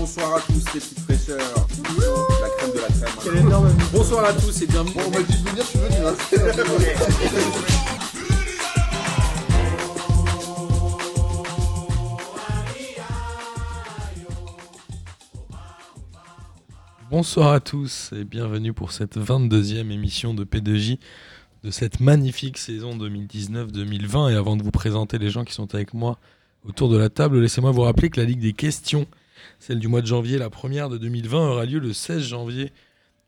Bonsoir à tous les petites fraîcheurs. La crème de la crème. Bonsoir à tous et bienvenue. Bon, on m'a dit de venir, je suis venu. hein. Bonsoir à tous et bienvenue pour cette 22e émission de P2J de cette magnifique saison 2019-2020. Et avant de vous présenter les gens qui sont avec moi autour de la table, laissez-moi vous rappeler que la Ligue des questions, celle du mois de janvier, la première de 2020, aura lieu le 16 janvier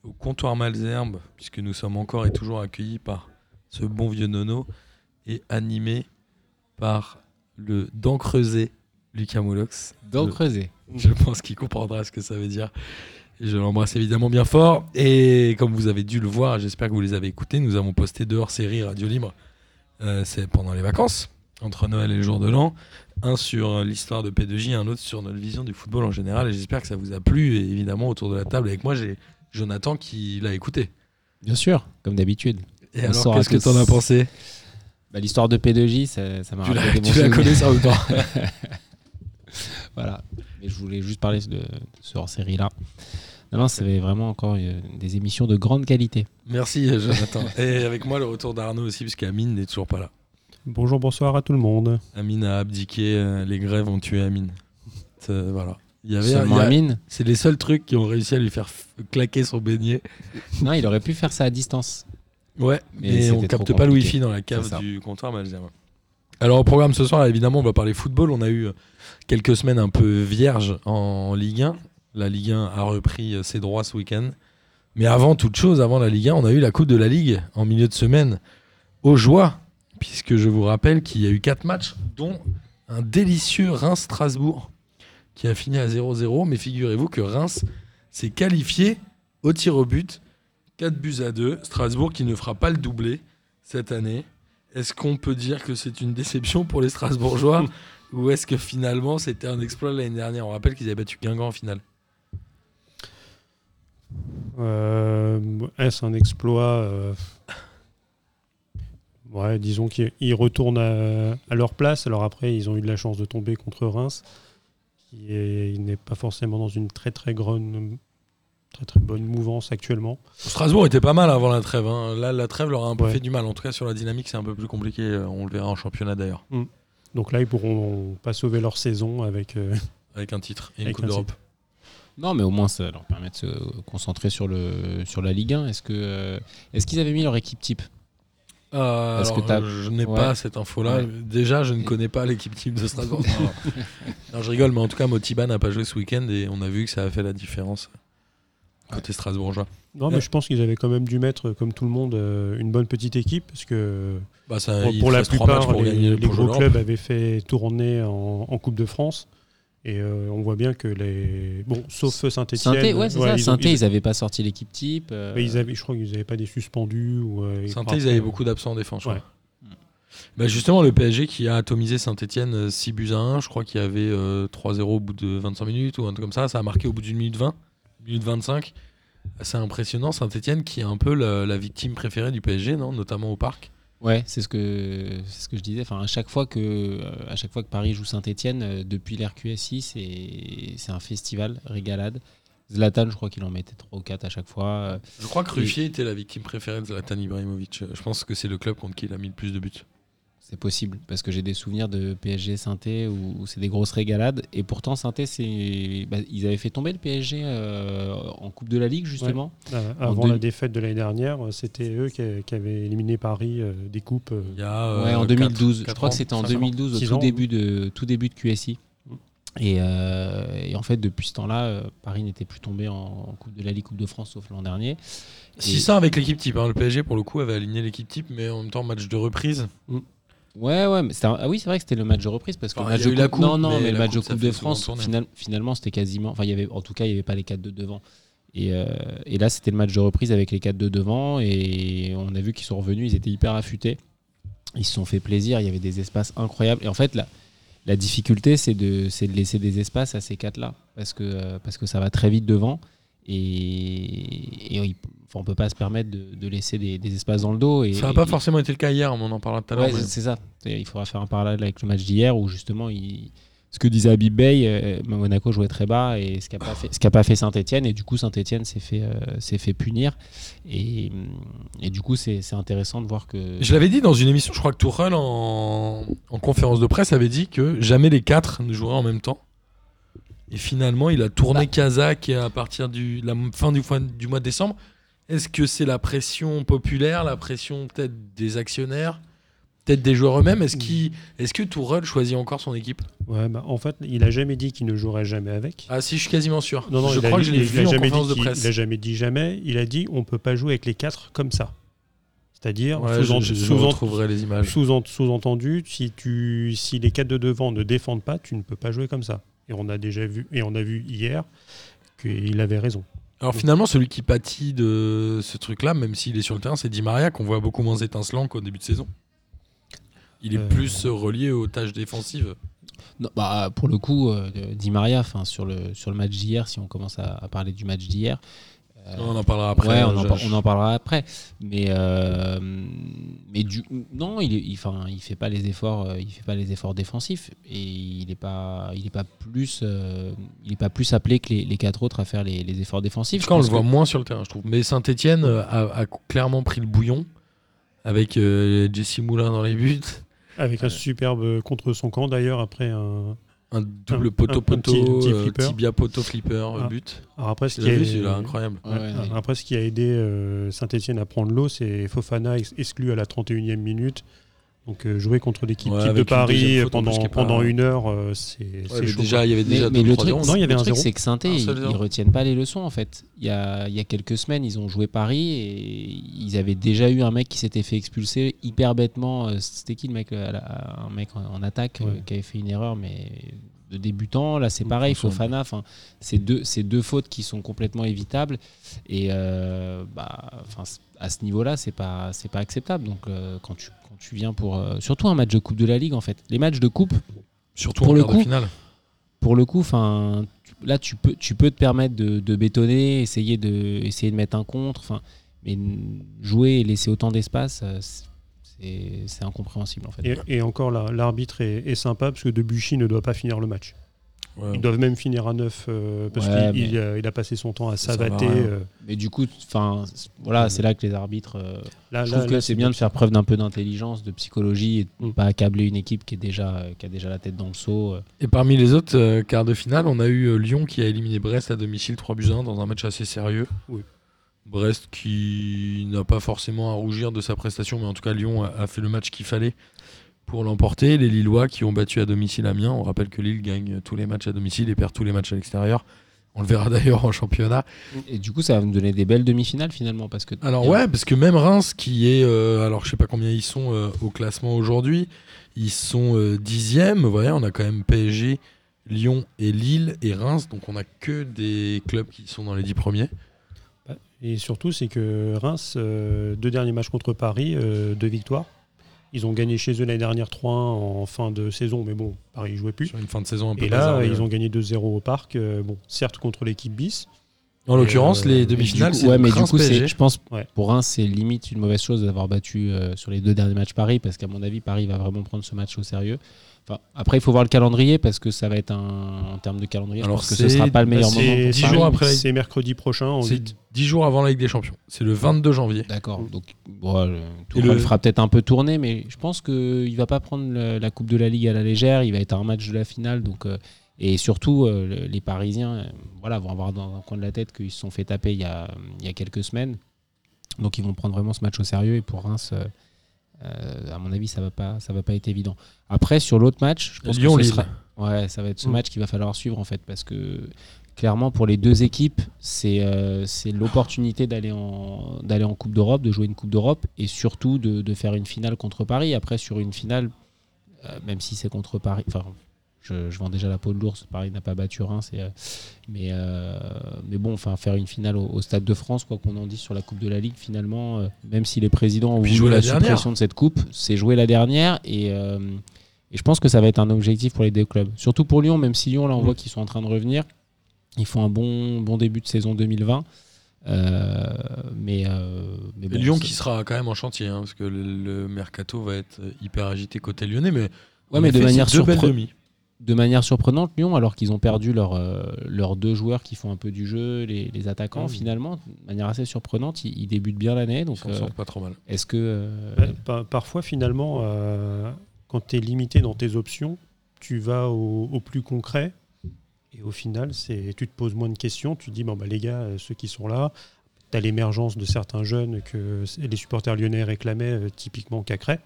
au comptoir Malzerbe, puisque nous sommes encore et toujours accueillis par ce bon vieux Nono et animés par le dent creusé Lucas Moulox. Dans Le- creuser. Je pense qu'il comprendra ce que ça veut dire. Je l'embrasse évidemment bien fort. Et comme vous avez dû le voir, j'espère que vous les avez écoutés, nous avons posté deux hors-série Radio Libre. Euh, c'est pendant les vacances, entre Noël et le jour de l'an. Un sur euh, l'histoire de P2J, un autre sur notre vision du football en général. Et j'espère que ça vous a plu. Et évidemment, autour de la table avec moi, j'ai Jonathan qui l'a écouté. Bien sûr, comme d'habitude. Et Bonsoir alors, qu'est-ce que t'en as pensé? Bah, L'histoire de P2J, ça ça m'a rappelé des tu la connais ça pas? Voilà. Mais je voulais juste parler de, de ce hors-série-là. Non, non, c'est vraiment encore euh, des émissions de grande qualité. Merci Jonathan. et avec moi, le retour d'Arnaud aussi, parce qu'Amine n'est toujours pas là. Bonjour, bonsoir à tout le monde. Amine a abdiqué, euh, les grèves ont tué Amine. C'est- voilà. Il y avait, Seulement il y a- Amine, C'est les seuls trucs qui ont réussi à lui faire claquer son beignet. non, il aurait pu faire ça à distance. Ouais, Mais mais, on capte pas le wifi dans la cave du comptoir Malzerbe. Alors au programme ce soir, évidemment, on va parler football. On a eu euh, quelques semaines un peu vierges en Ligue 1. La Ligue 1 a repris euh, ses droits ce week-end. Mais avant toute chose, avant la Ligue 1, on a eu la Coupe de la Ligue en milieu de semaine aux joies, puisque je vous rappelle qu'il y a eu quatre matchs, dont un délicieux Reims-Strasbourg qui a fini à 0-0. Mais figurez-vous que Reims s'est qualifié au tir au but 4 buts à 2. Strasbourg qui ne fera pas le doublé cette année. Est-ce qu'on peut dire que c'est une déception pour les Strasbourgeois ou est-ce que finalement c'était un exploit l'année dernière? On rappelle qu'ils avaient battu Guingamp en finale. Euh, Est-ce un exploit euh, Ouais, disons qu'ils ils retournent à, à leur place. Alors après, ils ont eu de la chance de tomber contre Reims, qui n'est pas forcément dans une très très grande, très très bonne mouvance actuellement. Strasbourg était pas mal avant la trêve. hein. Là, la trêve leur a un peu Ouais. fait du mal. En tout cas, sur la dynamique, c'est un peu plus compliqué. Euh, On le verra en championnat d'ailleurs, Donc là, ils pourront pas sauver leur saison avec. euh, avec un titre et une Avec Coupe un d'Europe. Non, mais au moins, ça leur permet de se concentrer sur, le, sur la Ligue 1. Est-ce que euh, est-ce qu'ils avaient mis leur équipe type? Euh, Parce alors, que je n'ai Ouais. pas cette info-là. Ouais. Déjà, je ne connais pas l'équipe type de Strasbourg. Non. Non, je rigole, mais en tout cas, Motiba n'a pas joué ce week-end et on a vu que ça a fait la différence côté strasbourgeois. Non, Ouais. mais je pense qu'ils avaient quand même dû mettre, comme tout le monde, euh, une bonne petite équipe parce que Bah, ça, Pour, la plupart, pour les, gros clubs avaient fait tourner en, en Coupe de France. Et euh, on voit bien que les. Bon, sauf Saint-Etienne. Synthé, ouais, c'est ça. ils, ils- ils n'avaient pas sorti l'équipe type. euh, mais ils avaient, je crois qu'ils n'avaient pas des suspendus. Ou, euh, Saint-Etienne, ils avaient beaucoup d'absents en défense, Ouais. Bah, justement, le PSG qui a atomisé Saint-Etienne 6 buts à 1, je crois qu'il y avait euh, 3-0 au bout de 25 minutes ou un truc comme ça. Ça a marqué au bout d'une minute 20, minute 25. C'est impressionnant. Saint-Etienne qui est un peu la, la victime préférée du PSG, non notamment au parc. Ouais, c'est ce que c'est ce que je disais. Enfin, à chaque fois que euh, à chaque fois que Paris joue Saint-Étienne depuis l'RQSI, c'est c'est un festival régalade. Zlatan, je crois qu'il en mettait 3 ou 4 à chaque fois. Euh, Je crois que Ruffier était la victime préférée de Zlatan Ibrahimovic. Je pense que c'est le club contre qui il a mis le plus de buts. C'est possible parce que j'ai des souvenirs de PSG Sainté où, où c'est des grosses régalades et pourtant c'est bah, ils avaient fait tomber le PSG euh, en Coupe de la Ligue justement. Euh, avant deux- la défaite de l'année dernière, euh, c'était eux qui, qui avaient éliminé Paris euh, des coupes. euh, Il y a, euh, ouais, en quatre- 2012. je crois ans, que c'était en cinq ans. 2012 au tout ans, début de tout début de QSI. Mm. Et, euh, et en fait depuis ce temps-là, euh, Paris n'était plus tombé en, en Coupe de la Ligue, Coupe de France sauf l'an dernier. Si Et- ça avec l'équipe type. hein. Le PSG, pour le coup, avait aligné l'équipe type, mais en même temps, match de reprise. Ouais, ouais, mais un- ah oui, c'est vrai que c'était le match de reprise parce que Enfin, le match de coupe, coupe, non, non, mais mais, le match de coupe, de France, final- finalement, c'était quasiment, enfin, il y avait, en tout cas, il n'y avait pas les 4-2 devant. Et, euh, et là, c'était le match de reprise avec les 4-2 devant et on a vu qu'ils sont revenus, ils étaient hyper affûtés. Ils se sont fait plaisir, il y avait des espaces incroyables. Et en fait, la, la difficulté, c'est de, de laisser des espaces à ces quatre-là parce que, euh, parce que ça va très vite devant. Et, et enfin, on peut pas se permettre de, de laisser des, des espaces dans le dos. Et, Ça n'a pas et- forcément été le cas hier, on en parlera tout à l'heure. Ouais, mais- c'est- ça. Il faudra faire un parallèle avec le match d'hier où justement, il... ce que disait Habib Bey, euh, Monaco jouait très bas et ce qu'a pas fait, ce qu'a pas fait Saint-Etienne et du coup Saint-Etienne s'est fait, euh, s'est fait punir et, et du coup c'est, c'est intéressant de voir que Je l'avais dit dans une émission, je crois que Tourelle en, en conférence de presse avait dit que jamais les quatre ne joueraient en même temps. Et finalement, il a tourné Bah. Kazakh à partir du la fin du, du mois de décembre. Est-ce que c'est la pression populaire, la pression peut-être des actionnaires, peut-être des joueurs eux-mêmes? Est-ce, qu'il- est-ce que Tourelle choisit encore son équipe? Ouais, bah, en fait, il a jamais dit qu'il ne jouerait jamais avec. Ah si, je suis quasiment sûr. Non, non, je il a- crois que je l'ai vu a en jamais conférence dit de presse. Il a jamais dit jamais. Il a dit on peut pas jouer avec les quatre comme ça. C'est-à-dire, Ouais, sous-entendu, si, tu, si les quatre de devant ne défendent pas, tu ne peux pas jouer comme ça. Et on a déjà vu, et on a vu hier qu'il avait raison. Alors finalement, celui qui pâtit de ce truc-là, même s'il est sur le terrain, c'est Di Maria qu'on voit beaucoup moins étincelant qu'au début de saison. Il est Euh. plus relié aux tâches défensives. Non, bah, pour le coup, euh, Di Maria, sur, le, sur le match d'hier, si on commence à, à parler du match d'hier, euh, on en parlera après. ouais, on, en, je- par- on en parlera après. Mais, euh, mais du, non, il, il, enfin, il fait pas les efforts, euh, il fait pas les efforts défensifs et il n'est pas, il est pas plus, euh, il est pas plus appelé que les, les quatre autres à faire les, les efforts défensifs. En tout cas, on le Je voit que- moins sur le terrain, je trouve. Mais Saint-Etienne a, a clairement pris le bouillon avec euh, Jesse Moulin dans les buts, Avec un superbe contre son camp d'ailleurs, après un. Un double Un- un poteau-poteau, petit- petit euh, flipper. tibia poteau-flipper, Ah. but. Alors après, ce qui a, vu celui-là, incroyable. Ouais, ouais, ouais. après, ce qui a aidé euh, Saint-Etienne à prendre l'eau, c'est Fofana ex- exclu à la 31e minute. Donc euh, jouer contre l'équipe Ouais, type de Paris faute, plus, pendant, pas- pendant une heure, euh, c'est Ouais, chaud. déjà, il y avait déjà mais, mais deux, le truc. Non, il y avait le un truc, c'est que saint Un ils, ils retiennent pas les leçons en fait. Il y a, il y a quelques semaines, ils ont joué Paris et ils avaient déjà eu un mec qui s'était fait expulser hyper bêtement. Euh, C'était qui le mec euh, Un mec en, en attaque Ouais. qui avait fait une erreur, mais de débutant. Là, c'est Il pareil. Fofana. Enfin, c'est deux, c'est deux fautes qui sont complètement évitables. Et euh, bah, enfin, à ce niveau-là, c'est pas, c'est pas acceptable. Donc, euh, quand tu, quand tu viens pour, euh, surtout un match de coupe de la Ligue, en fait, les matchs de coupe Surtout Pour en le de coup, finale. pour le coup, enfin, là, tu peux, tu peux te permettre de, de bétonner, essayer de, essayer de mettre un contre, enfin, mais jouer et laisser autant d'espace, euh, c'est c'est incompréhensible en fait. Et, et encore là, l'arbitre est, est sympa parce que Debuchy ne doit pas finir le match. Ouais. Ils doivent même finir à 9 euh, parce Ouais, qu'il mais- il a, passé son temps à savater. euh, Mais du coup, enfin, voilà, c'est là que les arbitres. euh, là, je là- trouve que c'est bien de faire preuve d'un peu d'intelligence, de psychologie et de ne Mm. pas accabler une équipe qui est déjà, euh, qui a déjà la tête dans le seau. euh. Et parmi les autres euh, quarts de finale, on a eu euh, Lyon qui a éliminé Brest à domicile 3 buts à 1 dans un match assez sérieux. Oui. Brest qui n'a pas forcément à rougir de sa prestation, mais en tout cas Lyon a, a fait le match qu'il fallait pour l'emporter. Les Lillois qui ont battu à domicile Amiens. On rappelle que Lille gagne tous les matchs à domicile et perd tous les matchs à l'extérieur. On le verra d'ailleurs en championnat. Et du coup, ça va nous donner des belles demi-finales finalement. Parce que Alors ouais, parce que même Reims qui est, euh, alors je sais pas combien ils sont euh, au classement aujourd'hui, ils sont euh, dixièmes. Vous voyez, on a quand même PSG, Lyon et Lille et Reims, donc on a que des clubs qui sont dans les dix premiers. Et surtout, c'est que Reims, euh, deux derniers matchs contre Paris, euh, deux victoires. Ils ont gagné chez eux l'année dernière 3-1 en fin de saison, mais bon, Paris ne jouait plus. Sur une fin de saison un peu Et là, ils ouais. ont gagné 2-0 au parc. euh, bon, certes contre l'équipe bis. En l'occurrence, euh, les demi-finales, c'est ouais, mais du coup, je pense Ouais. pour Reims, c'est limite une mauvaise chose d'avoir battu euh, sur les deux derniers matchs Paris, parce qu'à mon avis, Paris va vraiment prendre ce match au sérieux. Enfin, après, il faut voir le calendrier, parce que ça va être un. En termes de calendrier, Alors, je pense que ce sera pas le meilleur bah, moment. c'est pour dix Paris. jours après C'est mercredi prochain. C'est huit. 10 jours avant la Ligue des Champions. C'est le 22 janvier. D'accord. Mm. Donc, bon, le, tout Et le fera peut-être un peu tourner, mais je pense qu'il va pas prendre le- la Coupe de la Ligue à la légère. Il va être un match de la finale. Donc, euh, et surtout, euh, le- les Parisiens euh, voilà, vont avoir dans un coin de la tête qu'ils se sont fait taper il y a, il y a quelques semaines. Donc, ils vont prendre vraiment ce match au sérieux. Et pour Reims, euh, à mon avis, ça va pas, ça va pas être évident. Après, sur l'autre match, je pense Lyon, que ce Lille. sera, Ouais, ça va être ce Mm. match qu'il va falloir suivre en fait parce que clairement pour les deux équipes, c'est c'est l'opportunité d'aller en en Coupe d'Europe, de jouer une Coupe d'Europe et surtout de, de faire une finale contre Paris. Après sur une finale, même si c'est contre Paris, enfin je, je vends déjà la peau de l'ours. Paris n'a pas battu Reims, et, euh, mais euh, mais bon, enfin faire une finale au, au Stade de France, quoi qu'on en dise sur la Coupe de la Ligue, finalement, euh, même si les présidents ont voulu la, la dernière. suppression de cette coupe, c'est jouer la dernière et euh, et je pense que ça va être un objectif pour les deux clubs. Surtout pour Lyon, même si Lyon, là, on Mm. voit qu'ils sont en train de revenir. Ils font un bon, bon début de saison 2020. Euh, mais, euh, mais Et bon, Lyon qui sera quand même en chantier, hein, parce que le, le mercato va être hyper agité côté lyonnais, mais Ouais, mais de manière, c'est de manière surprenante, Lyon, alors qu'ils ont perdu leur, euh, leurs deux joueurs qui font un peu du jeu, les, les attaquants, Mm. finalement, de manière assez surprenante, ils, ils débutent bien l'année. Donc, s'en euh, sortent pas trop mal. est-ce que. euh, par- parfois, finalement, euh, quand tu es limité dans tes options, tu vas au, au plus concret. Et au final, c'est, tu te poses moins de questions. Tu te dis, bon, bah, les gars, ceux qui sont là, tu as l'émergence de certains jeunes que les supporters lyonnais réclamaient, typiquement Cacré,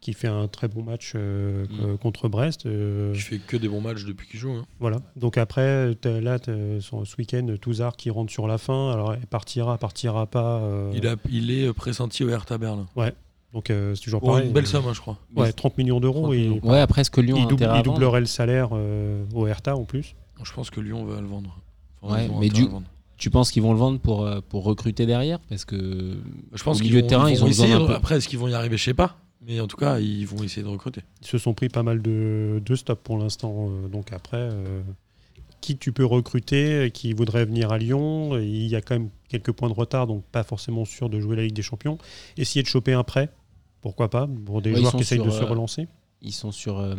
qui fait un très bon match euh, Mm. contre Brest. euh, Je fais que des bons matchs depuis qu'il joue. hein. voilà. Donc après, là, son- ce week-end, Touzard qui rentre sur la fin. Alors, elle partira, partira pas. euh, Il, a, il est euh, pressenti au Hertha Berlin. Donc, euh, c'est toujours pareil. une belle somme, hein, je crois. Ouais, 30 millions d'euros. 30 et millions. Ouais, après, est-ce que Lyon il, double- il doublerait le salaire euh, au Hertha en plus. Je pense que Lyon va le vendre. Ouais, mais du-. Tu penses qu'ils vont le vendre pour, pour recruter derrière? Parce que. Je pense au qu'ils milieu vont- de terrain, ils ont besoin d'un peu. Après, est-ce qu'ils vont y arriver? Je sais pas. Mais en tout cas, ils vont essayer de recruter. Ils se sont pris pas mal de, de stops pour l'instant. euh, donc après, euh, qui tu peux recruter, qui voudrait venir à Lyon Il y a quand même quelques points de retard, donc pas forcément sûr de jouer la Ligue des Champions. Essayer de choper un prêt, pourquoi pas, pour des Ouais, joueurs qui essayent de se euh, relancer. Ils sont sur euh,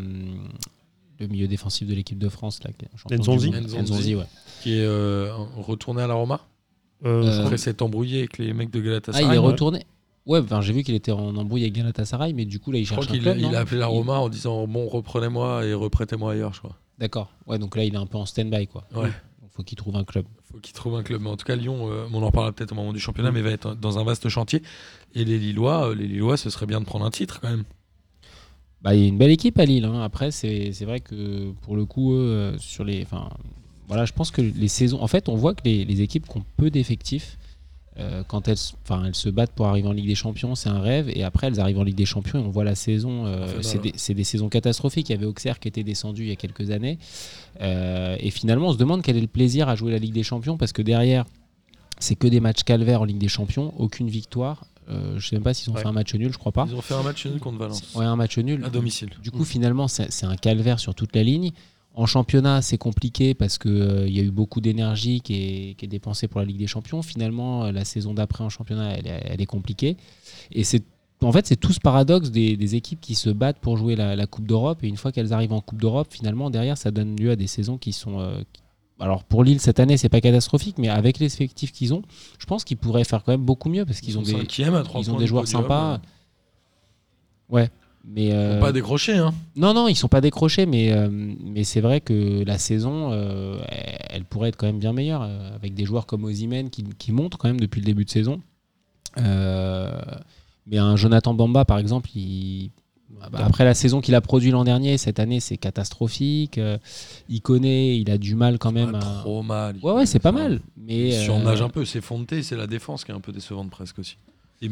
le milieu défensif de l'équipe de France. Là, Nzonzi. Nzonzi. Ouais. Qui est euh, retourné à la Roma. Je crois Après s'être embrouillé avec les mecs de Ah, Galatasaray. il est ouais. retourné Ouais, enfin, j'ai vu qu'il était en embrouille avec Galatasaray, mais du coup, là, il Je crois cherche un qu'il club. il non a appelé la Il- Roma en disant Bon, reprenez-moi et reprêtez-moi ailleurs, je crois. D'accord. Ouais, donc là, il est un peu en stand-by, quoi. Ouais. Donc, faut qu'il trouve un club. faut qu'il trouve un club. Mais en tout cas, Lyon, euh, on en reparlera peut-être au moment du championnat, mais va être dans un vaste chantier. Et les Lillois, euh, les Lillois, ce serait bien de prendre un titre quand même. Bah, il y a une belle équipe à Lille. hein. Après, c'est c'est vrai que pour le coup, eux, euh, sur les. Enfin, voilà, je pense que les saisons. En fait, on voit que les, les équipes qui ont peu d'effectifs, euh, quand elles, elles se battent pour arriver en Ligue des Champions, c'est un rêve. Et après, elles arrivent en Ligue des Champions et on voit la saison. euh, mal, c'est des, c'est des saisons catastrophiques. Il y avait Auxerre qui était descendu il y a quelques années. Euh, et finalement, on se demande quel est le plaisir à jouer la Ligue des Champions parce que derrière, c'est que des matchs calvaires en Ligue des Champions, aucune victoire. Euh, je sais même pas s'ils ont Ouais. fait un match nul, je crois pas. Ils ont fait un match nul contre Valence. Ouais, un match nul. À domicile. Du coup, finalement, c'est c'est un calvaire sur toute la ligne. En championnat, c'est compliqué parce qu'il y a eu beaucoup d'énergie qui est, qui est dépensée pour la Ligue des Champions. Finalement, euh, la saison d'après en championnat, elle, est- elle est compliquée. Et c'est en fait, c'est tout ce paradoxe des, des équipes qui se battent pour jouer la, la Coupe d'Europe. Et une fois qu'elles arrivent en Coupe d'Europe, finalement, derrière, ça donne lieu à des saisons qui sont. euh, qui- alors pour Lille cette année, c'est pas catastrophique, mais avec les effectifs qu'ils ont, je pense qu'ils pourraient faire quand même beaucoup mieux parce qu'ils ont des, ils ont joueurs podium. sympas. Ouais. Mais Ils euh, ont pas décroché, hein. non, non, ils sont pas décrochés, mais, euh, mais c'est vrai que la saison, euh, elle elle pourrait être quand même bien meilleure, euh, avec des joueurs comme Ozymen qui, qui montent quand même depuis le début de saison. Euh, mais un Jonathan Bamba, par exemple, il- bah, après la saison qu'il a produit l'an dernier, cette année, c'est catastrophique. Euh, il connaît, il a du mal quand même. Pas à- trop mal. Ouais, ouais, c'est pas mal. Mais Il euh, surnage un peu. C'est Fonté, c'est la défense qui est un peu décevante presque aussi. Et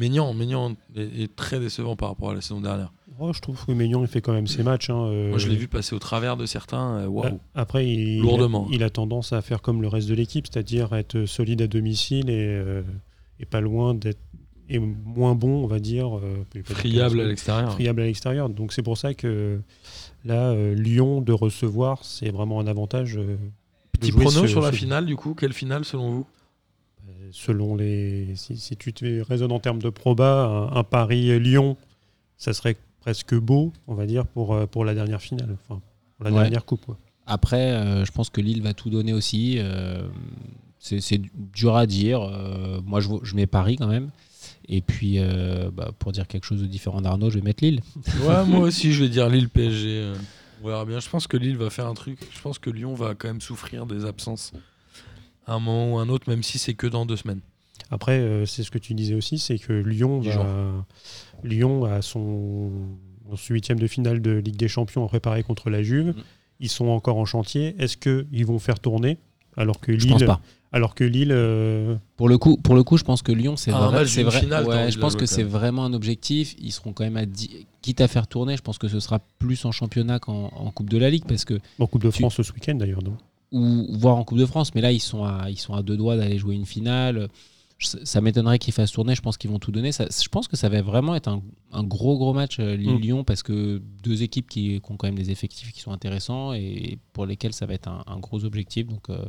est, est très décevant par rapport à la saison dernière. Oh, je trouve que Maignan, il fait quand même ses matchs. hein, euh, Moi, je l'ai vu passer au travers de certains. euh, Waouh. Euh, Après, il, Lourdement. il a tendance à faire comme le reste de l'équipe, c'est-à-dire être solide à domicile et, euh, et pas loin d'être et moins bon, on va dire. euh, Friable à l'extérieur. friable à l'extérieur. Donc c'est pour ça que là, Lyon de recevoir, c'est vraiment un avantage. Petit prono ce- sur la ce- finale, du coup. Quelle finale selon vous? Selon les, si, si tu te raisonnes en termes de proba, un, un Paris-Lyon, ça serait presque beau, on va dire, pour, euh, pour la dernière finale, enfin pour la Ouais. dernière coupe. quoi. Après, euh, je pense que Lille va tout donner aussi. euh, c'est dur à dire. euh, moi, je, je mets Paris quand même. Et puis, euh, bah, pour dire quelque chose de différent d'Arnaud, je vais mettre Lille. Ouais, moi aussi, je vais dire Lille PSG. On verra bien. Je pense que Lille va faire un truc. Je pense que Lyon va quand même souffrir des absences à un moment ou un autre, même si c'est que dans deux semaines. Après, euh, c'est ce que tu disais aussi, c'est que Lyon, va, Lyon a son, son huitième de finale de Ligue des Champions à préparer contre la Juve. Mm. Ils sont encore en chantier. Est-ce qu'ils vont faire tourner alors que Je pense Lille, pas. alors que Lille, euh, Pour le coup, pour le coup, je pense que Lyon, c'est Ah, un vrai. c'est finale, ouais, je pense que c'est vraiment un objectif. Ils seront quand même à 10 quitte à faire tourner. Je pense que ce sera plus en championnat qu'en en Coupe de la Ligue, parce que en Coupe de Tu- France ce week-end d'ailleurs, non? Ou voire en Coupe de France. Mais là, ils sont à, ils sont à deux doigts d'aller jouer une finale. Ça m'étonnerait qu'ils fassent tourner. Je pense qu'ils vont tout donner. Ça- je pense que ça va vraiment être un, un gros gros match euh, Lille-Lyon parce que deux équipes qui, qui ont quand même des effectifs qui sont intéressants et pour lesquels ça va être un, un gros objectif. Donc, euh,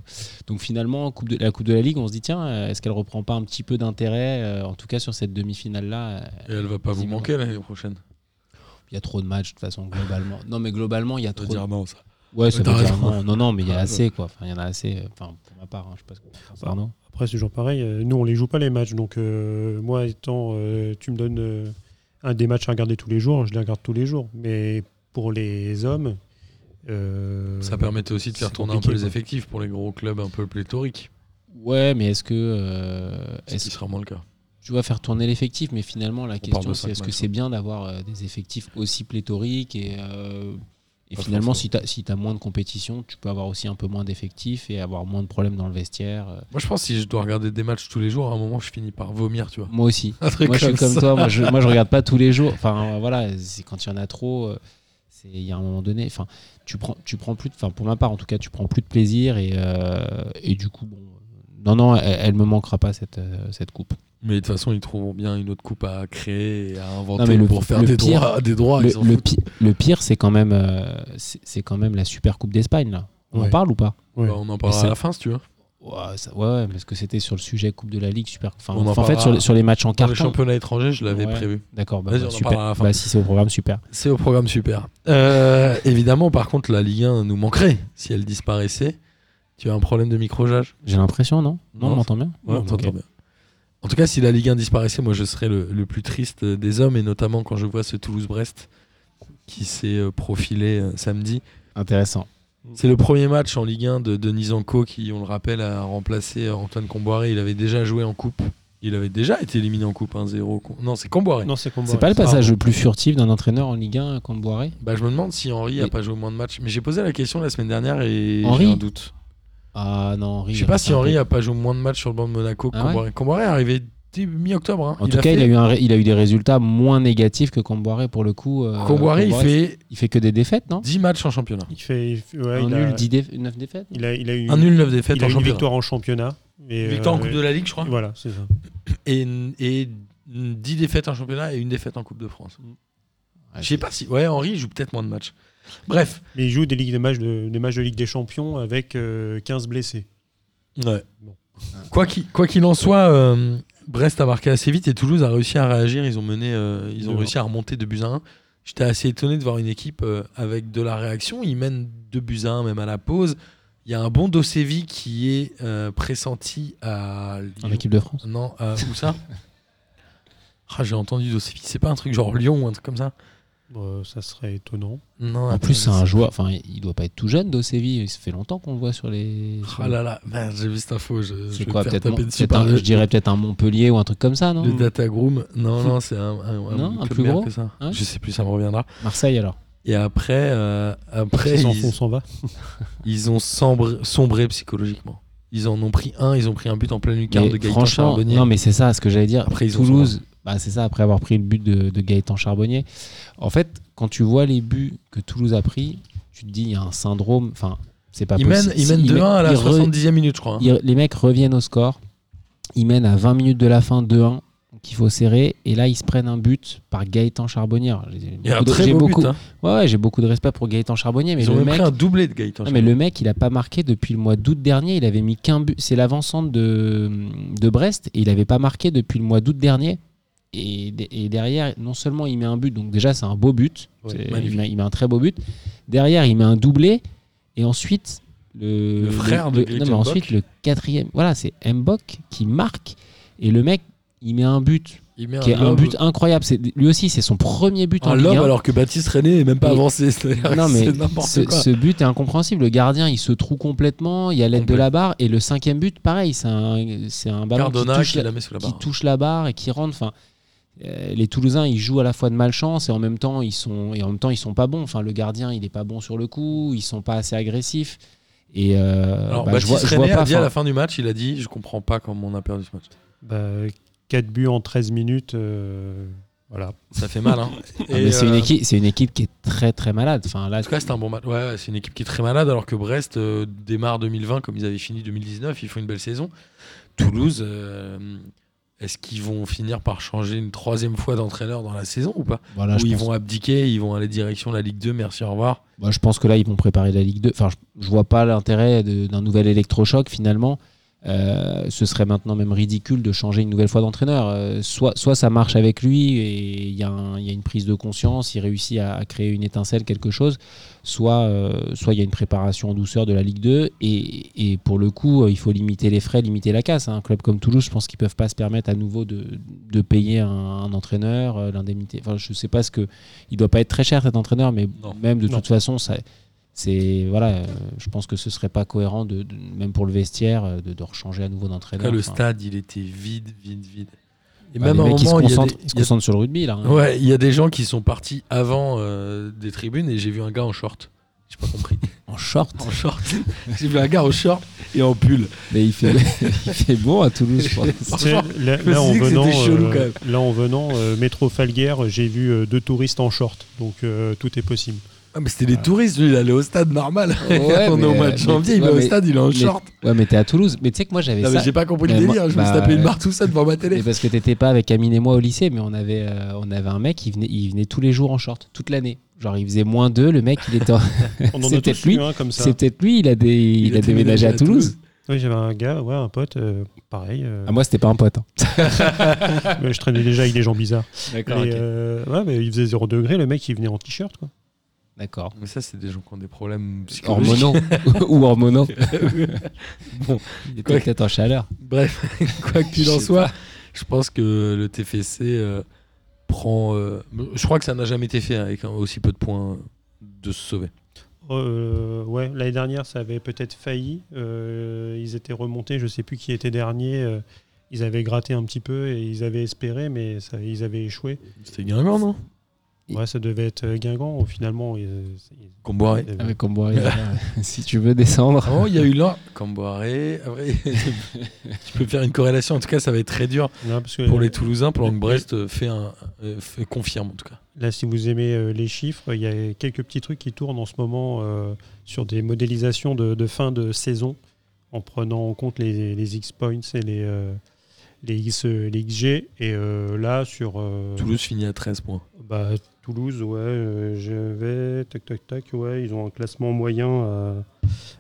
donc finalement, coupe de, la Coupe de la Ligue, on se dit tiens, euh, est-ce qu'elle reprend pas un petit peu d'intérêt, euh, en tout cas sur cette demi-finale là Et elle va pas vous manquer l'année prochaine. Il y a trop de matchs de toute façon globalement. Non mais globalement, il y a trop. de- dire non, ça. Ouais, ça veut dire non, non, non, mais il y a Ouais. assez quoi. Enfin, il y en a assez. Enfin, pour ma part, hein, je sais pas ce que. Après, c'est toujours pareil. euh, Nous, on les joue pas les matchs. Donc, euh, moi, étant, euh, tu me donnes euh, un des matchs à regarder tous les jours, je les regarde tous les jours. Mais pour les hommes, euh, Ça permettait aussi de faire tourner un peu les effectifs pour les gros clubs un peu pléthoriques. Ouais, mais est-ce que euh, C'est sera moins le cas. tu vas faire tourner l'effectif, mais finalement la question c'est est-ce que c'est hein. bien d'avoir euh, des effectifs aussi pléthoriques et, euh, et Pas finalement si tu as, moins de compétition, tu peux avoir aussi un peu moins d'effectifs et avoir moins de problèmes dans le vestiaire. euh. Moi, je pense que si je dois regarder des matchs tous les jours, à un moment, je finis par vomir, tu vois. Moi aussi. Un truc moi je suis comme ça. toi, moi je, moi je regarde pas tous les jours. Enfin voilà, c'est quand il y en a trop, euh, c'est il y a un moment donné, enfin tu prends tu prends plus enfin pour ma part en tout cas, tu prends plus de plaisir et euh, et du coup bon non non, elle, elle me manquera pas cette euh, cette coupe. Mais de toute façon, ils trouveront bien une autre coupe à créer et à inventer Non, mais le- pour faire le des, pire- droits, des droits. le, pi- pire c'est quand même euh, c'est quand même la Super Coupe d'Espagne là. On en parle ou pas? Ouais. Bah, on en parlera c'est- à la fin, si tu veux. ouais, ça- ouais, ouais, parce que c'était sur le sujet Coupe de la Ligue Super. Enfin, On en en fait sur les, sur les matchs en Dans les carton. championnats étrangers, je l'avais Ouais. prévu. D'accord, bah, bah, super. Bah, si c'est au programme super. C'est au programme super. Euh, évidemment, par contre, la Ligue 1 nous manquerait si elle disparaissait. Tu as un problème de microgeage J'ai l'impression non? Non, Non, on m'entend bien? Ouais, on bien. En tout cas, si la Ligue 1 disparaissait, moi je serais le, le plus triste des hommes, et notamment quand je vois ce Toulouse-Brest qui s'est euh, profilé euh, samedi. Intéressant. C'est le premier match en Ligue 1 de Denis Anco qui, on le rappelle, a remplacé euh, Antoine Comboiré. Il avait déjà joué en coupe. Il avait déjà été éliminé en coupe 1-0. Non, c'est Comboiré. Non, c'est C'est pas le passage le plus furtif d'un entraîneur en Ligue 1 comme Boiré Bah, je me demande si Henri a Mais- pas joué moins de matchs. Mais j'ai posé la question la semaine dernière et j'ai un doute. Ah non, Henri. Je sais pas si peu- a pas joué moins de matchs sur le banc de Monaco que Ah ouais Comboiré. Comboiré est arrivé début- mi-octobre. hein. En tout cas, fait... il, a eu un, il a eu des résultats moins négatifs que Comboiré pour le coup. euh, Comboiré, il fait il fait que des défaites, non? 10 matchs en championnat. Il fait, il fait- ouais, Un il, nul, a, 10 déf- 9 défaites? Il a, il a eu Un nul, 9 défaites il a en eu une championnat. victoire en championnat. Et, Victoire en euh, Coupe de la Ligue, je crois. Voilà, c'est ça. Et, et 10 défaites en championnat et une défaite en Coupe de France. Ouais, Je sais pas si. Ouais, Henri joue peut-être moins de matchs. Bref. Mais il joue des, ligues, des, matchs de, des matchs de Ligue des Champions avec euh, 15 blessés. Ouais. Bon. Quoi qu'il en soit, euh, Brest a marqué assez vite et Toulouse a réussi à réagir. Ils ont mené, euh, ils ont réussi à remonter 2 buts à 1. J'étais assez étonné de voir une équipe euh, avec de la réaction. Ils mènent 2 buts à 1 même à la pause. Il y a un bon Dosevi qui est euh, pressenti à En Lyon. équipe de France. Non, à- où ça? Ah, J'ai entendu Dosevi. C'est pas un truc genre Lyon ou un truc comme ça Euh, ça serait étonnant. Non. En plus, c'est un joueur. Enfin, il doit pas être tout jeune, Dosevi. Ça fait longtemps qu'on le voit sur les. Ah là là, merde, j'ai vu cette info. Je, je quoi Peut-être par un- Je dirais peut-être un Montpellier ou un truc comme ça, non Le Data Groom. Non, non, c'est un, un, Non, un plus gros que ça. Ouais. Je sais plus, ça me reviendra. Marseille alors. Et après, euh, après ils, font, s'en va. ils ont sombré, sombré psychologiquement. Ils en ont pris un, ils ont pris un but en pleine lucarne de Gaëtan franchement, Charbonnier. non mais c'est ça ce que j'allais dire. Après, ils ont Toulouse, bah, c'est ça après avoir pris le but de, de Gaëtan Charbonnier. En fait, quand tu vois les buts que Toulouse a pris, tu te dis il y a un syndrome. Enfin, c'est pas mènent, possible. ils Si, mènent ils 2-1 à la ils re- 70e minute, je crois. hein. ils- les mecs reviennent au score. Ils mènent à 20 minutes de la fin 2-1 qu'il faut serrer et là ils se prennent un but par Gaëtan Charbonnier. J'ai Il y a un beaucoup beaucoup, but. hein. ouais, ouais, j'ai beaucoup de respect pour Gaëtan Charbonnier, mais Ils ont le même mec, pris un doublé de Gaëtan non, mais Charbonnier. le mec, il a pas marqué depuis le mois d'août dernier. Il avait mis qu'un but. C'est l'avancante de, de Brest et il avait pas marqué depuis le mois d'août dernier. Et, et derrière, non seulement il met un but, donc déjà c'est un beau but. Ouais, il, met, il met un très beau but. Derrière, il met un doublé et ensuite le, Le frère de le- non, mais Mbok. ensuite le quatrième. Voilà, c'est Mbok qui marque et le mec, il met un but Il met qui est un but incroyable. C'est lui aussi, c'est son premier but en un lob 1. alors que Baptiste René n'est même pas Et- avancé. Non mais ce, quoi. ce but est incompréhensible. Le gardien il se trouve complètement. Il y a l'aide de la barre et le cinquième but pareil c'est un c'est un ballon qui touche, qui la, la met sous la qui barre. touche la barre et qui rentre. Enfin les Toulousains ils jouent à la fois de malchance et en même temps ils sont et en même temps ils sont pas bons. Enfin le gardien il est pas bon sur le coup. Ils sont pas assez agressifs. Et euh, Alors, bah, je Baptiste vois, je vois René pas. a dit à la fin du match, il a dit Je comprends pas comment on a perdu ce match. Bah, 4 buts en 13 minutes. euh, voilà. Ça fait mal. Hein. ah, c'est une euh, équipe c'est une équipe qui est très très malade. Enfin là En tout cas, c'est un bon match. Ouais, ouais, c'est une équipe qui est très malade, alors que Brest euh, démarre 2020 comme ils avaient fini 2019. Ils font une belle saison. Toulouse, euh, est-ce qu'ils vont finir par changer une troisième fois d'entraîneur dans la saison ou pas voilà, Ou ils pense- vont abdiquer, ils vont aller direction la Ligue 2, merci, au revoir. Moi, je pense que là, ils vont préparer la Ligue 2. Enfin, je, je vois pas l'intérêt d'un nouvel électrochoc finalement. Euh, ce serait maintenant même ridicule de changer une nouvelle fois d'entraîneur. Euh, soit, soit ça marche avec lui et il y, a y une prise de conscience, il réussit à, à créer une étincelle, quelque chose, soit euh, soit il y a une préparation en douceur de la Ligue 2 et, et pour le coup, il faut limiter les frais, limiter la casse. Un club comme Toulouse, je pense qu'ils peuvent pas se permettre à nouveau de, de payer un, un entraîneur, l'indemnité. Enfin, je sais pas ce que. Il doit pas être très cher cet entraîneur, mais Non. même de Non. toute façon, ça. C'est voilà, euh, je pense que ce serait pas cohérent de, de- même pour le vestiaire euh, de, de rechanger à nouveau d'entraîneur. Après, le Enfin, stade, il était vide, vide, vide. Et bah, même les un mecs, ils se moment, il y a concentrent, des- ils se a- concentrent sur le rugby là. hein. Ouais, il y a des gens qui sont partis avant euh, des tribunes et j'ai vu un gars en short. J'ai pas compris. En short. En short. j'ai vu un gars en short et en pull. Mais il fait, il fait bon à Toulouse, je pense. Là, là, en venant, chelou, euh, quand même. là en venant, euh, métro Falguière, j'ai vu euh, deux touristes en short, donc euh, tout est possible. Ah, mais c'était des touristes, lui, il allait au stade normal. Ouais, On est au mois de mais- janvier, il ouais, va au stade, il est en mais- short. Ouais, mais t'es à Toulouse. Mais tu sais que moi j'avais Non, ça. mais j'ai pas compris le moi- délire, je me suis tapé une euh, barre tout ça devant ma télé. Mais parce que t'étais pas avec Amine et moi au lycée, mais on avait, euh, on avait un mec, il venait, il venait tous les jours en short, toute l'année. Genre il faisait moins 2, le mec il était. en- On en C'est a peut-être lui. comme ça. C'est peut-être lui, il a, des, il a déménagé à Toulouse. Oui, j'avais un gars, ouais, un pote, euh, pareil. euh, Ah, moi c'était pas un pote. hein. mais je traînais déjà avec des gens bizarres. D'accord. Euh, ouais, mais il faisait 0 degré, le mec il venait en t-shirt quoi. D'accord. Mais ça, c'est des gens qui ont des problèmes psychologiques. Hormonaux ou hormonaux. Bon, Il était Quoi que- peut-être en chaleur. Bref, quoi qu'il Je en soit, je pense que le TFC euh, prend. euh, je crois que ça n'a jamais été fait avec un- aussi peu de points de se sauver. Euh, ouais, l'année dernière ça avait peut-être failli. Euh, ils étaient remontés, je sais plus qui était dernier. euh, ils avaient gratté un petit peu et ils avaient espéré, mais ça, ils avaient échoué. C'était Guingamp, non? Ouais, ça devait être euh, Guingamp. Finalement, ils- ils- Comboiré. si tu veux descendre. Avant, il y a eu là. Comboiré. Tu peux faire une corrélation. En tout cas, ça va être très dur Non, parce que pour les Toulousains, pendant que Brest euh, fait un, euh, fait- confirme en tout cas. Là, si vous aimez euh, les chiffres, il y a quelques petits trucs qui tournent en ce moment euh, sur des modélisations de, de fin de saison, en prenant en compte les, les X-points et les, euh, les, X, euh, les XG. Et euh, là, sur euh, Toulouse finit à 13 points. bah, Toulouse, ouais, je vais, tac, tac, tac, ouais, ils ont un classement moyen à,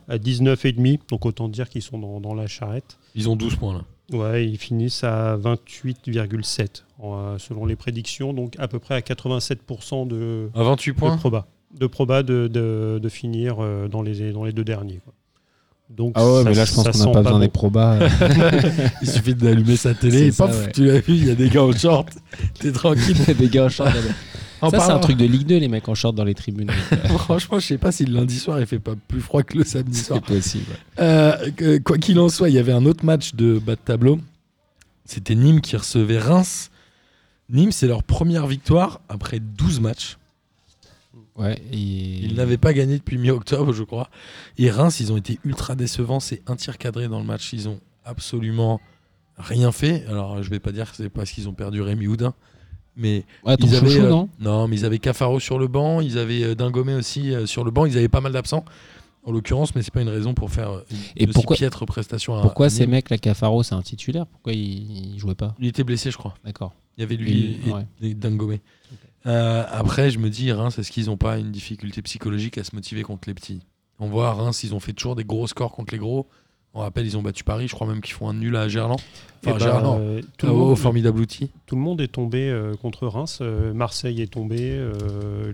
à 19,5, donc autant dire qu'ils sont dans, dans la charrette. Ils ont 12 points là. Ouais, ils finissent à 28,7 en, euh, selon les prédictions, donc à peu près à 87% de, À 28 de proba. De proba de, de, de finir dans les, dans les deux derniers. quoi. Donc, Ah ouais, ça- mais là je pense qu'on n'a pas besoin bon. des probas. Il suffit d'allumer sa télé et ça, paf, ouais. tu l'as vu, il y a des gars en short. T'es tranquille. des gars en short. En Ça, c'est un truc de Ligue 2, les mecs en short dans les tribunes. Franchement, je sais pas si le lundi soir il fait pas plus froid que le samedi soir. C'est possible. Euh, que- quoi qu'il en soit, il y avait un autre match de bas de tableau. C'était Nîmes qui recevait Reims. Nîmes, c'est leur première victoire après 12 matchs. Ouais, et... Ils n'avaient pas gagné depuis mi-octobre, je crois. Et Reims, ils ont été ultra décevants. C'est un tir cadré dans le match. Ils ont absolument rien fait. Alors, je vais pas dire que c'est parce qu'ils ont perdu Rémi Houdin. Mais Ouais, ils avaient, chouchou, euh, non? Non, mais ils avaient Cafaro sur le banc. Ils avaient euh, Dingomé aussi euh, sur le banc. Ils avaient pas mal d'absents, en l'occurrence. Mais c'est pas une raison pour faire une Et pourquoi- piètre prestation à Pourquoi à ces mecs, la Cafaro, c'est un titulaire? Pourquoi ils, ils jouaient pas? Il était blessé, je crois. D'accord. Il y avait lui Il- et, ouais. et Dingomé. Euh, après, je me dis, Reims, est-ce qu'ils n'ont pas une difficulté psychologique à se motiver contre les petits? On voit, Reims, ils ont fait toujours des gros scores contre les gros. On rappelle, ils ont battu Paris. Je crois même qu'ils font un nul à Gerland. Enfin, Eh ben, Gerland. euh, tout, le monde, formidable outil. tout le monde est tombé euh, contre Reims. Marseille est tombé.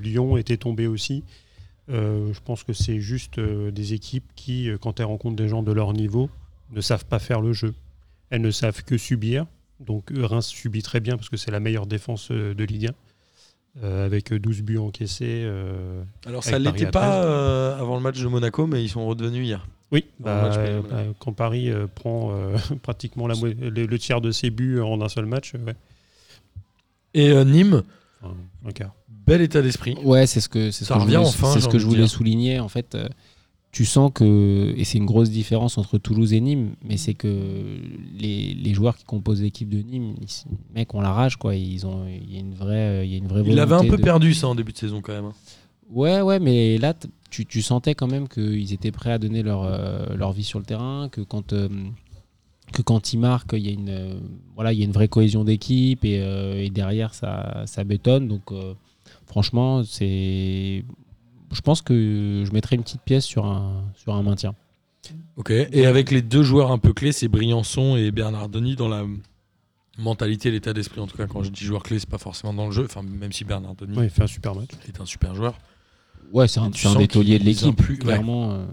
Lyon était tombé aussi. Je pense que c'est juste des équipes qui, quand elles rencontrent des gens de leur niveau, ne savent pas faire le jeu. Elles ne savent que subir. Donc Reims subit très bien parce que c'est la meilleure défense de Ligue 1. Euh, avec 12 buts encaissés. euh, Alors, ça Paris l'était pas 13. euh, avant le match de Monaco, mais ils sont redevenus hier. Oui, bah, euh, bah, quand Paris euh, prend euh, pratiquement la le, le tiers de ses buts en un seul match, ouais, Et euh, Nîmes, enfin, un quart. bel état d'esprit. Ouais, c'est ce que c'est ce Ça que je voulais, enfin, c'est j'ai ce que je voulais souligner. En fait, euh, tu sens que et c'est une grosse différence entre Toulouse et Nîmes, mais c'est que les, les joueurs qui composent l'équipe de Nîmes, ils, mec, on la rage quoi. Ils ont il y a une vraie il y a une vraie Il l'avait un peu de- perdu, ça, en début de saison, quand même. hein. Ouais, ouais, mais là, tu, tu sentais quand même qu'ils étaient prêts à donner leur, euh, leur vie sur le terrain, que quand, euh, que quand ils marquent, il y, a une, euh, voilà, il y a une vraie cohésion d'équipe et, et derrière, ça, ça bétonne. Donc, franchement, c'est. Je pense que je mettrais une petite pièce sur un, sur un maintien. Ok. Et avec les deux joueurs un peu clés, c'est Briançon et Bernardoni dans la mentalité, l'état d'esprit. En tout cas, quand je dis joueur clé, c'est pas forcément dans le jeu. Enfin, même si Bernardoni Ouais, il fait un super match. est un super joueur. Ouais, c'est un, un des tauliers de l'équipe, ouais. clairement. euh.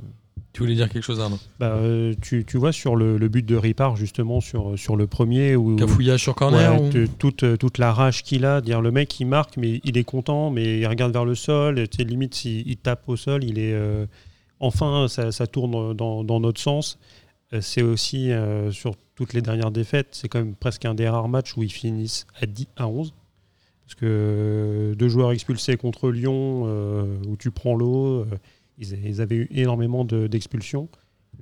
Tu voulais dire quelque chose, Arnaud Bah, euh, tu, tu vois sur le, le but de Ripard justement sur, sur le premier où Cafouillage sur corner Ouais, ou- te- toute, euh, toute la rage qu'il a, dire le mec il marque mais il est content mais il regarde vers le sol, limite s'il il tape au sol, il est euh, enfin ça, ça tourne dans, dans notre sens. C'est aussi euh, sur toutes les dernières défaites, c'est quand même presque un des rares matchs où ils finissent à 10 à 11 parce que euh, deux joueurs expulsés contre Lyon où tu prends l'eau, ils, ils avaient eu énormément de- d'expulsions.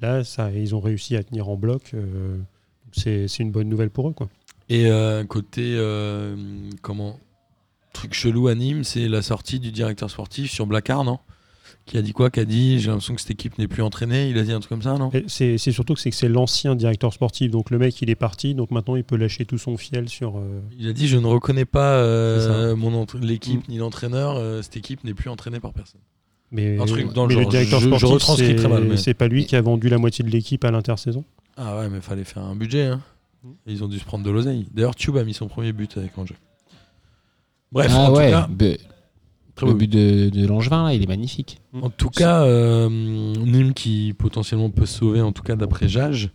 Là, ça, ils ont réussi à tenir en bloc. euh, c'est une bonne nouvelle pour eux. Quoi. Et euh, côté euh, comment truc chelou à Nîmes, c'est la sortie du directeur sportif sur Blacard, non? Qui a dit quoi? Qui a dit j'ai l'impression que cette équipe n'est plus entraînée. Il a dit un truc comme ça, non? C'est surtout que c'est que c'est l'ancien directeur sportif. Donc le mec, il est parti. Donc maintenant, il peut lâcher tout son fiel sur. euh, Il a dit je ne reconnais pas euh, mon l'équipe ni l'entraîneur. euh, cette équipe n'est plus entraînée par personne. Mais Un truc dans le mais le genre. directeur Je- je sportif, très mal, mais- c'est pas lui qui a vendu la moitié de l'équipe à l'intersaison. Ah ouais, mais fallait faire un budget. Hein. Et Ils ont dû se prendre de l'oseille. D'ailleurs, Tube a mis son premier but avec Angers. Bref, ah en ouais, tout cas, be- très le beau but de, de Langevin, là, il est magnifique. En tout cas, euh, Nîmes qui potentiellement peut se sauver, en tout cas d'après Jage.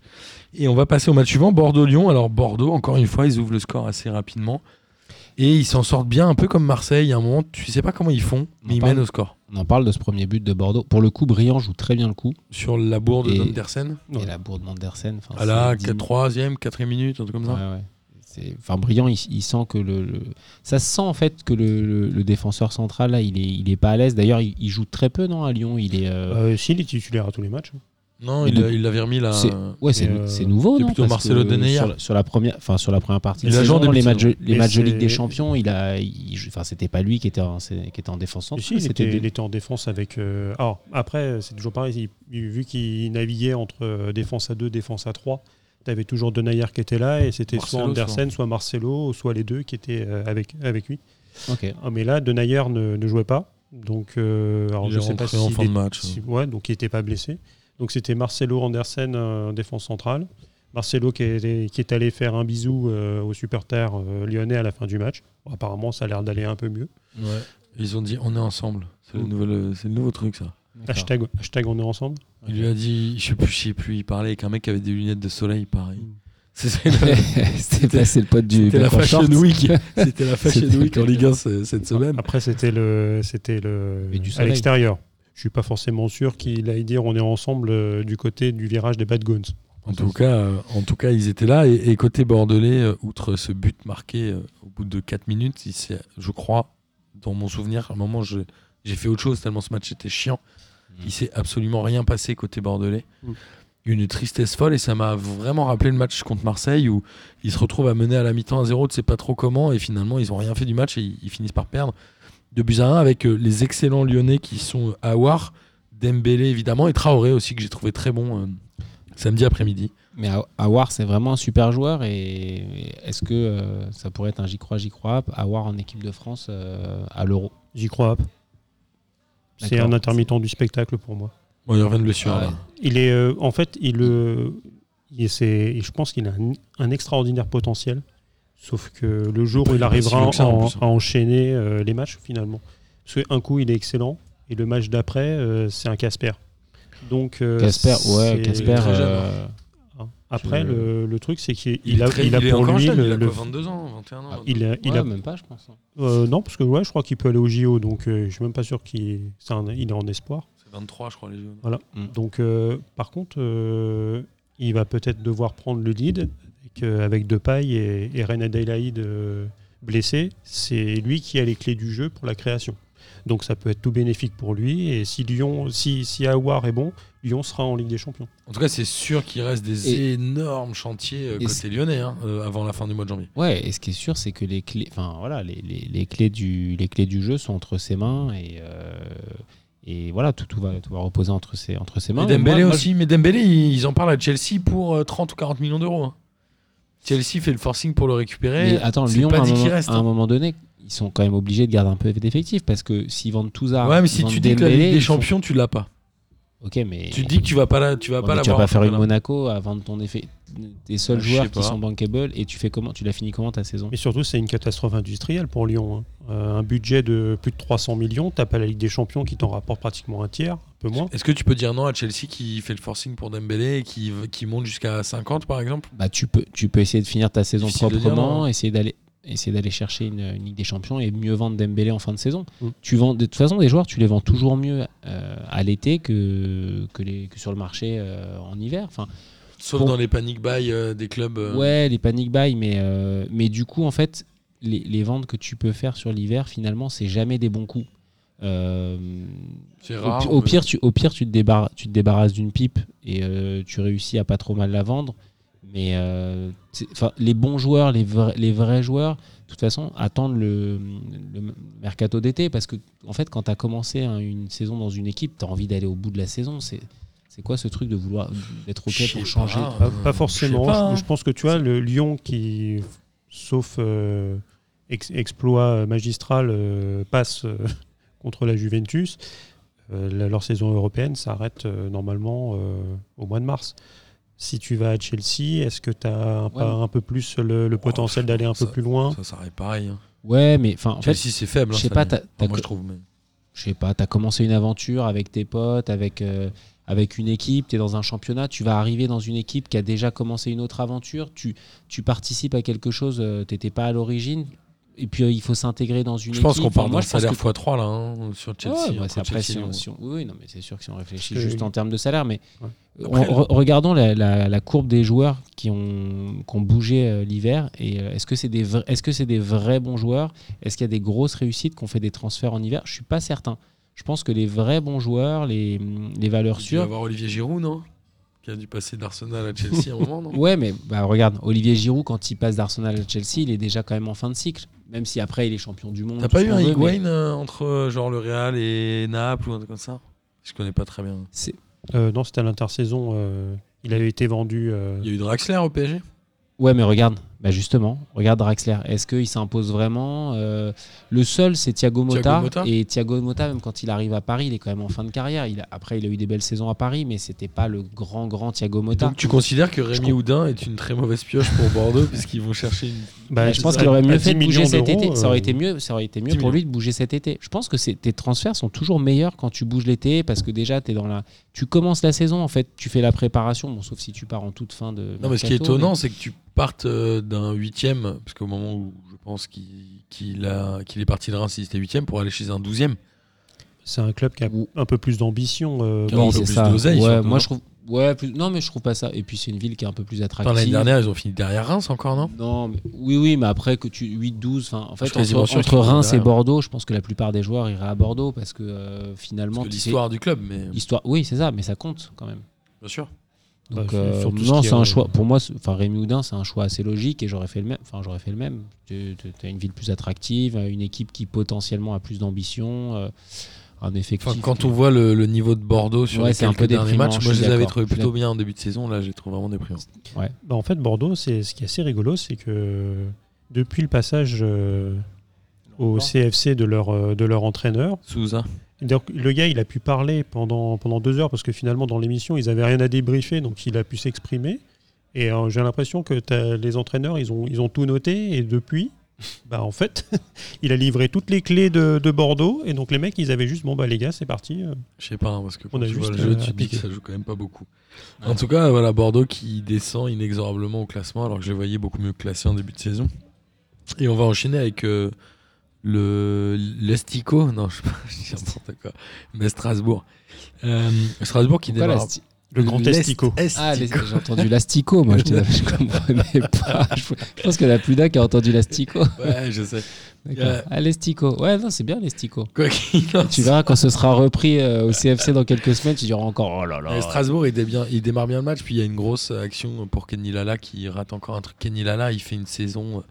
Et on va passer au match suivant, Bordeaux-Lyon. Alors Bordeaux, encore une fois, ils ouvrent le score assez rapidement. Et ils s'en sortent bien, un peu comme Marseille. À un moment, tu sais pas comment ils font, mais On ils parle. mènent au score. On en parle de ce premier but de Bordeaux. Pour le coup, Briand joue très bien le coup. Sur la bourde Et- d'Andersen, Ouais. Et la bourde d'Andersen. à la c'est digne. 3e, 4e minute, un truc comme ça. Ouais, Enfin, Briand, il, il sent que le, le- Ça se sent en fait que le, le- le défenseur central, là, il est, il est pas à l'aise. D'ailleurs, il, il joue très peu, non, à Lyon. Il est. euh, Euh, S'il est titulaire à tous les matchs. Non, il de- l'a- il l'avait remis là. C'est- Ouais, c'est euh, nouveau, c'est plutôt Marcelo Deneyer. Sur, la- sur la première, enfin sur la première partie Il de a saison, les matchs, les matchs de Ligue des Champions, il a, enfin c'était pas lui qui était en, c'est- qui était en défense centrale. Si, il, était, des- il était en défense avec. euh, Alors, après, c'est toujours pareil. il- il- vu qu'il naviguait entre euh, défense à 2, défense à 3, tu avais toujours Denayer qui était là et c'était soit Andersen, soit Marcelo, soit les deux qui étaient euh, avec, avec lui. Ok. Ah, mais là, Denayer ne, ne jouait pas. Donc, euh, alors Il je est sais pas rentré si en fin de match. si- ouais, donc il n'était pas blessé. Donc c'était Marcelo Andersen en défense centrale. Marcelo qui est, qui est allé faire un bisou euh, aux supporters euh, lyonnais à la fin du match. Bon, apparemment, ça a l'air d'aller un peu mieux. Ouais. Ils ont dit on est ensemble. C'est le, Mm. c'est le nouveau truc ça. Hashtag, hashtag on est ensemble. Il lui a dit, je sais plus, je sais plus, il parlait avec un mec qui avait des lunettes de soleil, pareil. Mm. Le- C'était le pote du. C'était la Fashion. Week. C'était la Fashion Week en Ligue 1 ce- cette semaine. Après, c'était le, c'était le à l'extérieur. Je suis pas forcément sûr qu'il aille dire on est ensemble euh, du côté du virage des Bad Guns. En tout cas, euh, en tout cas, ils étaient là. Et, et côté bordelais, euh, outre ce but marqué euh, au bout de 4 minutes, il s'est- je crois, dans mon souvenir, à un moment, je- j'ai fait autre chose tellement ce match était chiant. Il s'est absolument rien passé côté bordelais. Mm. Une tristesse folle et ça m'a vraiment rappelé le match contre Marseille où ils se retrouvent à mener à la mi-temps à 0, tu sais pas trop comment, et finalement ils ont rien fait du match et ils, ils finissent par perdre. De buts à 1 avec euh, les excellents lyonnais qui sont euh, Aouar, Dembélé évidemment, et Traoré aussi que j'ai trouvé très bon euh, samedi après-midi. Mais Aw- Awar, c'est vraiment un super joueur. Et est-ce que euh, ça pourrait être un j'y crois, j'y crois Awar en équipe de France euh, à l'Euro? J'y crois. hop. C'est un intermittent du spectacle pour moi. Bon, il revient de blessure. Ah là. ouais. Il est, euh, en fait, il, euh, il- c'est- je pense qu'il a un, un extraordinaire potentiel. Sauf que le jour où il si arrivera à, en hein. à enchaîner euh, les matchs, finalement. Parce qu'un coup, il est excellent. Et le match d'après, euh, c'est un Casper. Donc, euh, Casper, ouais, Casper. euh, hein. Après, le, le truc, c'est qu'il Il, a, est très- il a il est pour lui jeune, le- il a le- quoi, 22 ans, 21 ans. Ah, il a, il ouais, a- même pas, je pense. hein. euh, non, parce que ouais, je crois qu'il peut aller au JO. Donc, euh, je suis même pas sûr qu'il il est en espoir. C'est 23, je crois, les jeux. Mm. Donc, euh, par contre, euh, il va peut-être devoir prendre le lead avec, euh, avec Depay et, et René Adelaide euh, blessé. C'est lui qui a les clés du jeu pour la création. Donc, ça peut être tout bénéfique pour lui. Et si Lyon, si, si Aouar est bon, Lyon sera en Ligue des Champions. En tout cas, c'est sûr qu'il reste des Et- énormes chantiers euh, côté lyonnais hein, euh, avant la fin du mois de janvier. Ouais, et ce qui est sûr, c'est que les clés, enfin voilà, les, les- les clés du, les clés du jeu sont entre ses mains et euh, et voilà, tout, tout va, tout va reposer entre ses, entre ses mains. Et Dembélé Moi- moi, aussi, mais Dembélé, ils en parlent à Chelsea pour euh, 30 ou 40 millions d'euros. hein. Chelsea fait le forcing pour le récupérer. Mais attends, Lyon, à un, moment, reste, à un hein. moment donné, ils sont quand même obligés de garder un peu d'effectifs parce que s'ils vendent Touzard, Ouais, mais si tu dis que la Dembélé, Ligue des Champions, tu l'as pas. Ok, mais Tu te dis que tu vas pas là, tu vas Ouais, pas tu vas pas faire une. Monaco à vendre ton effet. Tes seuls je joueurs qui sont bankable et tu fais comment Tu l'as fini comment ta saison? Mais surtout, c'est une catastrophe industrielle pour Lyon. hein. Euh, un budget de plus de 300 millions, t'as pas la Ligue des Champions qui t'en rapporte pratiquement un tiers, un peu moins. Est-ce que tu peux dire non à Chelsea qui fait le forcing pour Dembélé et qui, qui monte jusqu'à 50 par exemple? Bah tu peux tu peux essayer de finir ta saison Difficile proprement, non essayer d'aller essayer d'aller chercher une, une Ligue des Champions et mieux vendre Dembélé en fin de saison. Mm. Tu vends de toute façon des joueurs, tu les vends toujours mieux euh, à l'été que que, les, que sur le marché euh, en hiver. Enfin, Sauf Bon. dans les panic buy euh, des clubs. euh, Ouais, les panic buy, mais, euh, mais du coup, en fait, les, les ventes que tu peux faire sur l'hiver, finalement, c'est jamais des bons coups. Euh, C'est au, rare. au mais- pire, tu, au pire, tu te, débarrasses, tu te débarrasses d'une pipe et euh, tu réussis à pas trop mal la vendre. Mais euh, les bons joueurs, les vrais, les vrais joueurs, de toute façon, attendent le, le mercato d'été parce que, en fait, quand tu as commencé hein, une saison dans une équipe, tu as envie d'aller au bout de la saison. C'est c'est quoi ce truc de vouloir d'être OK pour changer pas. Pas, Euh, pas forcément. pas, Je, hein. je pense que tu vois, le Lyon qui, sauf euh, ex- exploit magistral, euh, passe euh, contre la Juventus, euh, la- leur saison européenne s'arrête euh, normalement euh, au mois de mars. Si tu vas à Chelsea, est-ce que tu as un, pas Ouais. un peu plus le, le potentiel je d'aller un peu plus loin Ça, ça arrive pareil. hein. Ouais, mais enfin, en fait, Chelsea, c'est faible. je hein, sais cette pas, Enfin, moi, je trouve. mais- je sais pas, t'as commencé une aventure avec tes potes, avec, euh, avec une équipe, t'es dans un championnat, tu vas arriver dans une équipe qui a déjà commencé une autre aventure, tu, tu participes à quelque chose, euh, t'étais pas à l'origine, et puis euh, il faut s'intégrer dans une Je pense qu'on parle d'un je pense salaire que- x3 là hein, sur Chelsea. Ouais, bah, entre c'est après, Chelsea et si on- Lyon. si on- oui, non, mais c'est sûr que si on réfléchit juste en termes de salaire, mais Ouais. Après, re- regardons la, la- la courbe des joueurs qui ont, qui ont bougé euh, l'hiver. Et euh, est-ce que c'est des, c'est vrais bons joueurs? Est-ce qu'il y a des grosses réussites qui ont fait des transferts en hiver? Je suis pas certain. Je pense que les vrais bons joueurs, les, les valeurs Il doit y sûres. avoir Olivier Giroud, non? Qui a dû passer d'Arsenal à Chelsea à un moment, non? Ouais, mais bah, regarde, Olivier Giroud, quand il passe d'Arsenal à Chelsea, il est déjà quand même en fin de cycle. Même si après, il est champion du monde. T'as pas eu qu'on un veut, mais Higuain euh, entre genre le Real et Naples ou un truc comme ça? Je connais pas très bien. c'est- Euh, Non, c'était à l'intersaison. euh, il avait été vendu. euh, Il y a eu Draxler au PSG Ouais, mais regarde, bah justement, regarde Draxler. Est-ce qu'il s'impose vraiment Euh, Le seul, c'est Thiago Motta. Thiago Motta. Et Thiago Motta, même quand il arrive à Paris, il est quand même en fin de carrière. Il a- après, il a eu des belles saisons à Paris, mais c'était pas le grand, grand Thiago Motta. Donc tu considères que Rémi Houdin est une très mauvaise pieche pour Bordeaux puisqu'ils vont chercher une. bah, je pense qu'il aurait mieux 10 fait de bouger cet été. Ça aurait euh, été mieux, ça aurait été mieux 10 pour millions. lui de bouger cet été. Je pense que tes transferts sont toujours meilleurs quand tu bouges l'été parce que déjà es dans la, tu commences la saison en fait, tu fais la préparation. Bon, sauf si tu pars en toute fin de. Non, mais ce qui est étonnant, c'est que tu partes euh, d'un huitième, parce qu'au moment où je pense qu'il a- qu'il est parti de Reims, il était huitième, pour aller chez un douzième. C'est un club qui a un peu plus d'ambition. euh, Oui, un peu c'est plus ça. d'oseille, Ouais, surtout, moi non je trouve. Ouais, plus- non, mais je trouve pas ça. Et puis c'est une ville qui est un peu plus attractive. L'année dernière, ils ont fini derrière Reims encore, non? Non, mais- oui, oui, mais après que tu 8-12, enfin, en fait, entre, Reims et. Bordeaux, je pense que la plupart des joueurs iraient à Bordeaux parce que euh, finalement, l'histoire du club, mais l'histoire, oui, c'est ça, mais ça compte quand même. bien sûr. Donc, Bah, euh, surtout ce non, c'est est, un euh, choix. Pour moi, enfin, Rémi Houdin, c'est un choix assez logique et j'aurais fait le même. Enfin, j'aurais fait le même. Tu as une ville plus attractive, une équipe qui potentiellement a plus d'ambition, euh, un effectif. Enfin, quand on voit le, le niveau de Bordeaux sur Ouais, les un peu derniers matchs, moi je les avais trouvés plutôt bien en début de saison, là je les trouve vraiment déprimants. Bah, en fait, Bordeaux, c'est ce qui est assez rigolo, c'est que depuis le passage euh, au CFC de leur, euh, de leur entraîneur, Souza. D'ailleurs, le gars, il a pu parler pendant, pendant deux heures parce que finalement, dans l'émission, ils n'avaient rien à débriefer, donc il a pu s'exprimer. Et euh, j'ai l'impression que t'as- les entraîneurs, ils ont, ils ont tout noté, et depuis, bah, en fait, il a livré toutes les clés de, de Bordeaux, et donc les mecs, ils avaient juste, bon, bah les gars, c'est parti. euh. Je sais pas, hein, parce que quand On a tu vois le juste, jeu, tu te dis que ça joue quand même pas beaucoup. En tout cas, voilà, Bordeaux qui descend inexorablement au classement, alors que je les voyais beaucoup mieux classés en début de saison. Et on va enchaîner avec euh, le l'Estico, non, je sais pas, je dis n'importe quoi, mais Strasbourg. Euh, Strasbourg qui Pourquoi démarre. Le grand Estico. Ah, j'ai entendu l'astico, moi, je, je comprenais pas. Je, je pense qu'il y en a plus d'un qui a entendu l'astico. Ouais, je sais. Euh, Ah, l'estico. Ouais, non, c'est bien l'estico. Tu verras quand ce sera repris euh, au CFC dans quelques semaines, tu diras encore oh là là. Strasbourg, il, dé- bien- il démarre bien le match, puis il y a une grosse action pour Kenny Lala qui rate encore un truc. Kenny Lala, il fait une saison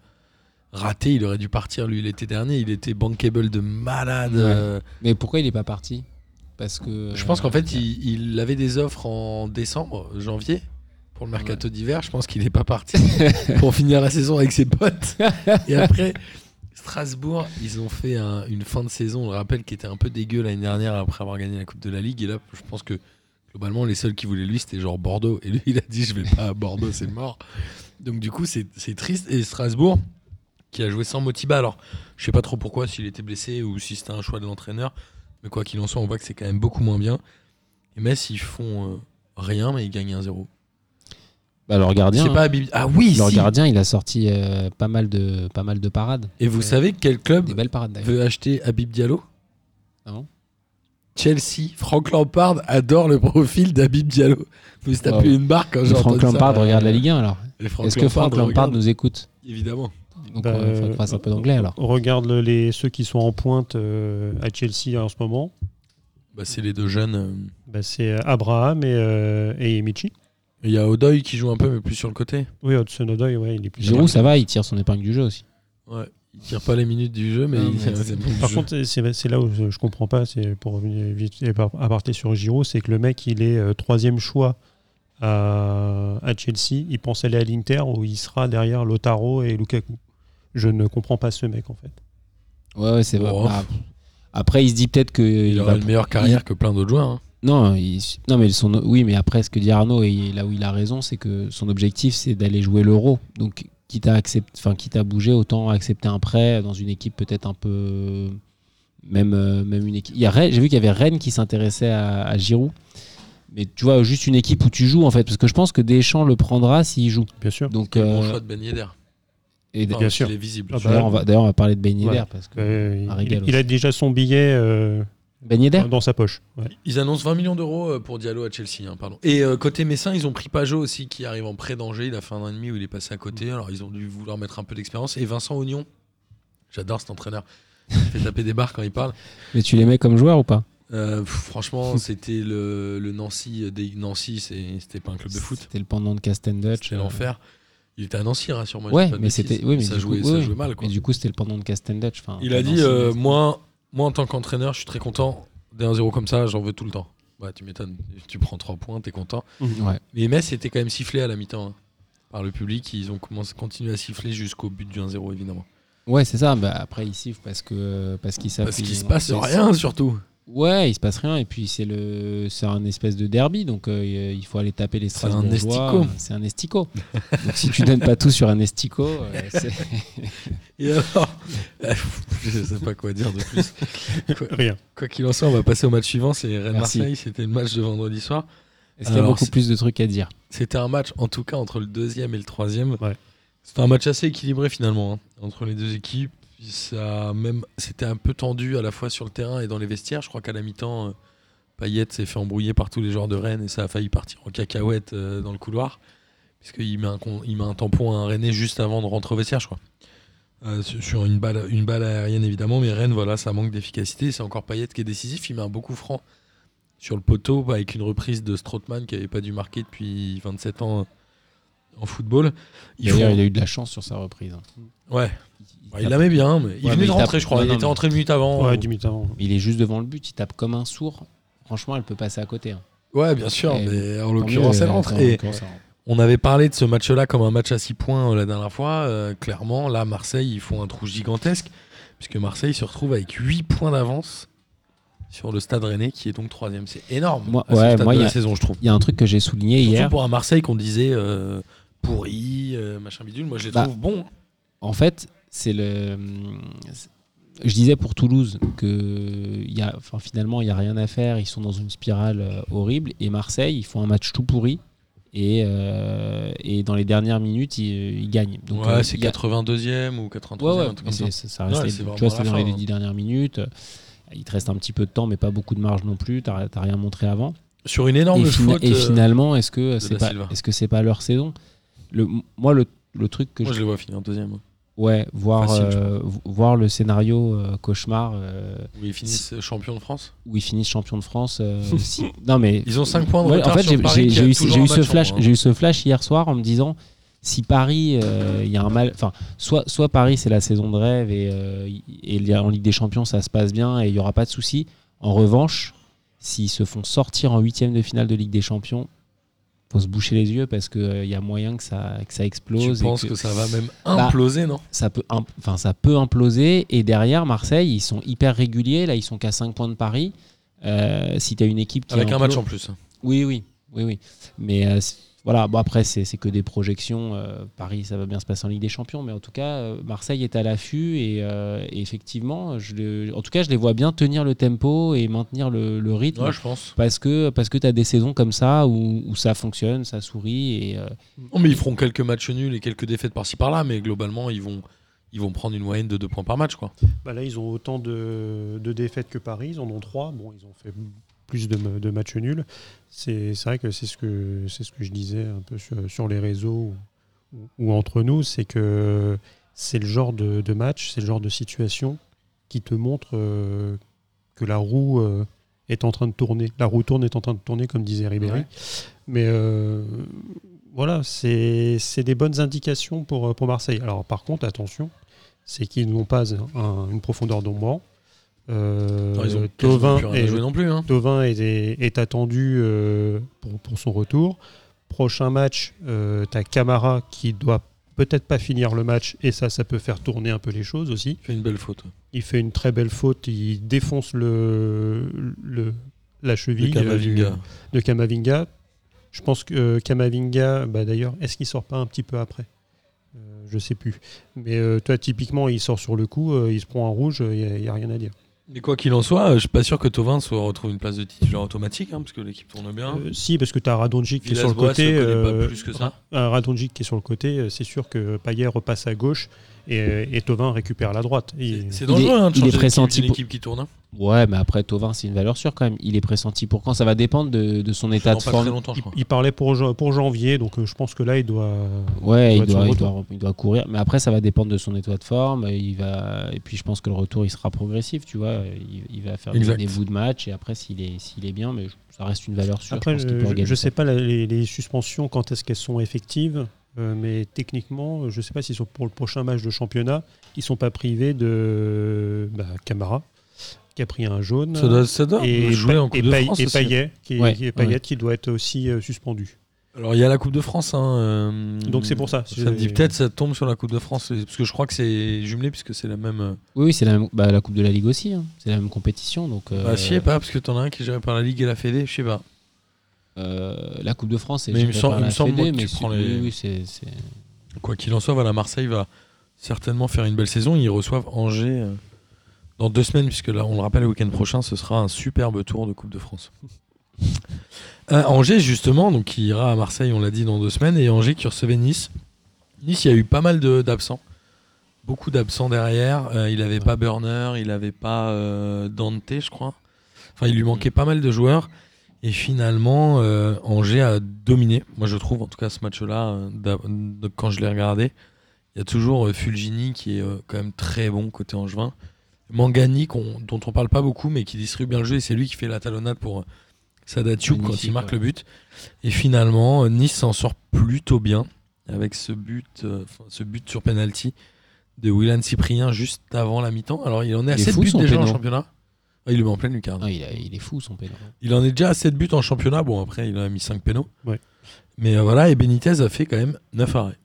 euh, ratée, il aurait dû partir lui l'été dernier, il était bankable de malade. Ouais. euh, Mais pourquoi il est pas parti? Parce que. Je pense qu'en euh, fait, il, il avait des offres en décembre, janvier, pour le mercato d'hiver. Je pense qu'il n'est pas parti pour finir la saison avec ses potes. Et après, Strasbourg, ils ont fait un- une fin de saison, on le rappelle, qui était un peu dégueu l'année dernière après avoir gagné la Coupe de la Ligue. Et là, je pense que globalement, les seuls qui voulaient lui, c'était genre Bordeaux. Et lui, il a dit Je vais pas à Bordeaux, c'est mort. Donc, du coup, c'est triste. Et Strasbourg, qui a joué sans Motiba. Alors, je sais pas trop pourquoi, s'il était blessé ou si c'était un choix de l'entraîneur. Mais quoi qu'il en soit, on voit que c'est quand même beaucoup moins bien. Et Metz, ils font euh, rien, mais ils gagnent 1-0. Bah, leur gardien, pas Ah oui, leur si. gardien, il a sorti euh, pas mal de pas mal de parades. Et vous savez quel club Des belles parades d'ailleurs. veut acheter Habib Diallo? Ah bon? Chelsea. Franck Lampard adore le profil d'Habib Diallo. Suis tapé Wow. une barre quand Franck entendu ça. Lampard regarde la Ligue 1 alors. Franck Est-ce que Franck Lampard nous écoute? Évidemment. Donc Bah, il fasse un peu d'anglais alors. On regarde le- les, ceux qui sont en pointe euh, à Chelsea en ce moment. Bah, c'est les deux jeunes. euh. Bah, c'est Abraham et, euh, et Michi. Il y a Odoy qui joue un peu, mais plus sur le côté. Oui, Hudson Odoi, ouais, il est plus. Giroud, ça va, il tire son épingle du jeu aussi. Ouais. Il tire pas les minutes du jeu, mais Non, il mais Par jeu. contre, c'est là où je, comprends pas, c'est pour revenir vite et par- aparté sur Giroud, c'est que le mec, il est euh, troisième choix à, à Chelsea. Il pense aller à l'Inter où il sera derrière Lotaro et Lukaku. Je ne comprends pas ce mec en fait. Ouais, ouais, c'est vrai. Oh. Bah, après, il se dit peut-être que il il aura va- une meilleure carrière que plein d'autres joueurs. hein. Non, il- non, mais son, oui, mais après, ce que dit Arnaud, et là où il a raison, c'est que son objectif, c'est d'aller jouer l'euro. Donc, quitte à, accept- enfin, quitte à bouger, autant accepter un prêt dans une équipe peut-être un peu. Même, euh, même une équipe. il y a Rennes- J'ai vu qu'il y avait Rennes qui s'intéressait à, à Giroud. Mais tu vois, juste une équipe où tu joues, en fait. Parce que je pense que Deschamps le prendra s'il joue. Bien sûr. Donc, C'est le bon euh, choix de Ben Yedder. Et Enfin, bien sûr. Il est visible. Ah bah, d'ailleurs, on va, d'ailleurs, on va parler de Ben Yedder. Parce que Euh, il, a déjà son billet euh, Ben Yedder dans sa poche. Ouais. Ils annoncent 20 millions d'euros euh, pour Diallo à Chelsea. hein, pardon. Et euh, côté Messin, ils ont pris Pajot aussi, qui arrive en prêt danger. Il a fait un an et demi où il est passé à côté. Alors, ils ont dû vouloir mettre un peu d'expérience. Et Vincent Ognon, j'adore cet entraîneur. Il fait taper des barres quand il parle. Mais tu les mets comme joueur ou pas Euh, pff, franchement, c'était le, le Nancy. Des, Nancy, c'était pas un club de foot. C'était le pendant de Castan Dutch. C'était l'enfer. Il était à Nancy, rassure-moi. Ouais, mais c'était- oui, mais ça, jouait, coup, ça oui, jouait mal. Quoi. Et du coup, c'était le pendant de Castan Dutch. Enfin, Il a dit euh, moi, moi, en tant qu'entraîneur, je suis très content. Des 1-0 comme ça, j'en veux tout le temps. Ouais, tu m'étonnes. Tu prends 3 points, t'es content. Ouais. Mais Metz était quand même sifflé à la mi-temps hein, par le public. Ils ont commencé, continué à siffler jusqu'au but du 1-0, évidemment. Ouais, c'est ça. Bah, après, ils sifflent parce que parce qu'ils savent Parce qu'il se passe rien, surtout. Ouais, il se passe rien. Et puis c'est le, c'est un espèce de derby, donc euh, il faut aller taper les C'est un Strasbourgeois. estico. C'est un estico. donc si tu donnes pas tout sur un estico, euh, c'est- Et alors, je sais pas quoi dire de plus. Quoi Rien. quoi qu'il en soit, on va passer au match suivant. C'est Merci. Rennes-Marseille. C'était le match de vendredi soir. est-ce qu'il y a beaucoup plus de trucs à dire? C'était un match, en tout cas, entre le deuxième et le troisième. Ouais. C'était un match assez équilibré finalement hein, entre les deux équipes. Ça même, c'était un peu tendu à la fois sur le terrain et dans les vestiaires. Je crois qu'à la mi-temps, euh, Payet s'est fait embrouiller par tous les joueurs de Rennes et ça a failli partir en cacahuète euh, dans le couloir, puisqu'il met un, il met un tampon à un Rennais juste avant de rentrer au vestiaire, je crois. Euh, sur une balle, une balle aérienne évidemment, mais Rennes, voilà, ça manque d'efficacité. C'est encore Payet qui est décisif. Il met un beau coup franc sur le poteau avec une reprise de Strootman qui n'avait pas dû marquer depuis 27 ans en football. Ils D'ailleurs, font- il a eu de la chance sur sa reprise. hein. Ouais, Bah, il la met bien, mais il Ouais, venait mais de il rentrer, tape- je crois. Ouais, il non, était mais- rentré une minute avant. Ouais, 10 minutes avant. il est juste devant le but. Il tape comme un sourd. Franchement, elle peut passer à côté. hein. Ouais, bien sûr, Et mais en Tant l'occurrence, elle euh, rentre. Et on avait parlé de ce match-là comme un match à 6 points euh, la dernière fois. Euh, clairement, là, Marseille, ils font un trou gigantesque, puisque Marseille se retrouve avec 8 points d'avance sur le stade rennais, qui est donc troisième. C'est énorme Moi- à ce ouais, stade moi, de il y la a- saison, je trouve. Il y a un truc que j'ai souligné Surtout hier. pour un Marseille qu'on disait euh, pourri, euh, machin bidule. Moi, je les Bah, trouve bons. En fait, c'est le. Je disais pour Toulouse que il y a, enfin, finalement, il n'y a rien à faire. Ils sont dans une spirale euh, horrible. Et Marseille, ils font un match tout pourri. Et, euh, et dans les dernières minutes, ils, ils gagnent. Donc, ouais, euh, c'est il y a- 82e ou 83e, Ouais, ouais, un truc mais comme ça. c'est- ça reste Ouais, les- c'est tu vois, c'est dans les hein. dix dernières minutes. Il te reste un petit peu de temps, mais pas beaucoup de marge non plus. T'as rien montré avant. Sur une énorme et, faute. et finalement, est-ce que c'est pas, est-ce que c'est pas leur saison? Le, Moi, le, le truc que moi, je je les vois finir en deuxième. Ouais, voir, Facile, euh, vo- voir le scénario euh, cauchemar euh, Où ils finissent champions de France? où ils finissent champion de France. euh, si- Non mais Ils ont 5 points de Ouais, retard en fait, j'ai eu, ce flash, moins, hein. j'ai eu ce flash hier soir en me disant si Paris, euh, il y a un mal, enfin, soit, soit Paris c'est la saison de rêve et, euh, et en Ligue des Champions ça se passe bien et il y aura pas de souci. En revanche, s'ils se font sortir en huitième de finale de Ligue des Champions, faut se boucher les yeux parce qu'il y a moyen que ça, que ça explose. et penses que- que ça va même Bah, imploser, non? ça peut, enfin, ça peut imploser. Et derrière, Marseille, ils sont hyper réguliers. Là, ils sont qu'à 5 points de Paris. Euh, si tu as une équipe qui Avec un match en plus. Oui, oui, oui, oui. Mais euh, voilà, bon après, c'est c'est que des projections. euh, Paris, ça va bien se passer en Ligue des Champions, mais en tout cas, euh, Marseille est à l'affût et, euh, et effectivement, je le- en tout cas, je les vois bien tenir le tempo et maintenir le, le rythme. Ouais, je pense. Parce que, parce que tu as des saisons comme ça où, où ça fonctionne, ça sourit. Et, euh, Non, mais ils feront quelques matchs nuls et quelques défaites par-ci par-là, mais globalement, ils vont, ils vont prendre une moyenne de 2 points par match. Quoi. Bah là, ils ont autant de, de défaites que Paris. Ils en ont trois. Bon, ils ont fait plus de, de matchs nuls. C'est vrai que c'est ce que c'est ce que je disais un peu sur, sur les réseaux ou, ou entre nous, c'est que c'est le genre de, de match, c'est le genre de situation qui te montre euh, que la roue euh, est en train de tourner. La roue tourne est en train de tourner, comme disait Ribéry. Ouais. Mais euh, voilà, c'est des bonnes indications pour, pour Marseille. Alors par contre, attention, c'est qu'ils n'ont pas un- une profondeur d'ombre. Euh, Non, ils ont est, non plus. Hein. Thauvin est, est attendu euh, pour, pour son retour. Prochain match, tu as Camara qui doit peut-être pas finir le match et ça, ça peut faire tourner un peu les choses aussi. Il fait une belle faute. Il fait une très belle faute, il défonce le, le- la cheville euh, Kamavinga. du- de Kamavinga. Je pense que euh, Kamavinga, bah, d'ailleurs, est-ce qu'il sort pas un petit peu après? Euh, Je sais plus. Mais euh, toi, typiquement, il sort sur le coup, euh, il se prend un rouge, il n'y a, rien à dire. Mais quoi qu'il en soit, euh, je suis pas sûr que Tovin soit retrouve une place de titulaire automatique, hein, parce que l'équipe tourne bien. Euh, si, parce que tu as Radonjic qui est sur le côté. pas euh, plus que ça. Radonjic qui est sur le côté, euh, c'est sûr que Payet repasse à gauche et, et Thauvin récupère la droite. Et- C'est- C'est Il dangereux est- hein, de il est changer pressenti équipe qui tourne. hein. Ouais, mais après, Tovin, c'est une valeur sûre quand même. Il est pressenti pour quand? Ça va dépendre de, de son état de forme. il, parlait pour, pour janvier, donc euh, je pense que là, il doit. Ouais, Il doit il, doit, il doit courir. Mais après, ça va dépendre de son état de forme. Il va... Et puis, je pense que le retour, il sera progressif, tu vois. Il, il va faire des, Exact. des bouts de match. Et après, s'il est, s'il est bien, mais je- ça reste une valeur sûre. Après, je qu'il je, ça. sais pas la- les, les suspensions, quand est-ce qu'elles sont effectives, euh, mais techniquement, je sais pas si pour le prochain match de championnat, ils sont pas privés de bah, Camara, qui a pris un jaune. Ça doit, ça doit et, jouer Pa- en Coupe et de Pay- France et aussi. Payet, qui, Ouais, qui est Payet ouais. qui doit être aussi euh, suspendu. Alors il y a la Coupe de France. Hein, euh, Donc c'est pour ça. Ça me dit peut-être ça tombe sur la Coupe de France, parce que je crois que c'est jumelé puisque c'est la même. euh, Oui, oui, c'est la, même- bah, la Coupe de la Ligue aussi. hein. C'est la même compétition. Donc, euh, Bah, je sais pas, parce que t'en as un qui est géré par la Ligue et la Fédé, je sais pas. euh, la Coupe de France, c'est Mais il me géré semble- par il me la semble, Fédé, tu mais prends les- oui, oui, c'est- c'est- Quoi qu'il en soit, voilà, Marseille va certainement faire une belle saison. Ils reçoivent Angers euh, dans deux semaines, puisque là, on le rappelle, le week-end prochain, ce sera un superbe tour de Coupe de France. Euh, Angers, justement, donc qui ira à Marseille, on l'a dit, dans deux semaines, et Angers qui recevait Nice. Nice, il y a eu pas mal d'absents. Beaucoup d'absents derrière. Euh, il n'avait pas Burner, il n'avait pas euh, Dante, je crois. Enfin, il lui manquait pas mal de joueurs. Et finalement, Angers a dominé. Moi, je trouve, en tout cas, ce match-là, quand je l'ai regardé, il y a toujours Fulgini qui est quand même très bon côté Angevin. Mangani, dont on parle pas beaucoup, mais qui distribue bien le jeu, et c'est lui qui fait la talonnade pour euh, Sadat Youb quand il marque ouais. le but. Et finalement, euh, Nice s'en sort plutôt bien avec ce but, euh, ce but sur penalty de Willan Cyprien juste avant la mi-temps. Alors, il en est à Il est 7 fou, buts déjà en championnat. Ah, il le met en pleine lucarne. Ah, il, a- il est fou son pénal. Il en est déjà à 7 buts en championnat. Bon, après, il en a mis 5 pénaux. Ouais. Mais euh, voilà, et Benitez a fait quand même 9 arrêts.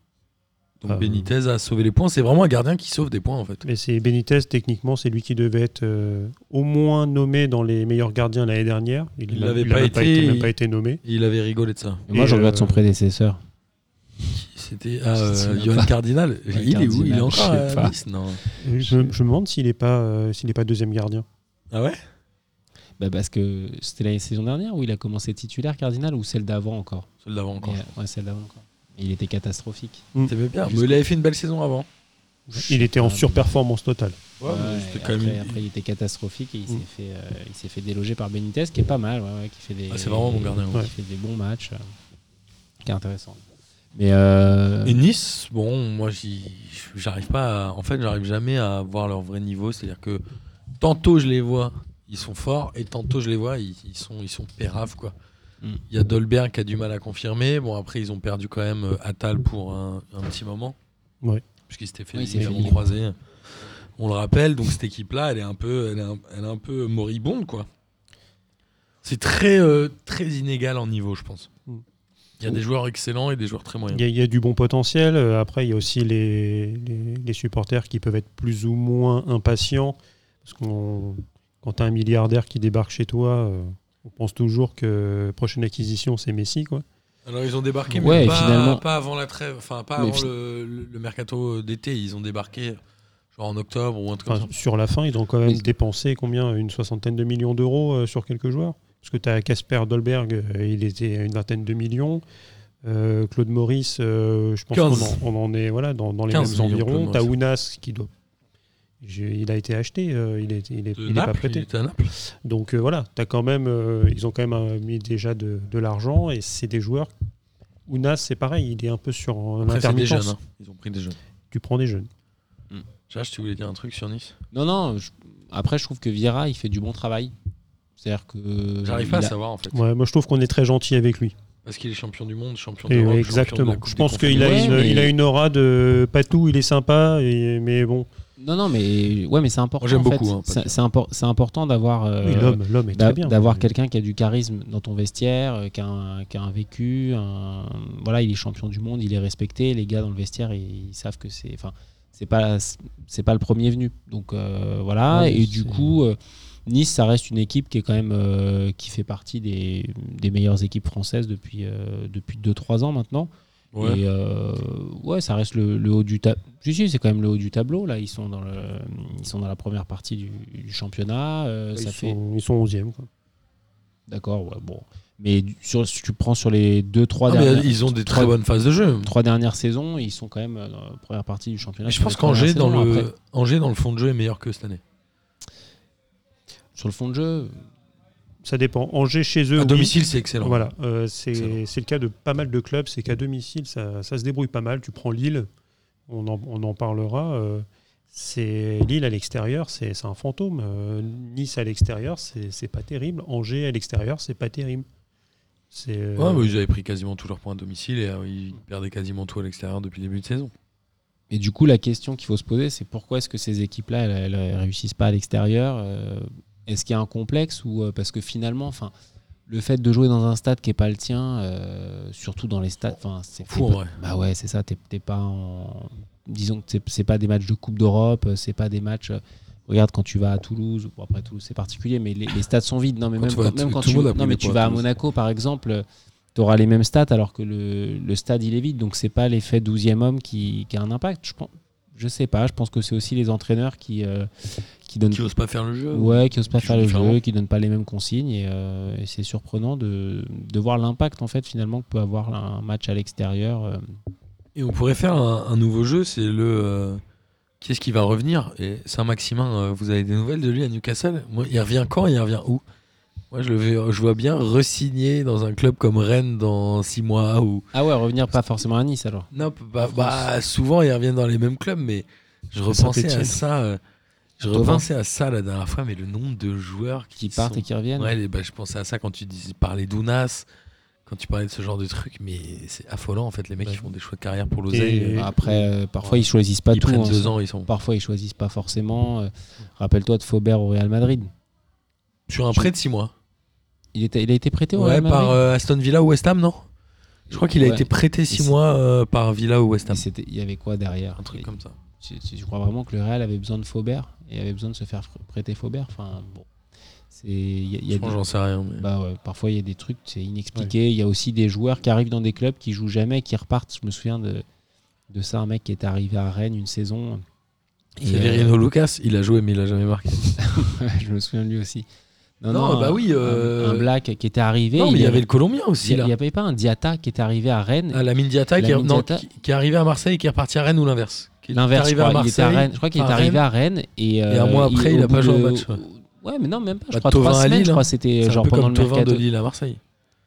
Donc Ah, Benitez a sauvé les points. C'est vraiment un gardien qui sauve des points, en fait. Mais c'est Benitez, techniquement, c'est lui qui devait être euh, au moins nommé dans les meilleurs gardiens l'année dernière. Il n'a- l'avait a pas été. même pas été nommé. Il avait rigolé de ça. Et moi, Et, je regarde euh, son prédécesseur. C'était ah, euh, Johan. Cardinal. Ouais, il est où Il est encore à. Nice Non. Je, je me demande s'il n'est pas, euh, s'il est pas deuxième gardien. Ah ouais? Bah, parce que c'était la saison dernière où il a commencé titulaire cardinal ou celle d'avant encore? Celle d'avant encore. Euh, Ouais, celle d'avant encore. Il était catastrophique. T'aimais bien. Jusqu'au- Mais il avait fait une belle saison avant. Il était en Ah, surperformance totale. Ouais, Ouais, mais et c'était quand après, même. une- après, il était catastrophique et il Mm. s'est fait, euh, il s'est fait déloger par Benitez, qui est pas mal, ouais, ouais, qui fait des. Ah, c'est vraiment mon gardien, Qui ouais. fait des bons matchs, euh, qui est intéressant. Mais euh, Et Nice, bon, moi, j'arrive pas. à- En fait, j'arrive jamais à voir leur vrai niveau. C'est-à-dire que tantôt je les vois, ils sont forts, et tantôt je les vois, ils, ils sont, ils sont péraves, quoi. Mm. Il y a Dolberg qui a du mal à confirmer. Bon, après, ils ont perdu quand même euh, Attal pour un, un petit moment. Ouais. Puisqu'il s'était fait légèrement fait croiser. On le rappelle, donc cette équipe-là, elle est un peu, elle est un, elle est un peu moribonde, quoi. C'est très, euh, très inégal en niveau, je pense. Mm. Il y a des joueurs excellents et des joueurs très moyens. il y a du bon potentiel. Euh, Après, il y a aussi les, les- les supporters qui peuvent être plus ou moins impatients. Parce que quand tu as un milliardaire qui débarque chez toi, euh, On pense toujours que prochaine acquisition, c'est Messi. Quoi. Alors ils ont débarqué, mais pas, finalement- pas avant la trêve, enfin pas Mais avant fi- le, le- le mercato d'été. Ils ont débarqué genre en octobre ou un truc Enfin, comme ça. sur la fin, ils ont quand même Mais- dépensé combien? Une soixantaine de millions d'euros euh, sur quelques joueurs? Parce que tu as Casper Dolberg, euh, il était à une vingtaine de millions. Euh, Claude Maurice, euh, je pense 15. qu'on en, on en est voilà, dans, dans les 15 mêmes environs. Tu as. Ounas qui doit. Il a été acheté, euh, il est, il est, il est pas il prêté. à Naples. Donc euh, voilà, as quand même, euh, ils ont quand même euh, mis déjà de, de l'argent et c'est des joueurs. Ounas, c'est pareil, il est un peu sur euh, l'intermittence. hein. Ils ont pris des jeunes. Tu prends des jeunes. Josh, tu voulais dire un truc sur Nice? Non, non. je- Après, je trouve que Vieira, il fait du bon travail. C'est-à-dire que. J'arrive il pas à a- savoir en fait. Ouais, moi je trouve qu'on est très gentil avec lui. Parce qu'il est champion du monde, champion d'Europe. champion de exactement. Je pense qu'il a, Ouais, une, mais- il a une aura de patou, il est sympa, et, mais bon, Non, non, mais ouais, mais c'est important. J'aime beaucoup, hein, C'est- impor- important d'avoir. euh, oui, l'homme, l'homme est d'a- très bien. D'avoir quelqu'un qui a du charisme dans ton vestiaire, euh, qui a un, qui a un vécu, un- voilà, il est champion du monde, il est respecté. Les gars dans le vestiaire, ils, ils savent que c'est, enfin, c'est pas, c'est pas le premier venu. Donc euh, voilà. Ouais, et du coup, Nice, ça reste une équipe qui est quand même, euh, qui fait partie des, des meilleures équipes françaises depuis euh, depuis 2-3 ans maintenant. Ouais. Et euh, ouais, ça reste le, le haut du tableau. Si, si, c'est quand même le haut du tableau. Là, ils sont dans, le, ils sont dans la première partie du, du championnat. euh, ils, fait sont, ils sont 11e. Quoi. D'accord, ouais, bon. Mais sur, si tu prends sur les deux, trois, Ah, mais dernières, ils ont des très trois- bonnes phases de jeu. trois dernières saisons, ils sont quand même euh, dans la première partie du championnat. Mais je pense qu'Angers dans, le... Angers dans le fond de jeu est meilleur que cette année. sur le fond de jeu, Ça dépend. Angers chez eux. À oui. domicile, c'est excellent. Voilà, euh, c'est le cas de pas mal de clubs, c'est qu'à domicile, ça, ça se débrouille pas mal. Tu prends Lille, on en, on en parlera. euh, c'est Lille à l'extérieur, c'est c'est un fantôme. Euh, nice à l'extérieur, c'est c'est pas terrible. Angers à l'extérieur, c'est pas terrible. Euh, Ouais, ils avaient pris quasiment tous leurs points à domicile et euh, ils perdaient quasiment tout à l'extérieur depuis le début de saison. Et du coup, la question qu'il faut se poser, c'est pourquoi est-ce que ces équipes-là, elles, elles réussissent pas à l'extérieur euh, Est-ce qu'il y a un complexe ou euh, parce que finalement, enfin, le fait de jouer dans un stade qui est pas le tien, euh, surtout dans les stades, enfin, c'est Fou, pas- Bah ouais, c'est ça. T'es pas en, disons que c'est- pas des matchs de Coupe d'Europe, euh, c'est pas des matchs. Regarde quand tu vas à Toulouse, bon après Toulouse c'est particulier, mais les, les stades sont vides. Non mais Quand même quand, même quand tu, non, mais tu vas à. Monaco par exemple, tu auras les mêmes stats alors que le, le stade il est vide, donc c'est pas l'effet 12e homme qui, qui a un impact. Je pense, je sais pas, je pense que c'est aussi les entraîneurs qui euh, qui donnent Qui osent pas faire le jeu. ouais, qui osent pas qui faire le jeu, qui donnent pas les mêmes consignes et, euh, et c'est surprenant de, de voir l'impact en fait finalement que peut avoir un match à l'extérieur. euh. Et on pourrait faire un, un nouveau jeu, c'est le euh, qui est-ce qui va revenir? Et Saint-Maximin, euh, vous avez des nouvelles de lui à Newcastle? Moi, il revient quand? Il revient où? Moi, je le je vois bien re-signer dans un club comme Rennes dans 6 mois ou Ah ouais, revenir pas forcément à Nice alors. non, bah, bah, souvent ils reviennent dans les mêmes clubs, mais je repensais à ça. euh, je repensais à ça la dernière fois, mais le nombre de joueurs qui, Qui partent sont- et qui reviennent. Ouais, bah, je pensais à ça quand tu dis, parlais d'Ounas, quand tu parlais de ce genre de truc, mais c'est affolant en fait. Les mecs Ouais. qui font des choix de carrière pour l'oseille, euh, Après, euh, parfois ils choisissent pas ils tout. prennent hein. deux ans, ils sont Parfois ils choisissent pas forcément. euh, Rappelle-toi de Faubert au Real Madrid. sur un prêt de 6 mois. Il, était, il a été prêté au Ouais, par euh, Aston Villa ou West Ham, non? Je crois qu'il a Ouais. été prêté 6 Et c'est- mois euh, par Villa ou West Ham. Il y avait quoi derrière? Un truc Et- comme ça. tu crois vraiment que le Real avait besoin de Faubert et avait besoin de se faire prêter Faubert Enfin bon, y a, y j'en sais rien. mais- bah ouais, parfois il y a des trucs c'est inexpliqué. Il y a aussi des joueurs qui arrivent dans des clubs qui jouent jamais, qui repartent. Je me souviens de de ça, un mec qui était arrivé à Rennes une saison. Severino Lucas, il a joué, mais il a jamais marqué. euh, je me souviens de lui aussi. Non, bah un- oui, un- euh, un, black qui était arrivé. non, mais il y avait le Colombien aussi il n'y avait pas un Diata qui était arrivé à Rennes. Ah, la Diata, qui, est- non, Diatta. qui, qui est arrivé à Marseille et qui est reparti à Rennes ou l'inverse? L'inverse, je à crois. Il était à Rennes. Je crois qu'il est arrivé à Rennes et, euh, Et un mois après, il au a pas joué au match, ouais. Ouais, mais non, même pas. Je Bah, crois Thauvin trois semaines. Lille, je hein. crois c'était C'est un genre peu pendant comme le Tovin de mercato. Lille à Marseille.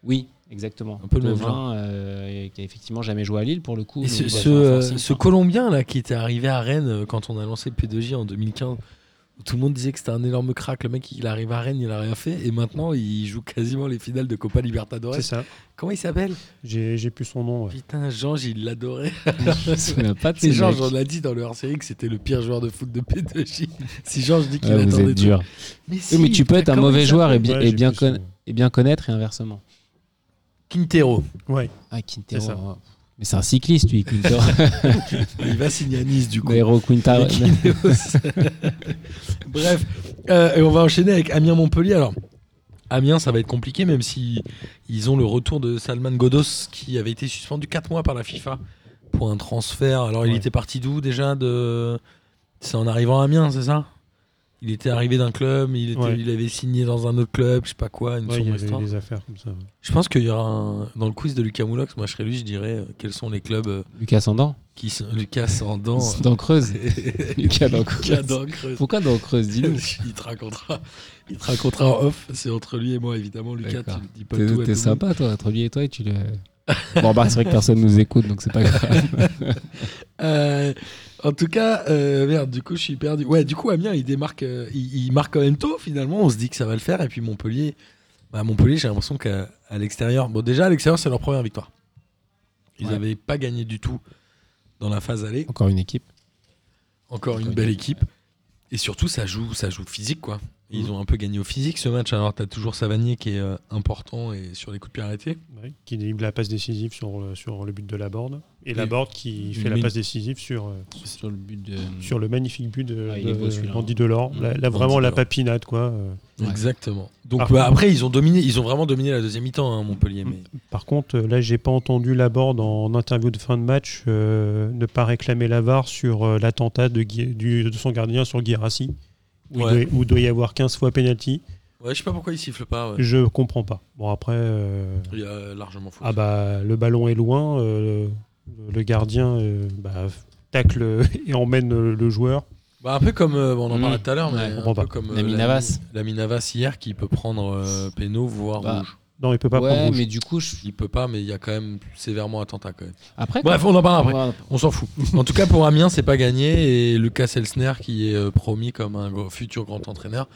Oui, exactement. Un peu le même Tovin, euh, qui a effectivement jamais joué à Lille pour le coup. Ce, euh, quoi. Colombien là qui était arrivé à Rennes euh, quand on a lancé P2J en 2015, où tout le monde disait que c'était un énorme crack. Le mec, il arrive à Rennes, il a rien fait, et maintenant il joue quasiment les finales de Copa Libertadores. C'est ça. Comment il s'appelle? J'ai plus son nom. ouais. Putain, Georges, il l'adorait. Je me souviens pas de C'est Georges, on l'a dit dans le hors-série que c'était le pire joueur de foot de P2J. si Georges dit qu'il Ouais, vous attendait dur. Mais, Oui, si, mais tu peux être un mauvais joueur et bien, Ouais, son et bien connaître et inversement. Quintero. Ouais. Ah, Quintero. C'est. Mais un cycliste, lui. Il va signer à Nice du coup. Nairo Ineos. Bref, euh, et on va enchaîner avec Amiens Montpellier. Alors, Amiens, ça va être compliqué, même si ils ont le retour de Salman Godos qui avait été suspendu 4 mois par la FIFA pour un transfert. Alors, il était parti d'où déjà de... C'est en arrivant à Amiens, c'est ça? Il était arrivé d'un club, il, était- Ouais. il avait signé dans un autre club, je sais pas quoi, une Ouais, il y sombre avait histoire. des affaires comme ça. ouais. Je pense qu'il y aura un... dans le quiz de Lucas Moulox, moi je serais lui, je dirais euh, quels sont les clubs euh, Lucas Sandan qui sont Lucas en dents. Dans Creuse. Lucas dans Creuse. Lucas dans Creuse. Pourquoi dans Creuse Dis-nous. il te racontera. Il te racontera en off. C'est entre lui et moi, évidemment. Lucas, tu dis pas tout T'es tout le t'es monde. sympa, toi, entre lui et toi, et tu le. Bon, bah, c'est vrai que personne nous écoute, donc c'est pas grave. Euh, en tout cas, euh, merde, du coup, je suis perdu. Ouais, du coup, Amiens, il démarque, euh, il, il marque quand même tôt, finalement. On se dit que ça va le faire. Et puis Montpellier, bah, Montpellier, j'ai l'impression qu'à à l'extérieur, bon, déjà, à l'extérieur, c'est leur première victoire. Ils Ouais. n'avaient pas gagné du tout dans la phase aller. Encore une équipe. Encore une belle équipe. Et surtout, ça joue, ça joue physique, quoi. Ils Mhm. ont un peu gagné au physique ce match. Alors, t'as toujours Savanier qui est euh, important et sur les coups de pied arrêtés. Ouais, qui délivre la passe décisive sur, le- sur le but de la Borde. Et Et la Borde qui fait la passe décisive sur, euh, Sur le but de. sur le magnifique but de, Ah, de. Andy Delors. Mm. Là, là, Andy vraiment la papinade, quoi. euh. Ouais. Exactement. Donc bah, contre- après, ils ont dominé, ils ont vraiment dominé la deuxième mi-temps, hein, Montpellier. Mais Par contre, euh, là, j'ai pas entendu la Borde en interview de fin de match euh, ne pas réclamer la VAR sur euh, l'attentat de, du- de son gardien sur Guirassi, où, Ouais. il doit, où il doit y avoir 15 fois penalty. ouais, je sais pas pourquoi ils sifflent pas. ouais. Je comprends pas. Bon, après, euh, Il y a largement faux. ah bah, le ballon est loin, euh, le gardien euh, bah, tacle et emmène euh, le joueur. Bah, un peu comme euh, on en Mm. parlait tout à l'heure, mais Ouais. un peu pas. comme euh, L'ami l'ami- Navas. l'ami Navas hier qui peut prendre euh, péno voire Bah, rouge. Non, il peut pas prendre ouais, rouge. mais du coup, je- Il peut pas, mais il y a quand même sévèrement attentat quand même. après. Bref, on en parle après. On s'en fout. En tout cas, pour Amiens, c'est pas gagné et Lucas Elsner, qui est euh, promis comme un gros- futur grand entraîneur,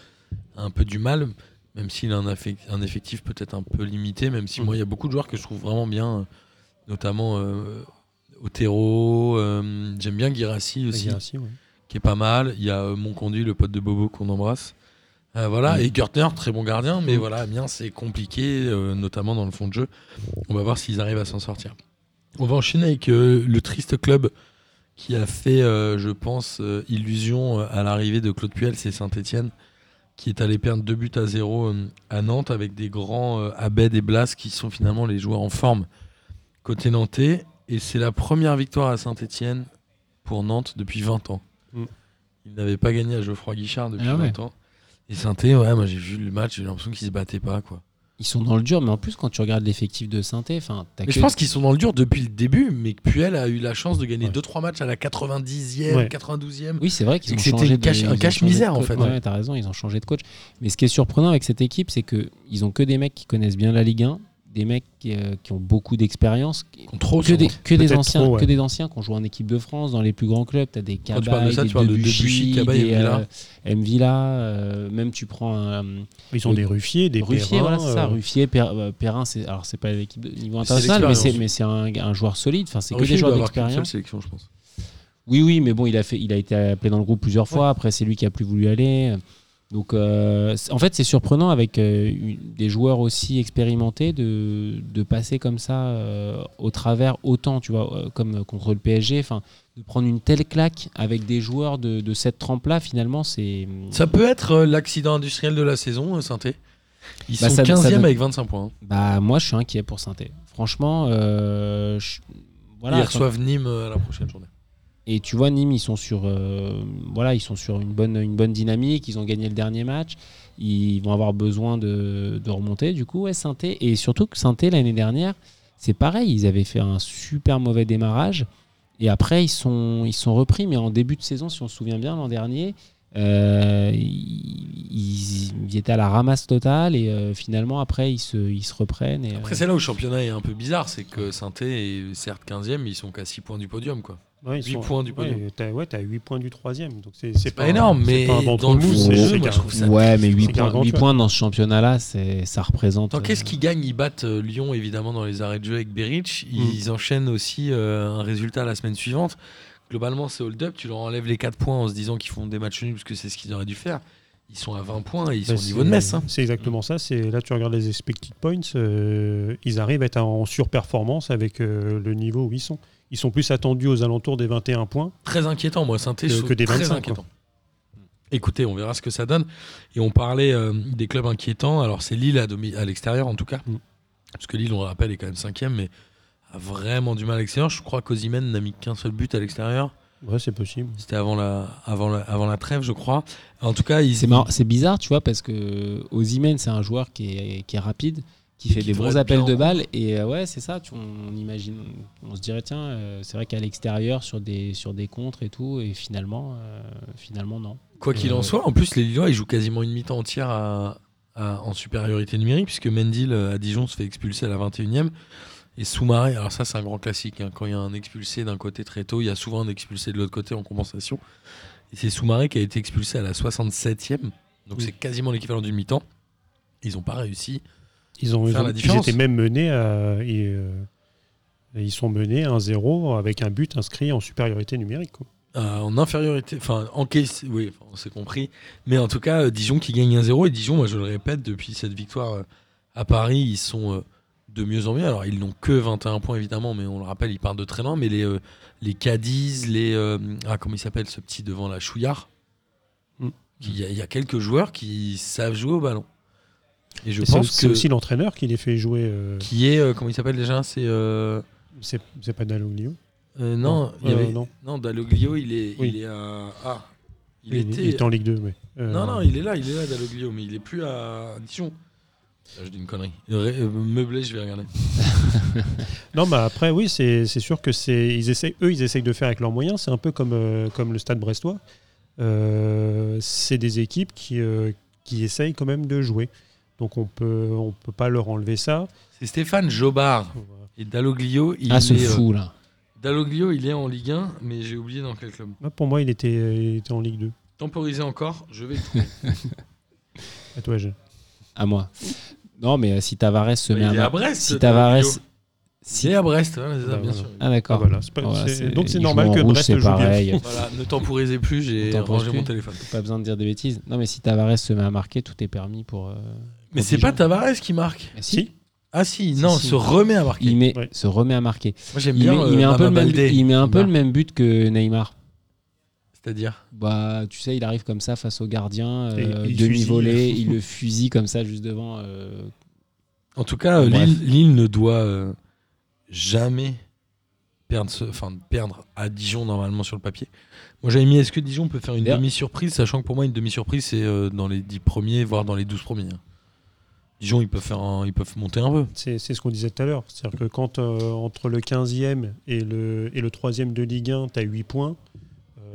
a un peu du mal, même s'il a un, affec- un effectif peut-être un peu limité, même si Mhm. moi, il y a beaucoup de joueurs que je trouve vraiment bien, euh, notamment euh, Otero, euh, j'aime bien Guirassi aussi, ouais. qui est pas mal. Il y a euh, Monconduit, le pote de Bobo qu'on embrasse. Euh, voilà, Mhm. et Gertner, très bon gardien, mais Mhm. voilà, Amiens, c'est compliqué, euh, notamment dans le fond de jeu. On va voir s'ils arrivent à s'en sortir. On va enchaîner avec euh, le triste club qui a fait, je pense, illusion à l'arrivée de Claude Puel, c'est Saint-Etienne, qui est allé perdre deux buts à zéro à Nantes avec des grands Abed et Blas qui sont finalement les joueurs en forme côté nantais. Et c'est la première victoire à Saint-Etienne pour Nantes depuis 20 ans. Mm. Ils n'avaient pas gagné à Geoffroy Guichard depuis Ah ouais. 20 ans. Et Saint-Etienne, ouais, moi j'ai vu le match, j'ai l'impression qu'ils se battaient pas. quoi. Ils sont dans le dur, mais en plus, quand tu regardes l'effectif de Sainté, enfin, que- je pense qu'ils sont dans le dur depuis le début, mais que Puel a eu la chance de gagner Ouais. 2-3 matchs à la 90e, Ouais. 92e. Oui, c'est vrai qu'ils ont c'était changé de, un cache-misère, en fait. Ouais, t'as raison, ils ont changé de coach. Mais ce qui est surprenant avec cette équipe, c'est que ils ont que des mecs qui connaissent bien la Ligue 1, des mecs qui, euh, qui ont beaucoup d'expérience, qui- Contre trop, que des, que des Peut-être anciens, trop, ouais. que des anciens qui ont joué en équipe de France dans les plus grands clubs. T'as des Quand tu parles de Cabaye, ça, des tu parles de Debuchy, Debuchy, Cabaye, des, Mvila. euh, euh, même tu prends un Ils ont Le- des Ruffiers, des Ruffier, Perrin, voilà, c'est ça. euh, Ruffier, Per- Perrin, c'est alors c'est pas l'équipe de niveau Mais c'est international, mais c'est l'expérience. mais c'est un, un joueur solide. Enfin, c'est que Ruffier des joueurs d'expérience. sélection, je pense. Oui, oui, mais bon, il a fait, il a été appelé dans le groupe plusieurs fois. Après, c'est lui qui a plus voulu aller. Donc, euh, en fait, c'est surprenant avec euh, des joueurs aussi expérimentés de, de passer comme ça euh, au travers autant, tu vois, comme contre le PSG. Enfin, de prendre une telle claque avec des joueurs de, de cette trempe-là, finalement, c'est. Ça peut être l'accident industriel de la saison, Sainté. Ils Bah, sont ça- 15e ça donne- avec 25 points. hein. Bah, moi, je suis inquiet pour Sainté. Franchement, je- voilà. Ils reçoivent Nîmes à la prochaine journée. Et tu vois, Nîmes, ils sont sur, euh, voilà, ils sont sur une bonne, une bonne dynamique. Ils ont gagné le dernier match. Ils vont avoir besoin de, de remonter. Du coup, ouais, Sainté. Et surtout que Sainté, l'année dernière, c'est pareil. Ils avaient fait un super mauvais démarrage. Et après, ils sont, ils sont repris. Mais en début de saison, si on se souvient bien, l'an dernier, euh, ils, étaient à la ramasse totale. Et euh, finalement, après, ils se, ils se reprennent. Et, Après, c'est là où le championnat est un peu bizarre, c'est que Sainté est certes 15e, mais ils sont qu'à 6 points du podium. quoi. Ouais, ils huit points du podium. Ouais, t'as ouais, 8 points du troisième. Donc c'est c'est pas énorme, mais pas dans le jeu, moi, je trouve ça- Ouais, mais 8 c'est points, gargantuan. 8 points dans ce championnat-là, c'est- ça représente. Tant qu'est-ce euh, qu'ils gagnent Ils battent euh, Lyon évidemment dans les arrêts de jeu avec Beric. Ils enchaînent aussi euh, un résultat la semaine suivante. Globalement, c'est hold-up. Tu leur enlèves les 4 points en se disant qu'ils font des matchs nuls parce que c'est ce qu'ils auraient dû faire. Ils sont à 20 points et ils sont Bah, au niveau c'est- de Metz. hein. C'est exactement ça. C'est là tu regardes les expected points, euh, ils arrivent à être en surperformance avec euh, le niveau où ils sont. Ils sont plus attendus aux alentours des 21 points. Très inquiétant, moi. Sainté, Que- que des très 25, inquiétant. Écoutez, on verra ce que ça donne. Et on parlait euh, des clubs inquiétants. Alors, c'est Lille à, l'extérieur, en tout cas. Mm. Parce que Lille, on le rappelle, est quand même cinquième, mais a vraiment du mal à l'extérieur. Je crois qu'Ozimène n'a mis qu'un seul but à l'extérieur. Ouais, c'est possible. C'était avant la, avant, la, avant la trêve, je crois. En tout cas, ils, C'est bizarre, tu vois, parce que Ozymen, c'est un joueur qui est, qui est rapide, qui fait Qui des bons appels de en balles. Et euh, ouais, c'est ça. Tu, on, imagine, on se dirait, tiens, euh, c'est vrai qu'à l'extérieur, sur des, sur des contres et tout, et finalement, euh, finalement non. Quoi qu'il en soit, en plus, les Lillois, ils jouent quasiment une mi-temps entière à- à- en supériorité numérique, puisque Mendil à Dijon se fait expulser à la 21e. Et Soumaré, alors ça, c'est un grand classique. hein. Quand il y a un expulsé d'un côté très tôt, il y a souvent un expulsé de l'autre côté en compensation. Et c'est Soumaré qui a été expulsé à la 67e. Donc Oui. c'est quasiment l'équivalent d'une mi-temps. Ils n'ont pas réussi. Ils, ont, ils, Faire ont- la ils différence. étaient même menés à. et, euh, et ils sont menés 1-0 avec un but inscrit en supériorité numérique. quoi. Euh, en infériorité, enfin en case, oui, on s'est compris. Mais en tout cas, euh, Dijon qui gagne 1-0. Et Dijon, moi je le répète, depuis cette victoire euh, à Paris, ils sont de mieux en mieux. Alors ils n'ont que 21 points évidemment, mais on le rappelle, ils partent de très loin. Mais les, les Cadiz, les. ah, comment il s'appelle ce petit devant la Chouillard? Mm. Il y, a- il y a quelques joueurs qui savent jouer au ballon. Et je Et pense c'est aussi l'entraîneur qui les fait jouer. euh, Qui est. euh, comment il s'appelle déjà C'est. euh, c'est c'est pas Dalloglio euh, non, il y Euh, avait- non. non, Dalloglio, il est, Oui. il est à. Ah, il Il, était. il était en Ligue 2. Mais, euh, Non, non, il est là, il est là, Dalloglio, mais il est plus à Dijon. Là, je dis une connerie. Euh, meublé, je vais regarder. Non, mais après, oui, c'est sûr que c'est ils essayent, eux, ils essayent de faire avec leurs moyens. C'est un peu comme, euh, comme le Stade Brestois. Euh, c'est des équipes qui, euh, qui essayent quand même de jouer. Donc on peut, on peut pas leur enlever ça. C'est Stéphane Jobard. Et Dalloglio, il ah, ce est. euh, fou, là. Dalloglio, il est en Ligue 1, mais j'ai oublié dans quel club. Moi, Pour moi, il était, il était en Ligue 2. Temporisé encore, je vais le trouver. À toi, Jean. À moi. Non, mais euh, si Tavares se Bah, met il est à, Brest. si Tavares. Si... Il est à Brest, ça, Bah, bien sûr. Ah, Ah, d'accord. voilà, c'est pas- Voilà, donc c'est normal que rouge, Brest c'est joue bien. pareil. Voilà, ne temporisez plus, j'ai rangé plus. mon téléphone. Pas besoin de dire des bêtises. Non, mais si Tavares se met à marquer, tout est permis pour. euh, Mais c'est pas Tavares qui marque. Ah, Si. Ah si, non, si. se remet à marquer. Il met, Ouais. se remet à marquer. Moi j'aime Il bien. met, il met euh, un peu, le Baba même, Baldé. il met un peu le même but que Neymar. C'est-à-dire Bah, tu sais, il arrive comme ça face au gardien, euh, il demi-volé, il le fusille comme ça juste devant. euh, En tout cas, euh. Lille, Lille ne doit euh, jamais perdre, ce- enfin, perdre à Dijon normalement sur le papier. Moi j'avais mis est-ce que Dijon peut faire une demi-surprise, sachant que pour moi une demi-surprise c'est euh, dans les 10 premiers, voire dans les 12 premiers. hein. Dijon ils peuvent, faire un- ils peuvent monter un peu. C'est ce qu'on disait tout à l'heure. C'est-à-dire que quand euh, entre le 15e et le, et le 3e de Ligue 1, tu as 8 points,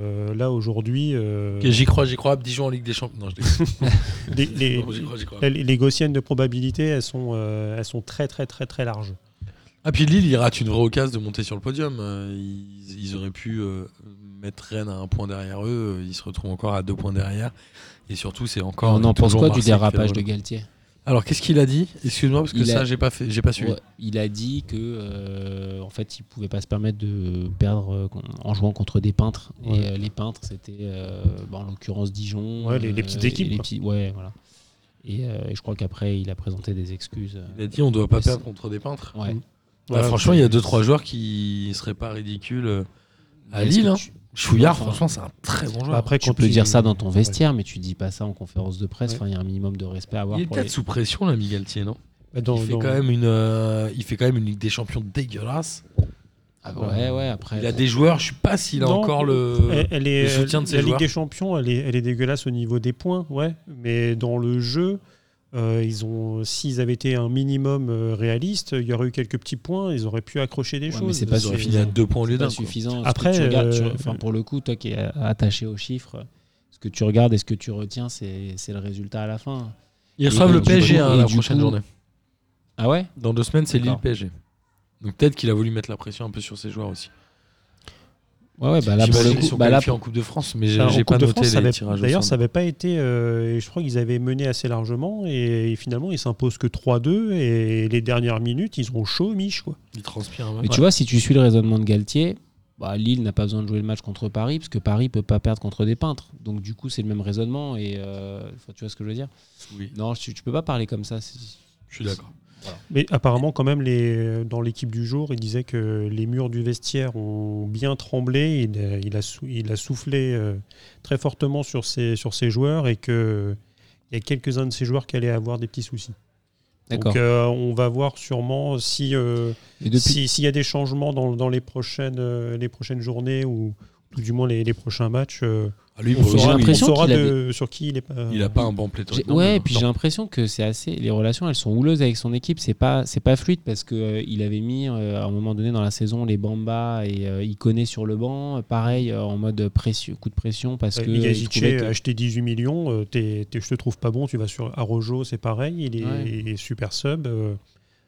euh, là aujourd'hui, euh, j'y crois, j'y crois. Dijon en Ligue des Champions. Non, je les, les, Non, j'y crois, j'y crois. les- les gaussiennes de probabilité, elles sont, euh, elles sont très très très très larges. Ah puis Lille il rate une vraie occasion de monter sur le podium. Ils, ils auraient pu euh, mettre Rennes à un point derrière eux. Ils se retrouvent encore à deux points derrière. Et surtout c'est encore. on en pense quoi du dérapage de. Galtier? Alors qu'est-ce qu'il a dit? Excuse-moi parce que Il a- ça j'ai pas fait, j'ai pas suivi. Ouais, Il a dit que euh, en fait, il pouvait pas se permettre de perdre euh, en jouant contre des peintres. Ouais. Et euh, les peintres, c'était euh, bah, en l'occurrence Dijon. Ouais, les- les petites et équipes, Les quoi. petits, ouais, voilà. Et, euh, et je crois qu'après, il a présenté des excuses. Il a dit on doit pas perdre contre des peintres. Ouais. Bah, franchement il y a deux trois joueurs qui seraient pas ridicules à Lille. hein. Chouillard Enfin, franchement c'est un très bon joueur. Bah, après, Tu quand peux il- dire ça dans ton vestiaire, mais tu dis pas ça en conférence de presse. Ouais. Enfin, il y a un minimum de respect à avoir. il est pour peut-être les- sous pression l'ami Galtier non? Bah, dans- il fait dans- quand même une euh, il fait quand même une Ligue des Champions dégueulasse. Ah, ouais, ouais. Après, Il a des joueurs, je sais pas s'il a Non, encore le. Elle, elle est, le soutien de ses la Ligue joueurs. des Champions, elle est, elle est dégueulasse au niveau des points, ouais. Mais dans le jeu, euh, ils ont, s'ils avaient été un minimum euh, réaliste, il y aurait eu quelques petits points, ils auraient pu accrocher des Ouais, choses. mais c'est pas Ils auraient suffisant. fini à deux points au lieu d'un. suffisant. Après, tu regardes, tu- euh, enfin, pour le coup, toi qui es attaché aux chiffres, ce que tu regardes et ce que tu retiens, c'est c'est le résultat à la fin. Ils reçoivent le PSG coup- hein, la prochaine coup- journée. Ah ouais? Dans deux semaines, c'est Lille. PSG. Donc peut-être qu'il a voulu mettre la pression un peu sur ses joueurs aussi. Ouais, ouais, bah là, pour le coup, bah là, en Coupe de France, mais j'ai pas de noté France, les avait- tirages D'ailleurs, ça n'avait pas été. euh, et je crois qu'ils avaient mené assez largement et, finalement, ils s'imposent que 3-2 et les dernières minutes, ils ont chaud, Mich. Quoi. Il transpire un peu. Mais tu vois, si tu suis le raisonnement de Galtier, bah, Lille n'a pas besoin de jouer le match contre Paris, parce que Paris peut pas perdre contre des peintres. Donc du coup, c'est le même raisonnement. Et euh, tu vois ce que je veux dire? Oui, Non, tu, tu peux pas parler comme ça. c'est- je suis d'accord. Mais apparemment, quand même, les, dans l'équipe du jour, il disait que les murs du vestiaire ont bien tremblé. Il, a- il a, sou- il a soufflé euh, très fortement sur ses, sur ses joueurs et qu'il y a quelques-uns de ses joueurs qui allaient avoir des petits soucis. Donc, euh, on va voir sûrement si euh, Et depuis, si- s'il y a des changements dans, dans les, prochaines, euh, les prochaines journées ou, ou du moins les, les prochains matchs. euh, Ah, lui, on j'ai saura, coup, on l'impression saura qu'il de- sur qui il est pas. il a pas un bon j'ai- pléthorique. ouais, et puis non. j'ai l'impression que c'est assez. Les relations, elles sont houleuses avec son équipe. C'est pas, c'est pas fluide parce que euh, il avait mis euh, à un moment donné dans la saison les Bamba et euh, Iconé sur le banc, pareil euh, en mode pression, coup de pression parce que il que- a acheté 18 millions, euh, t'es- t'es- je te trouve pas bon, tu vas sur Arojo, c'est pareil, il est, Ouais. il est super sub. euh.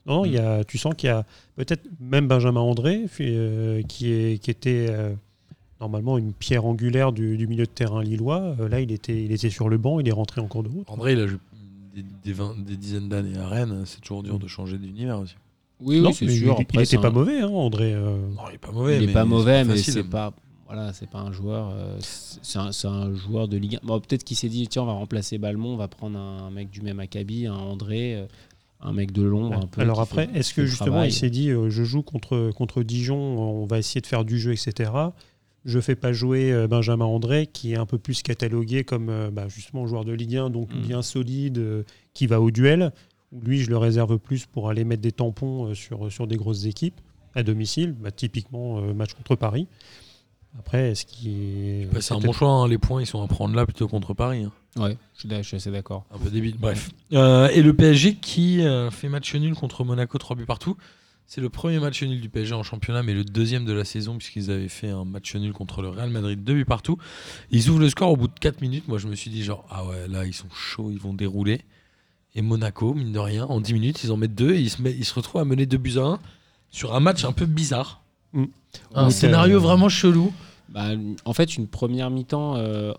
non, il y a, tu sens qu'il y a peut-être même Benjamin André, euh, qui, est, qui était euh, normalement une pierre angulaire du, du milieu de terrain lillois. Euh, là, il était, il était sur le banc, il est rentré en cours de route. André, il a joué des, des vingt- des dizaines d'années à Rennes. C'est toujours dur de changer d'univers aussi. Oui, Non, oui, c'est sûr. il- il Après, était c'est pas un- mauvais, hein, André. euh. Non, il est pas mauvais. il est pas mauvais, mais c'est pas. Voilà, c'est pas un joueur. euh, c'est un, joueur de Ligue 1. Bon, peut-être qu'il s'est dit tiens, on va remplacer Balmont, on va prendre un, mec du même acabit, un André, un mec de l'ombre un peu. Alors après, est-ce que justement travail. il s'est dit euh, je joue contre, contre Dijon, on va essayer de faire du jeu, etc. Je fais pas jouer euh, Benjamin André, qui est un peu plus catalogué comme euh, bah, justement joueur de Ligue 1, donc Mm. bien solide, euh, qui va au duel. Lui, je le réserve plus pour aller mettre des tampons euh, sur, sur des grosses équipes à domicile, bah, typiquement euh, match contre Paris. Après, est-ce qu'il est. Bah, c'est un bon choix. hein. Les points, ils sont à prendre là plutôt contre Paris. hein. Ouais, je suis, assez d'accord. Un peu débile. Bref. Euh, et le PSG qui euh, fait match nul contre Monaco, 3 buts partout. C'est le premier match nul du PSG en championnat, mais le deuxième de la saison, puisqu'ils avaient fait un match nul contre le Real Madrid, 2 buts partout. Ils ouvrent le score au bout de 4 minutes. Moi, je me suis dit, genre, ah ouais, là, ils sont chauds, ils vont dérouler. Et Monaco, mine de rien, en 10 minutes, ils en mettent 2 et ils se, met- ils se retrouvent à mener 2 buts à 1 sur un match un peu bizarre. Mm. Un scénario euh, vraiment chelou, Bah, en fait, une première mi-temps, euh,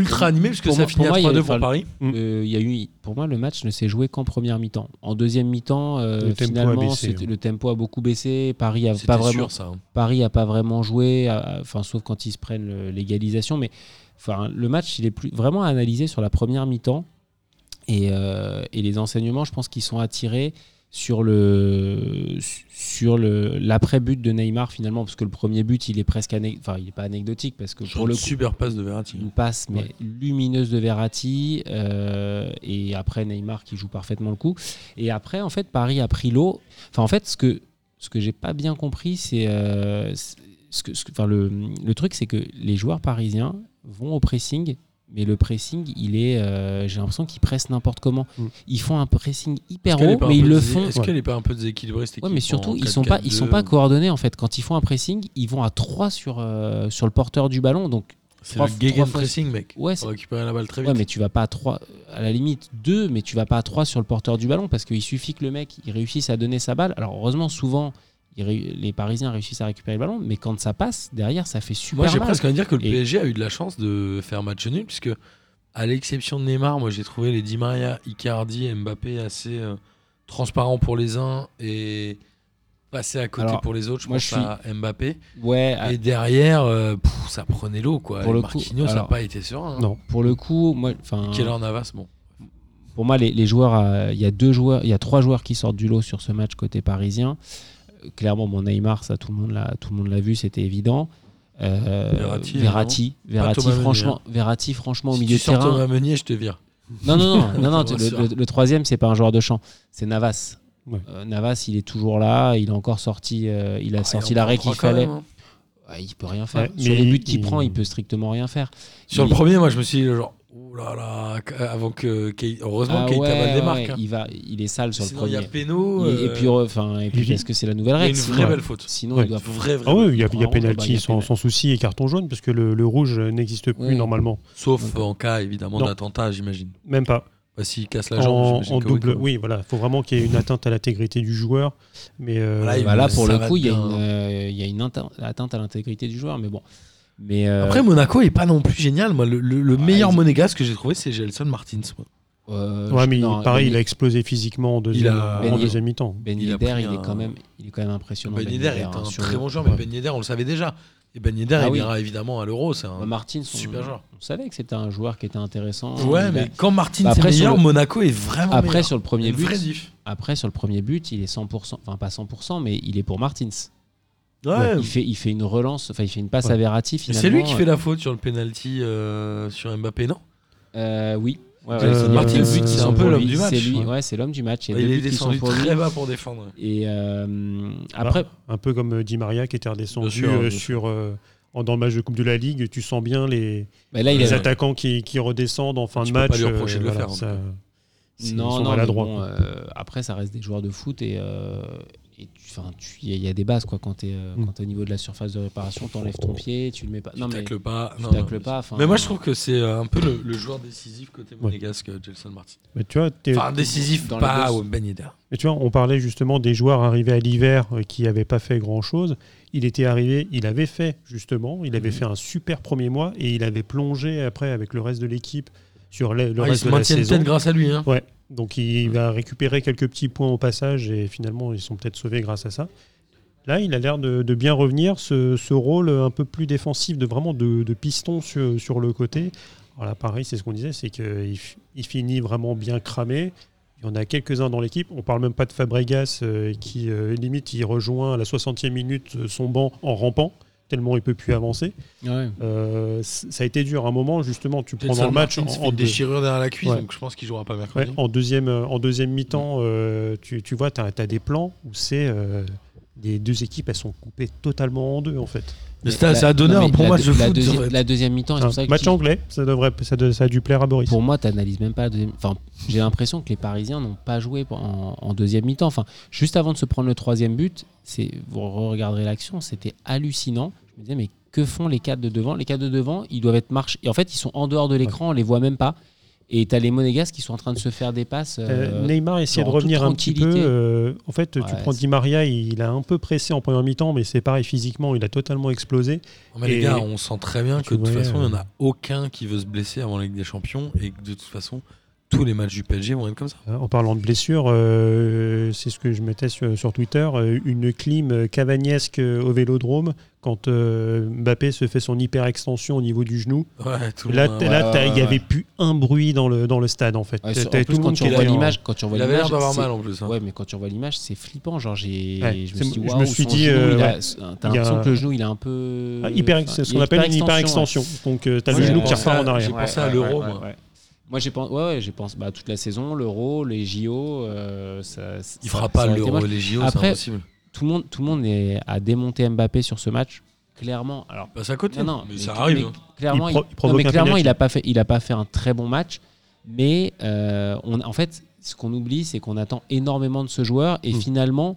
ultra animé, parce que Pour ça finit à moi, il y a- 3-2 pour Paris. Mm. euh, il y a eu, pour moi, le match ne s'est joué qu'en première mi-temps. En deuxième mi-temps, euh, Le tempo a finalement, baissé, c'était- hein. le tempo a beaucoup baissé. Paris a pas vraiment. sûr, ça. hein. Paris a pas vraiment joué, enfin sauf quand ils se prennent l'égalisation, mais enfin le match il est plus vraiment analysé sur la première mi-temps et, euh, et les enseignements, je pense qu'ils sont attirés sur le sur le l'après but de Neymar finalement parce que le premier but il est presque enfin il est pas anecdotique parce que Sur pour le coup, super passe de Verratti. une passe mais Ouais. lumineuse de Verratti euh, et après Neymar qui joue parfaitement le coup et après en fait Paris a pris l'eau enfin en fait ce que ce que j'ai pas bien compris c'est euh, c'est- ce que, ce que- enfin le, le truc c'est que les joueurs parisiens vont au pressing mais le pressing il est euh, j'ai l'impression qu'ils pressent n'importe comment Mm. ils font un pressing hyper haut mais ils le font Est-ce qu'elle est pas un peu déséquilibrée cette Ouais, équipe mais surtout, ils sont pas, ils sont 4-4-2? pas coordonnés en fait. Quand ils font un pressing, ils vont à 3 sur, euh, sur le porteur du ballon. Donc, C'est le Gegen pressing, mec. Ouais, Pour récupérer la balle très vite. Ouais, mais tu vas pas à 3, à la limite 2, mais tu vas pas à 3 sur le porteur du ballon parce qu'il suffit que le mec il réussisse à donner sa balle. Alors, heureusement, souvent, les Parisiens réussissent à récupérer le ballon, mais quand ça passe, derrière, ça fait super Moi, j'ai presque envie de dire que le Et- PSG a eu de la chance de faire match nul, puisque à l'exception de Neymar, moi j'ai trouvé les Di Maria, Icardi et Mbappé assez euh, transparents pour les uns et passés à côté Alors, pour les autres. Je moi, pense je suis- à Mbappé. Ouais, à- Et derrière, euh, pff, ça prenait l'eau quoi. Pour Et le coup, Marquinhos, ça n'a alors- pas été serein. hein. Non. pour le coup, moi, enfin, Keller Navas, bon. pour moi, les, les joueurs, euh, il y a deux joueurs, il y a trois joueurs qui sortent du lot sur ce match côté parisien. Clairement, mon Neymar, ça tout le monde l'a, tout le monde l'a vu, c'était évident. Euh, Verratti, Verratti, Verratti, Thomas Meunier, franchement, Verratti, franchement, au Si milieu tu de terrain. Thomas Meunier, je te vire. Non, non, non, non, non, le, le- le troisième, c'est pas un joueur de champ, c'est Navas. Ouais. Euh, Navas, il est toujours là, il a encore sorti, euh, il a Ah, sorti l'arrêt qu'il fallait. même, hein. Ouais, il peut rien faire. Ouais, Sur mais les buts qu'il il- prend, il peut strictement rien faire. Sur Il- le premier, moi je me suis dit, genre, oh là là, qu- avant que. Heureusement Ah Keita ouais, Val démarque. ouais, hein. il, va, il est sale sur le Sinon, il y premier. a Peno. Et, et euh, puis, enfin, et puis parce que c'est la nouvelle règle. une sinon- vraie belle faute. Sinon, Ouais. il doit. Vraie Ah oui, il y a, y a un rouge, bah, il y penalty a sans, souci et carton jaune parce que le, le rouge n'existe plus Oui. normalement. Sauf en cas évidemment d'attentat, j'imagine. Même pas. Bah, S'il casse la jambe, En, en double, oui, voilà. Il faut vraiment qu'il y ait une atteinte à l'intégrité du joueur. Mais euh, Voilà, Bah là, pour le coup, il y a une, euh, il y a une atte- atteinte à l'intégrité du joueur, mais bon. Mais euh, Après, Monaco est pas non plus génial. Moi, le, le- le Ouais, meilleur ils- monégasque que j'ai trouvé, c'est Gelson Martins. moi. euh, ouais, mais non, pareil, Ben- il a explosé physiquement en deuxième, a- en Ben- deuxième mi-temps. Ben Yedder, il est un- quand même, il est quand même impressionnant. Ben Yedder est hein, un sur très bon joueur, mais ouais. Ben Yedder, on le savait déjà. Et Ben Yedder, Ah il oui. ira évidemment à l'Euro. C'est Bah, un Martins, on, super joueur. on savait que c'était un joueur qui était intéressant. Ouais, a- mais quand Martin Bah, est après, sur meilleur, le- Monaco est vraiment après meilleur. sur le premier but, après sur le premier but, il est 100%, enfin pas 100%, mais il est pour Martins. Ouais. Il fait, il fait une relance, enfin il fait une passe Ouais. à Verratti Mais finalement. c'est lui qui fait la faute sur le penalty euh, sur Mbappé, non? Euh, oui. Ouais, ouais, Euh, c'est- un peu l'homme lui. du match. C'est lui, Ouais. c'est l'homme du match. Il y a Il deux est descendu pour lui. très bas pour défendre. Et euh, après, Un peu comme euh, Di Maria qui était redescendu euh, sur, euh, en- dans le match de Coupe de la Ligue. Tu sens bien les, bah là il les a, attaquants qui, qui redescendent en fin Tu de peux match. pas lui reprocher de le voilà, faire, ça- ils non, sont non, mais maladroits. bon, euh, après ça reste des joueurs de foot et euh, et tu- enfin, tu- il y, a- il y a des bases quoi quand tu es, Mm. au niveau de la surface de réparation, t'enlèves ton pied, tu le mets pas. Tu Non mais tacles pas. tu non, tacles non. pas. enfin, Mais moi, je trouve que c'est euh, un peu le, le joueur décisif côté monégasque, euh, Gelson Martin. Mais tu vois, t'es- Enfin, décisif, dans pas au Ben Yedder. Mais tu vois, on parlait justement des joueurs arrivés à l'hiver euh, qui n'avaient pas fait grand-chose. Il était arrivé, il avait fait justement, il avait Mhm. fait un super premier mois et il avait plongé après avec le reste de l'équipe sur le, le Ah, reste se de la saison. grâce à lui. Hein. Ouais, donc il va récupérer quelques petits points au passage et finalement ils sont peut-être sauvés grâce à ça. Là, il a l'air de, de bien revenir, ce, ce rôle un peu plus défensif, de vraiment de, de piston sur, sur le côté. Alors là, pareil, c'est ce qu'on disait, c'est qu'il il finit vraiment bien cramé. Il y en a quelques-uns dans l'équipe. On parle même pas de Fabregas euh, qui, euh, limite, il rejoint à la 60e minute euh, son banc en rampant, tellement il peut plus avancer. ouais. Euh, ça a été dur. À un moment, justement, tu prends dans le match Martin en, en deux- déchirure derrière la cuisse, Ouais. donc je pense qu'il jouera pas Ouais, mercredi. en deuxième, euh, en deuxième mi-temps, euh, tu, tu vois, tu as, des plans où c'est les deux équipes, elles sont coupées totalement en deux, en fait. Mais ça, La- ça a donné non, un bon la match de foot. deuxi-. La deuxième mi-temps, c'est Un pour ça que match anglais, ça, devrait, ça, de- ça a dû plaire à Boris. Pour moi, tu n'analyses même pas la deuxième. Enfin, j'ai l'impression que les Parisiens n'ont pas joué en, en deuxième mi-temps. Enfin, juste avant de se prendre le troisième but, c'est vous regarderez l'action, c'était hallucinant. Je me disais, mais que font les quatre de devant? Les quatre de devant, ils doivent être marche. Et en fait, ils sont en dehors de l'écran, on les voit même pas. Et tu as les Monégasques qui sont en train de se faire des passes. Euh, euh, Neymar essayait de revenir un petit peu. euh, en fait, tu Ouais, prends Di Maria, il a un peu pressé en première mi-temps, mais c'est pareil, physiquement, il a totalement explosé. Non, mais les gars, on sent très bien que de toute façon, il n'y en a aucun qui veut se blesser avant la Ligue des Champions et que de toute façon, tous les matchs du PSG vont être comme ça. En parlant de blessures, euh, c'est ce que je mettais sur, sur Twitter, une clim cavagnesque au vélodrome quand euh, Mbappé se fait son hyper extension au niveau du genou. Ouais, tout le Là, t'as- il ouais, n'y avait plus un bruit dans le, dans le stade en fait. T'as- sur- en plus, tout le quand monde tu en- l'image, quand tu revois Il avait l'air l'image, d'avoir mal en plus. hein. Ouais, mais quand tu revois l'image, c'est flippant. Genre, j'ai, Ouais, je me suis dit, je waouh, me suis son dit, genou, euh, il a- ouais. t'as a l'impression que le genou, il est un peu. Ah, hyper- enfin, c'est ce qu'on a appelle une hyper hyper-extension, extension. Donc, tu as Ouais, le genou qui repart en J'ai arrière. pensé à l'Euro, moi. J'ai pensé, ouais, ouais, j'ai pensé bah, toute la saison, l'Euro, les JO. euh, ça, Il fera ça pas l'Euro les JO, c'est Après- impossible. Tout le monde, tout le monde est, a démonté Mbappé sur ce match. Clairement, alors Bah, c'est à côté. non, non, mais, mais ça arrive. mais hein. Clairement, Il pro- il non, mais clairement, il a pas fait, il a pas fait un très bon match. Mais euh, on, en fait, ce qu'on oublie, c'est qu'on attend énormément de ce joueur et Mm. finalement,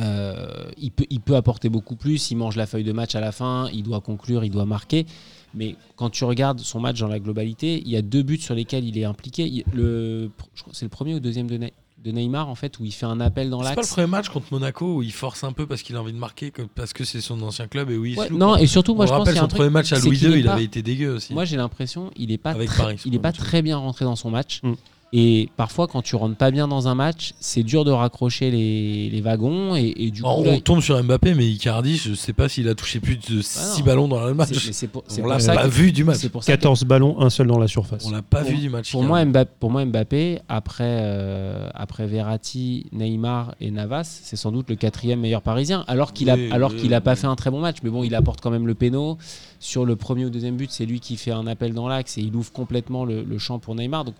euh, il peut, il peut apporter beaucoup plus. Il mange la feuille de match à la fin, il doit conclure, il doit marquer. Mais quand tu regardes son match dans la globalité, il y a deux buts sur lesquels il est impliqué. Il- le, je crois que c'est le premier ou deuxième de, de Neymar en fait où il fait un appel dans C'est pas le l'axe. premier match contre Monaco où il force un peu parce qu'il a envie de marquer, que- parce que c'est son ancien club et oui. il se Ouais, non, et surtout, moi On je pense rappelle qu'il y a son premier match à Louis II, il pas- avait été dégueu aussi. Moi, j'ai l'impression il est pas Avec très, Paris, il est pas très bien rentré dans son match. Mm. Et parfois, quand tu rentres pas bien dans un match, c'est dur de raccrocher les, les wagons. Et, et du coup, on, là, on tombe sur Mbappé, mais Icardi, je sais pas s'il a touché plus de 6 non. ballons dans le match. c'est- pour, On l'a pas que- vu du match. pour ça que- 14 ballons, un seul dans la surface. On l'a pas Pour- vu du match. pour moi, Mbappé, pour moi, Mbappé, après, euh, après Verratti, Neymar et Navas, c'est sans doute le quatrième meilleur parisien. Alors qu'il a, Oui, alors oui, qu'il a oui. pas fait un très bon match. Mais bon, il apporte quand même le péno. Sur le premier ou deuxième but, c'est lui qui fait un appel dans l'axe et il ouvre complètement le, le champ pour Neymar. Donc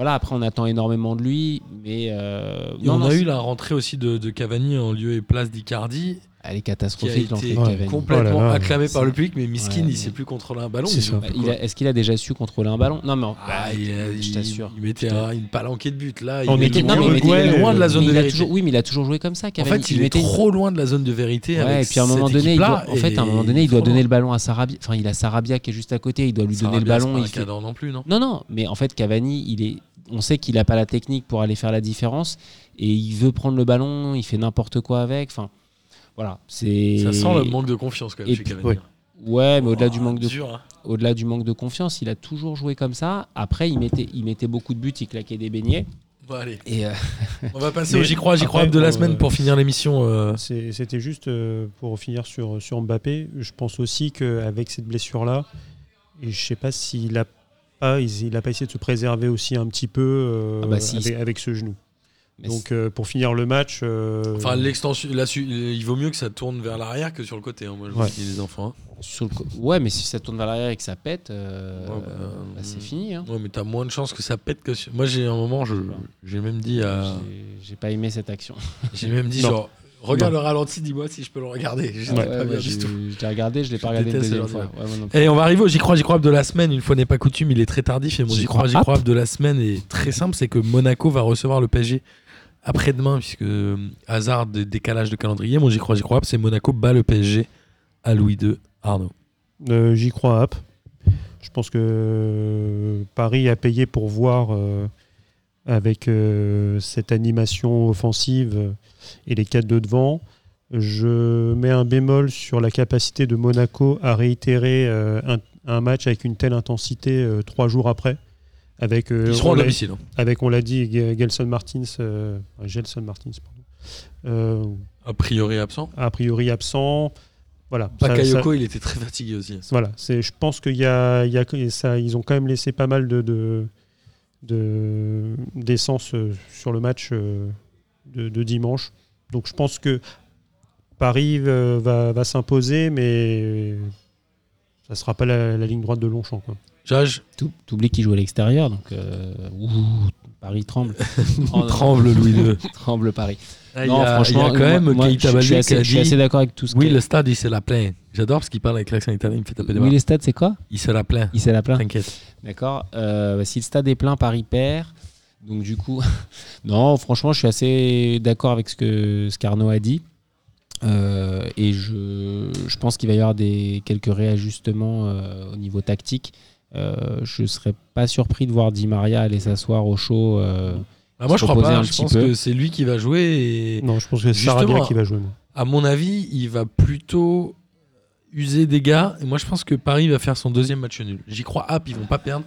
voilà, après, on attend énormément de lui. Mais euh, Et non, on non, a eu la rentrée aussi de, de Cavani en lieu et place d'Icardi, Elle est qui a catastrophique été Ouais, complètement Oh là là, acclamé par le public, mais Miskin, Ouais, il sait plus contrôler un ballon. Bah, Est-ce qu'il a déjà su contrôler un ballon? Non, mais en- Ah, il, a- je t'assure. Il mettait un- une palanquée de but là. On il était loin, au il était Uruguay, loin de la euh, zone de vérité. toujours, oui, mais il a toujours joué comme ça. En fait, il, est mettait- trop loin de la zone de vérité. Ouais, avec et puis à un moment donné, il doit, en fait, à un moment donné, il doit donner le ballon à Sarabia. Enfin, il a Sarabia qui est juste à côté. Il doit lui donner le ballon. pas il un fait- cadre non plus, non? Non, non. Mais en fait, Cavani, il est. On sait qu'il n'a pas la technique pour aller faire la différence et il veut prendre le ballon. Il fait n'importe quoi avec. Enfin, voilà. C'est. Ça sent le manque de confiance quand même Et chez puis- Cavani. ouais. Ouais, mais au-delà Oh, du manque de hein. au-delà du manque de confiance, il a toujours joué comme ça. Après, il mettait, il mettait beaucoup de buts, il claquait des beignets. Bon, allez. Et euh, On va passer Mais au J'y crois, J'y crois après, de la euh, semaine pour finir l'émission. euh. C'était juste pour finir sur, sur Mbappé. Je pense aussi qu'avec cette blessure-là, et je sais pas s'il a pas, il, il a pas essayé de se préserver aussi un petit peu euh, Ah bah si. avec, avec ce genou. mais Donc euh, pour finir le match, euh, Enfin, l'extension, il vaut mieux que ça tourne vers l'arrière que sur le côté. hein. Moi, je Ouais. vous dis, les enfants. hein. sur le co- ouais, mais si ça tourne vers l'arrière et que ça pète, euh, Ouais, bah, bah, c'est fini. hein. Ouais, mais t'as moins de chances que ça pète que sur... Moi, j'ai un moment, je- j'ai même dit à. J'ai- pas aimé cette action. J'ai même dit, Non. genre, regarde Non. le ralenti, dis-moi si je peux le regarder. Ouais, ouais, je l'ai regardé, je l'ai pas regardé une deuxième fois. Et on va arriver au J'y crois, J'y crois de la semaine. Une fois n'est pas coutume, il est très tardif. Et mon J'y J'y crois, crois J'y hop. crois de la semaine est très simple c'est que Monaco va recevoir le PSG après-demain, puisque euh, hasard de décalage de calendrier. Mon J'y crois, J'y crois, c'est Monaco bat le PSG à Louis II. Arnaud. euh, j'y crois app. Je pense que Paris a payé pour voir euh, avec euh, cette animation offensive euh, et les 4 de devant. Je mets un bémol sur la capacité de Monaco à réitérer euh, un, un match avec une telle intensité euh, trois jours après. Avec, euh, Ils seront on à hein. avec, on l'a dit, Ge- Gelson Martins, Gelson Martins, pardon, A priori absent. a priori absent. Voilà. Ça- Bakayoko, il était très fatigué aussi. voilà, c'est, je pense qu'il y a, il y a que- ça, ils ont quand même laissé pas mal de, de, de- d'essence sur le match de, de dimanche. Donc je pense que Paris euh, va, va s'imposer, mais ça sera pas la, la ligne droite de Longchamp. Quoi. Jage, T'ou- T'oublies qu'il joue à l'extérieur, donc euh, ouh, Paris tremble. Oh, tremble Louis II. tremble Paris. Non, il y a- franchement, il y a quand moi- même moi, Keita je, je suis assez, qui a je suis dit assez d'accord avec tout ce Oui, que. le stade, il se la plein. J'adore parce qu'il parle avec l'accent italien, il me fait taper des Oui, barres. les stades, c'est quoi? Il se la plein. Il s'est la plein. T'inquiète. D'accord. Euh, si le stade est plein, Paris perd. Donc du coup, non, franchement, je suis assez d'accord avec ce que ce qu'Arnaud a dit. Euh, et je, je pense qu'il va y avoir des, quelques réajustements euh, au niveau tactique. Euh, je ne serais pas surpris de voir Di Maria aller s'asseoir au chaud. euh, Bah, moi, je crois pas. Je pense peu. que c'est lui qui va jouer. Et Non, je pense que c'est Sarabia qui va jouer. moi. à mon avis, il va plutôt user des gars. Et moi, je pense que Paris va faire son deuxième match nul. J'y crois, hop, ils vont pas perdre.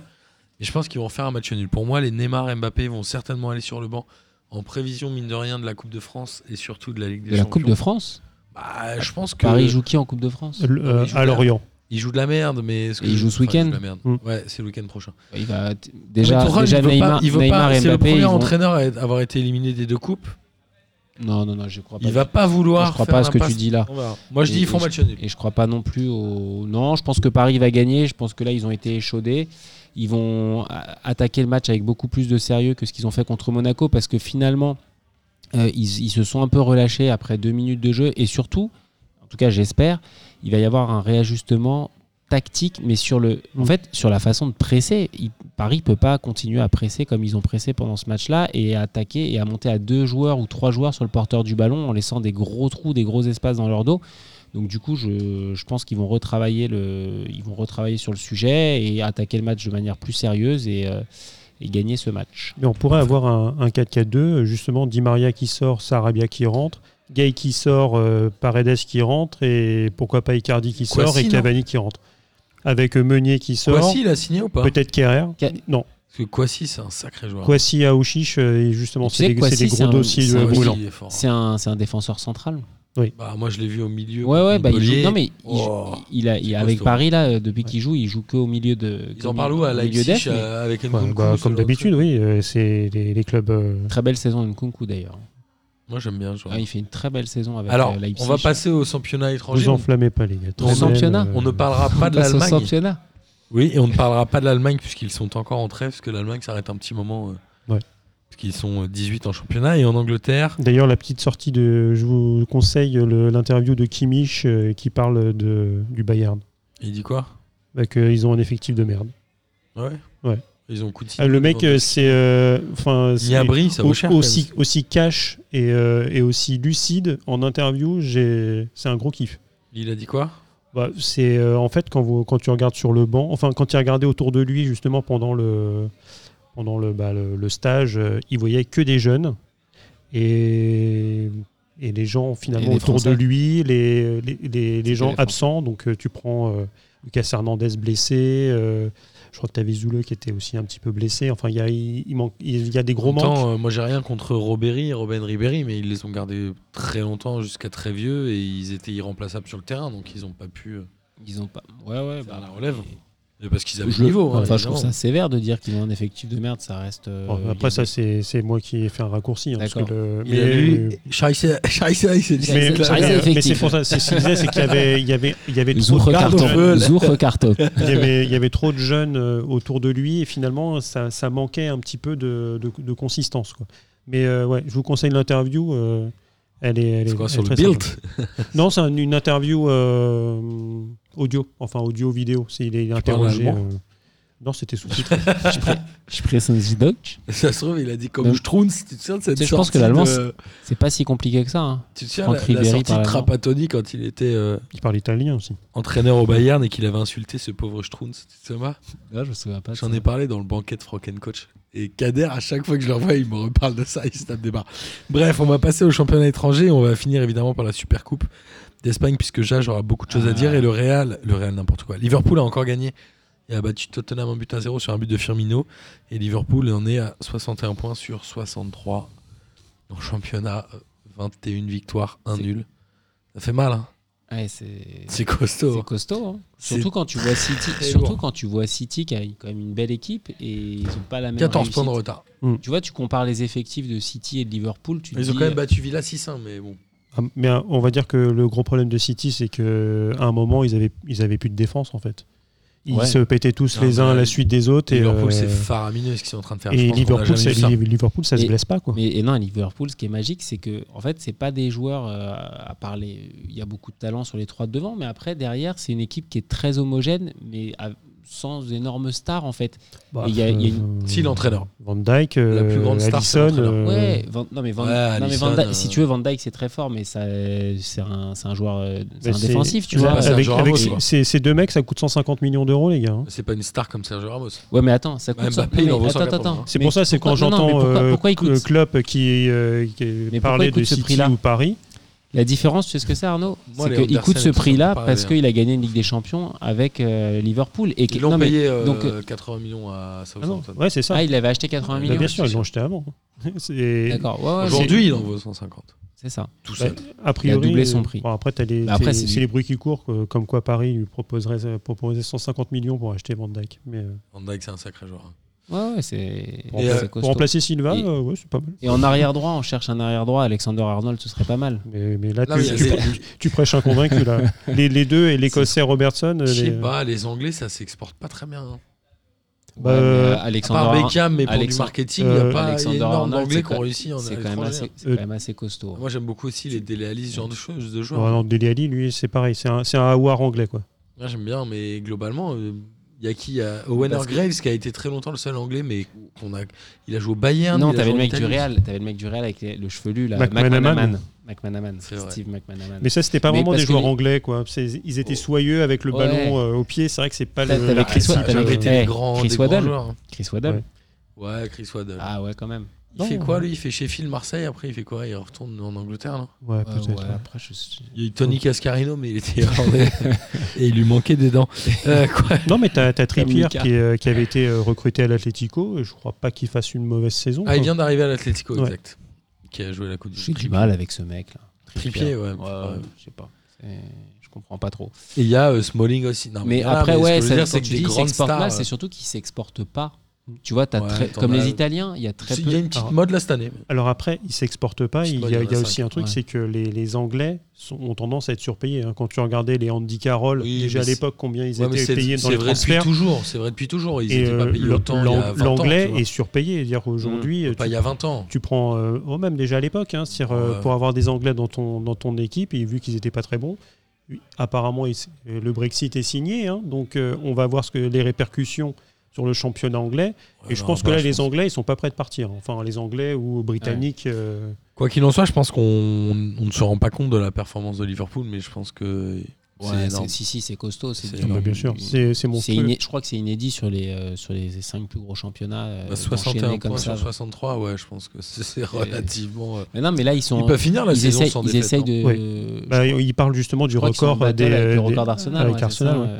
Et je pense qu'ils vont faire un match nul. Pour moi, les Neymar et Mbappé vont certainement aller sur le banc en prévision, mine de rien, de la Coupe de France et surtout de la Ligue des de la Champions. Coupe de France. Bah, je pense que Paris joue qui en Coupe de France Le- euh, à. Lorient. il joue de la merde, mais est-ce que il joue ce week-end joue de la merde. Mm. Ouais, c'est le week-end prochain. Il va t- déjà, Tourelle, déjà il veut Neymar, pas, il veut Neymar pas- et c'est le Mbappé. premier vont- entraîneur à être- avoir été éliminé des deux coupes. Non, non, non, je crois pas. Il va pas vouloir. je crois faire pas à ce que tu dis là. Moi, je Et- dis ils font match nul. Et je crois pas non plus au. Non, je pense que Paris va gagner. Je pense que là, ils ont été échaudés. Ils vont attaquer le match avec beaucoup plus de sérieux que ce qu'ils ont fait contre Monaco parce que finalement, euh, ils, ils se sont un peu relâchés après deux minutes de jeu. Et surtout, en tout cas, j'espère, il va y avoir un réajustement tactique, mais sur le, en Mm. fait, sur la façon de presser. Il- Paris peut pas continuer à presser comme ils ont pressé pendant ce match-là et à attaquer et à monter à deux joueurs ou trois joueurs sur le porteur du ballon en laissant des gros trous, des gros espaces dans leur dos. Donc du coup, je, je pense qu'ils vont retravailler le, ils vont retravailler sur le sujet et attaquer le match de manière plus sérieuse et, euh, et gagner ce match. Mais on pourrait avoir un, un 4-4-2, justement, Di Maria qui sort, Sarabia qui rentre, Gay qui sort, euh, Paredes qui rentre, et pourquoi pas Icardi qui sort Kouassi, et Cavani qui rentre. Avec euh, Meunier qui sort, Kwasi, il a signé ou pas? Peut-être Kerrer. Ka- Non, Parce que Kwasi, c'est un sacré joueur. Kwasi Aouchiche, et justement, c'est des, Kouassi, gros dossiers. C'est un, c'est un défenseur central. Bah, moi, je l'ai vu au milieu. Ouais, ouais, bah, il joue. Non mais il Oh. il a, il- avec. Paris là, euh, depuis Ouais. qu'il joue, il joue que au milieu de. Ils en parlent où à Leipzig mais euh, avec Nkunku, bah, comme d'habitude, oui, euh, c'est les, les clubs. euh, Très belle saison de Nkunku d'ailleurs. Moi, j'aime bien. ce joueur. Ah, il fait une très belle saison avec Alors, euh, Leipzig. on va passer au championnat étranger. vous enflammez pas, les gars. Au championnat, On ne parlera pas de l'Allemagne. championnat. Oui, et on ne parlera pas de l'Allemagne puisqu'ils sont encore en trêve, parce que l'Allemagne s'arrête un petit moment. Ouais. Qu'ils sont euh, 18 en championnat. Et en Angleterre, D'ailleurs, la petite sortie de. Je vous conseille le- l'interview de Kimmich euh, qui parle de, du Bayern. il dit quoi? Bah, qu'ils ont un effectif de merde. Ouais. Ouais. Ils ont Coutinho. Ah, le mec, euh, c'est. euh, Enfin, quand aussi, aussi cash et, euh, et aussi lucide en interview. C'est un gros kiff. Il a dit quoi? Bah, c'est euh, en fait quand, vous, quand tu regardes sur le banc, enfin quand il regardait autour de lui justement pendant le, pendant le, bah, le, le stage, euh, il voyait que des jeunes et, et les gens finalement les autour de lui, les, les, les, les gens absents. Donc euh, tu prends euh, Lucas Hernandez blessé, euh, Je crois que tu avais Zoule qui était aussi un petit peu blessé. Enfin, il y a, il, il manque, il y a des gros manques. euh, moi j'ai rien contre Robéry et Robin Ribéry, mais ils les ont gardés très longtemps jusqu'à très vieux et ils étaient irremplaçables sur le terrain, donc ils ont pas pu. Ils ont pas. Ouais, ouais. Bah, la relève. et- et parce qu'ils avaient Je- le niveau. hein, enfin, je trouve ça sévère de dire qu'ils ont un effectif de merde. Ça reste. euh, Bon, après, ça, c'est moi qui ai fait un raccourci. hein, parce que le- mais- dit, Mais- Mais, c'est pour ça, ce qu'il disait, c'est qu'il y avait, il y avait, il y avait trop de il y avait, il y avait trop de jeunes euh, autour de lui et finalement ça, ça manquait un petit peu de, de- de consistance. Quoi. Mais euh, ouais, je vous conseille l'interview. euh, elle est, elle est, quoi elle sur est le build. Non, c'est un- une interview euh, audio, enfin audio vidéo. C'est il est interrogé. euh, Non, c'était sous-titré. Je die Deutsch. Ça se trouve, il a dit comme Strunz. Tu te souviens de cette je pense que l'allemand, de- C'est pas si compliqué que ça. hein. Tu te souviens la, la sortie de. Trapattoni quand il était euh, il parle italien aussi. entraîneur au Bayern et qu'il avait insulté ce pauvre Strunz Tu te souviens Là, je me souviens pas. J'en ai parlé dans le banquet de Coach. Et Kader, à chaque fois que je le revois, il me reparle de ça, il se tape des barres. Bref, on va passer au championnat étranger. On va finir évidemment par la Super Coupe d'Espagne, puisque Jage aura beaucoup de choses à Ah. dire. Et le Real, le Real n'importe quoi. Liverpool a encore gagné. Il a battu Tottenham en but à 0 sur un but de Firmino. Et Liverpool en est à 61 points sur 63. En championnat, euh, 21 victoires, 1 C'est- nul. Ça fait mal, hein Ouais, c'est. Costaud. C'est costaud. hein. Surtout quand tu vois City, surtout lourd. quand tu vois City qui a quand même une belle équipe et ils ont pas la même 14 points de réussite. retard. Tu vois, tu compares les effectifs de City et de Liverpool, tu Ils ont dis, quand même battu Villa 6-1, mais bon. Ah, Mais euh, on va dire que le gros problème de City, c'est que à un moment, ils avaient, ils avaient plus de défense en fait. Ils Ouais. se pétaient tous Non, les uns à la suite des autres. Et, Liverpool, euh, c'est faramineux ce qu'ils sont en train de faire. Et Liverpool, ça, ça. Liverpool, ça se Et- blesse pas quoi. Mais et non, Liverpool, ce qui est magique, c'est que en fait, c'est pas des joueurs euh, à part les- il y a beaucoup de talent sur les trois de devant, mais après derrière, c'est une équipe qui est très homogène, mais à- sans énormes stars en fait. Bah, y a- il y a une- euh, Si, l'entraîneur. Van Dyke, La plus grande star, Allison. l'entraîneur. Ouais, Van- non mais Van, Ouais, non, mais Alisson, Van Dijk- euh, si tu veux Van Dyke c'est très fort, mais ça, c'est un, c'est un joueur, euh, c'est un défensif, tu vois. Avec, avec ces- deux mecs, ça coûte 150 millions d'euros, les gars. hein. C'est pas une star comme Sergio Ramos. Ouais, mais attends, ça coûte. Ouais, ça- Mbappé, non, il mais en vaut attends, 180. attends. C'est pour ça, c'est quand j'entends mais pourquoi- euh, pourquoi il coûte- euh, Klopp qui, euh, parlait de ce City prix-là ou Paris. La différence, tu sais ce que c'est, Arnaud Moi, C'est les qu'il coûte ce prix-là parce qu'il a gagné une Ligue des Champions avec euh, Liverpool. Et que- Ils l'ont non, mais- payé euh, donc, euh, 80 millions à Ah non, Southampton. ouais, c'est ça. Ah, il avait acheté 80 Bah, millions. bien sûr, ils l'ont jeté avant. C'est- D'accord. Ouais, ouais, Aujourd'hui, il en vaut 150. c'est ça. Tout Bah, seul. a priori, doublé son euh, prix. bon, après, t'as les, Bah, après, c'est- c'est c'est du- les bruits qui courent, comme quoi Paris lui proposerait, euh, proposerait 150 millions pour acheter Van Dyke. Mais euh, Van Dijk, c'est un sacré joueur. hein. Ouais, ouais, c'est pour, remplacer- euh, pour remplacer Silva, Et- euh, ouais, c'est pas mal. Et en arrière droit, on cherche un arrière droit. Alexander Arnold, ce serait pas mal. Mais, mais là, Non, tu, mais tu- tu- prêches un convaincu. Là. Les, les deux et l'Écossais Robertson. Je sais les- pas, les Anglais, ça s'exporte pas très bien. hein. Bah, Ouais, mais, euh, À Alexander part Ar- Beckham, mais pour du Alexandre- marketing, il n'y a euh, pas Alexander Arnold, d'Anglais c'est qui ont quand- réussi en c'est quand, même étranger. assez- c'est Euh, quand même assez costaud. Moi, j'aime beaucoup aussi les Dele Alli, ce genre de choses, de Ouais, joueurs. non, Dele Alli, lui, c'est pareil. C'est un, c'est un Awar anglais. Quoi. Moi, j'aime bien, mais globalement, il y a qui y a Owen Parce que- Graves qui a été très longtemps le seul anglais, mais qu'on a, il a joué au Bayern. non, t'avais le mec du. Real, t'avais le mec du Real avec les- le chevelu là, McManaman. McManaman. Steve McManaman. Mais ça, c'était pas Mais vraiment des joueurs les- anglais. Quoi. Ils étaient Oh. soyeux avec le Ouais. ballon euh, au pied. C'est vrai que c'est pas le. t'avais Ah, Chris Chris des grands Waddle. joueurs. Chris Waddle. Ouais, Chris Waddle. Ah ouais, quand même. Il Non, fait quoi, ouais. lui? Il fait Sheffield, Marseille, après il fait quoi? Il retourne en Angleterre, non? Ouais, peut-être. ouais, ouais. après, je sais- Il y a eu Tony Cascarino, mais il était irlandais. et il lui manquait des dents. Euh, quoi? Non, mais t'as as Trippier Mika. qui, est, euh, qui avait été euh, recruté à l'Atlético. et Je crois pas qu'il fasse une mauvaise saison. Ah, il vient d'arriver à l'Atlético, Ouais. exact. Qui a joué la Coupe du J'ai du mal avec ce mec là. Trippier, ouais. Ouais, Ouais. ouais, je sais pas. Je comprends pas trop. Et il y a euh, Smalling aussi. Non, mais après, mais ce ouais, que je veux ça, dire, c'est que tu des grandes stars, c'est surtout qu'il s'exporte pas. Tu vois, Ouais, très- comme as- les Italiens, il y a très Il peu. y a une petite Alors- mode là cette année. Alors après, ils s'exportent pas. Il y a, il y en a il y a cinq. aussi un truc, Ouais. c'est que les, les Anglais sont- ont tendance à être surpayés. hein. Quand tu regardais les Andy Carroll, Oui, déjà à l'époque, combien ils Ouais, étaient payés dans c'est les vrai depuis transferts. toujours. C'est vrai depuis toujours. Ils Et n'étaient pas euh, payés le- autant il y a l'ang- 20 ans. tu l'anglais est surpayé. Dire aujourd'hui, Pas tu, il y a 20 ans. tu prends, euh, oh, même déjà à l'époque, hein, c'est-à-dire, euh, pour avoir des Anglais dans ton dans ton équipe et vu qu'ils étaient pas très bons. Apparemment, il le Brexit est signé, hein, donc euh, on va voir ce que les répercussions sur le championnat anglais. Ouais, et je pense que bah, là, je les Anglais, ils sont pas prêts de partir. Enfin, les Anglais ou Britanniques. euh, Quoi qu'il en soit, je pense qu'on on ne se rend pas compte de la performance de Liverpool, mais je pense que c'est Ouais, énorme. c'est- si, si, c'est costaud. C'est C'est dur. bah, bien sûr, c'est c'est mon C'est truc. iné- Je crois que c'est inédit sur les, euh, sur les 5 plus gros championnats. euh, Bah, 61 d'enchaîner points comme sur ça. 63, ouais, je pense que c'est c'est relativement. euh, Mais non, mais là, ils sont. Ils peuvent finir la ils saison essayent, sans ils défaite. essayent non de. Je Bah, il parle justement du crois qu'ils sont en record battle des, avec le des- record d'Arsenal. avec ouais, c'est Arsenal, ça, ouais.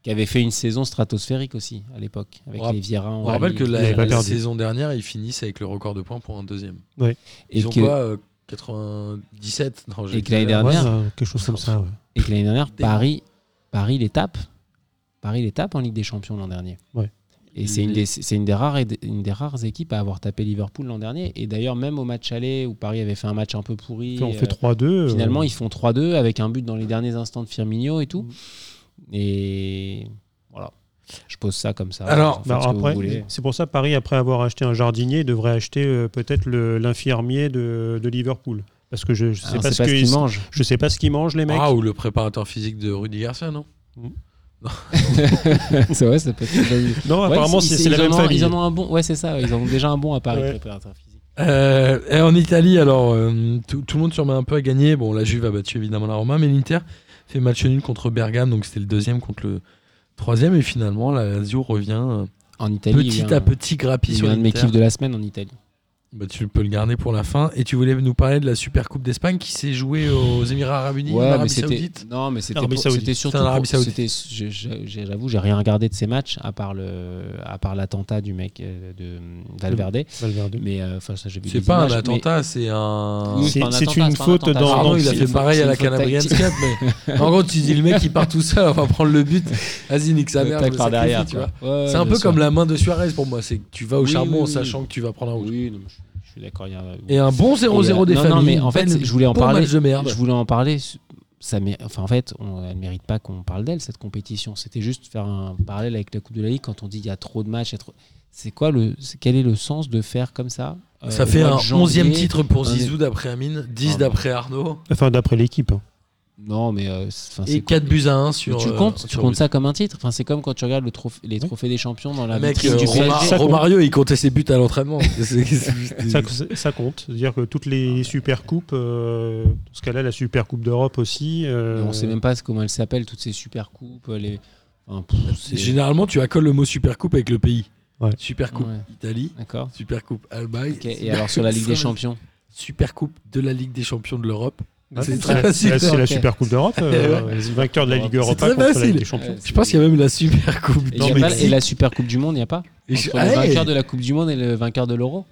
Ouais. qui avait fait une saison stratosphérique aussi à l'époque, avec On les Vieira. On rappelle que la, la perdu. saison dernière, ils finissent avec le record de points pour un deuxième. et Ils ont que, quoi euh, 97 Non, j'ai et que l'année. Ouais, dernière, euh, quelque chose comme ça. ouais. et que l'année dernière. Paris, Paris les tape. Paris les tape en Ligue des Champions l'an dernier. Ouais. Et c'est une, des, c'est une, des rares, une des rares équipes à avoir tapé Liverpool l'an dernier. Et d'ailleurs, même au match aller où Paris avait fait un match un peu pourri, On euh, fait 3-2. euh, finalement ils font 3-2 avec un but dans les derniers instants de Firmino et tout. Mm. Et voilà, je pose ça comme ça. Alors, bah, après, c'est pour ça Paris, après avoir acheté un jardinier, devrait acheter euh, peut-être le- l'infirmier de, de Liverpool. Parce que je, je sais Alors, pas ce qu'ils qu'ils mangent. je sais pas ce qu'ils mangent les mecs. Ah, ou le préparateur physique de Rudy Garcia, non c'est vrai, ça peut être non, Ouais, apparemment ils- c'est la même ont- famille. Ils en ont un bon. Ouais, c'est ça. Ils en ont déjà un bon à Paris, Ouais. préparateur physique. Euh, et en Italie, alors, euh, tout, tout le monde se remet un peu à gagner. Bon, la Juve a battu évidemment la Roma, mais l'Inter fait match nul contre Bergame, donc c'était le deuxième contre le troisième. Et finalement, la Lazio revient euh, En Italie, petit à un- petit grappis sur eu un de mes l'Inter. kiffs de la semaine en Italie. Bah, tu peux le garder pour la fin. Et tu voulais nous parler de la Super Coupe d'Espagne qui s'est jouée aux Émirats Arabes Unis, Ouais, mais Arabie c'était Saoudite. non, mais c'était surtout j'avoue, j'ai rien regardé de ces matchs à part le à part l'attentat du mec euh, de Valverde. Valverde. Mais euh, enfin, ça j'ai vu. C'est pas un mais- attentat, c'est un. Oui, C'est- un une un faute dans- non, il a fait pareil à la Calabrian. Cup, mais en gros, tu dis le mec il part tout seul, on va prendre le but. Vas-y, nique sa mère. par derrière. C'est un peu comme la main de Suarez pour moi. C'est que tu vas au charbon en sachant que tu vas prendre un rouge. Je, suis d'accord. il y a- Et un bon 0-0 Et, des euh, non, non, mais en fait, belle- je voulais en parler. match de merde. Je voulais en parler. Ça mé- enfin, en fait, on, elle mérite pas qu'on parle d'elle cette compétition. C'était juste faire un parallèle avec la Coupe de la Ligue quand on dit il y a trop de matchs. il y a trop- C'est quoi le Quel est le sens de faire comme ça euh, Ça au fait un janvier 11e titre pour Zizou d'après Amine, 10 Ah, d'après Arnaud Enfin, d'après l'équipe. hein. Non, mais euh, et c'est 4 buts à 1 Mais sur. tu euh, comptes, tu comptes ça comme un titre? Enfin, c'est comme quand tu regardes le trophée- les trophées des champions dans la Le mec, vitrine euh, du Roma-. Romario, il comptait ses buts à l'entraînement. Ça, ça compte. C'est-à-dire que toutes les super coupes, euh, dans ce cas-là, la super coupe d'Europe aussi. euh, On sait même pas comment elles s'appellent toutes ces super coupes. Les... enfin, pff, Généralement, tu accoles le mot Super Coupe avec le pays. Ouais. Super Coupe Ouais. Italie, D'accord. Super Coupe Allemagne. Et alors sur la Ligue des Champions? Super Coupe de la Ligue des Champions de l'Europe. Ah, c'est très la- facile. C'est la super coupe d'Europe. euh, les vainqueurs de la Ligue C'est Europa très contre la facile. Ligue des Champions. Ouais, Je pense qu'il y a même la Super Coupe. Et, Non, mais pas- et la Super Coupe du Monde, il n'y a pas Entre Ah, le vainqueur de la Coupe du Monde et le vainqueur de l'Euro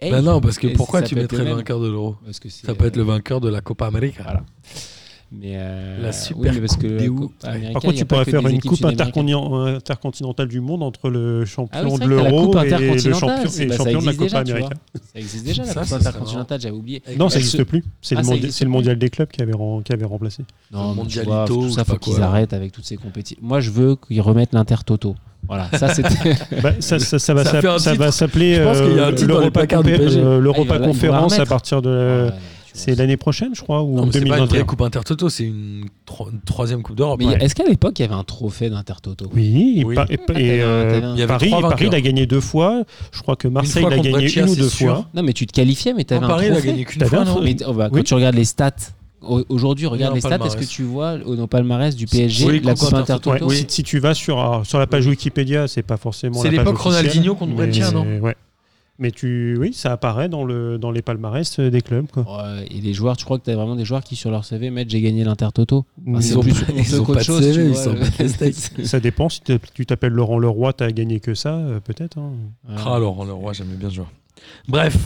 Hey Bah non, parce que pourquoi tu mettrais le le vainqueur de l'Euro Ça peut être le euh, vainqueur de la Copa América. Voilà. Mais euh, La oui, Super mais parce que Coupe la des Coupe Hauts. américaine, Par contre, tu pourrais faire une coupe intercontinentale du monde entre le champion Ah oui, de l'Euro et le champion, et bah, champion de la Copa déjà, tu América. Ça existe déjà la Ça, Coupe intercontinentale, j'avais oublié. Non, ça n'existe plus. C'est Ah, le, plus. mondial des clubs qui avait, qui avait remplacé. Non, Mondialito tout ça, faut qu'ils arrêtent avec toutes ces compétitions. Moi, je veux qu'ils remettent l'Intertoto. Voilà, ça c'était. Bah, ça, ça- ça va s'appeler Je pense qu'il y a un euh, l'Europa euh, Ah, Conférence à partir de. C'est l'année prochaine, je crois, ou Non, en mais c'est pas une vraie 2021. Coupe Intertoto, c'est une, tro- une troisième Coupe d'Europe. Mais ouais. est-ce qu'à l'époque, il y avait un trophée d'Intertoto? Oui, Oui. et, et, un- euh, Il y avait Paris, trois Paris l'a gagné deux fois. Je crois que Marseille l'a gagné une ou deux sûr. fois. Non, mais tu te qualifiais, mais tu avais Non, un Paris, il a trophée. gagné qu'une fois, un non trophée. Mais oh, bah, Oui. quand tu regardes les stats, au- aujourd'hui, regarde les stats, est-ce que tu vois au nos palmarès du PSG Oui, la Coupe Intertoto. Ouais, Oui. si, si tu vas sur, sur la page Wikipédia, c'est pas forcément. C'est la page l'époque Ronaldinho contre Brescia, non Ouais. Mais tu, oui, ça apparaît dans, le, dans les palmarès euh, des clubs. Quoi. Ouais, et les joueurs, tu crois que tu as vraiment des joueurs qui sur leur CV mettent j'ai gagné l'Intertoto? Ils Ah, c'est ont plus pas- ils ont pas de chose, CV, tu ils le- steaks. Ça dépend. Si tu t'appelles Laurent Leroy, t'as gagné que ça, euh, peut-être. hein. Ouais. Ah, Laurent Leroy, j'aimais bien ce joueur. Bref,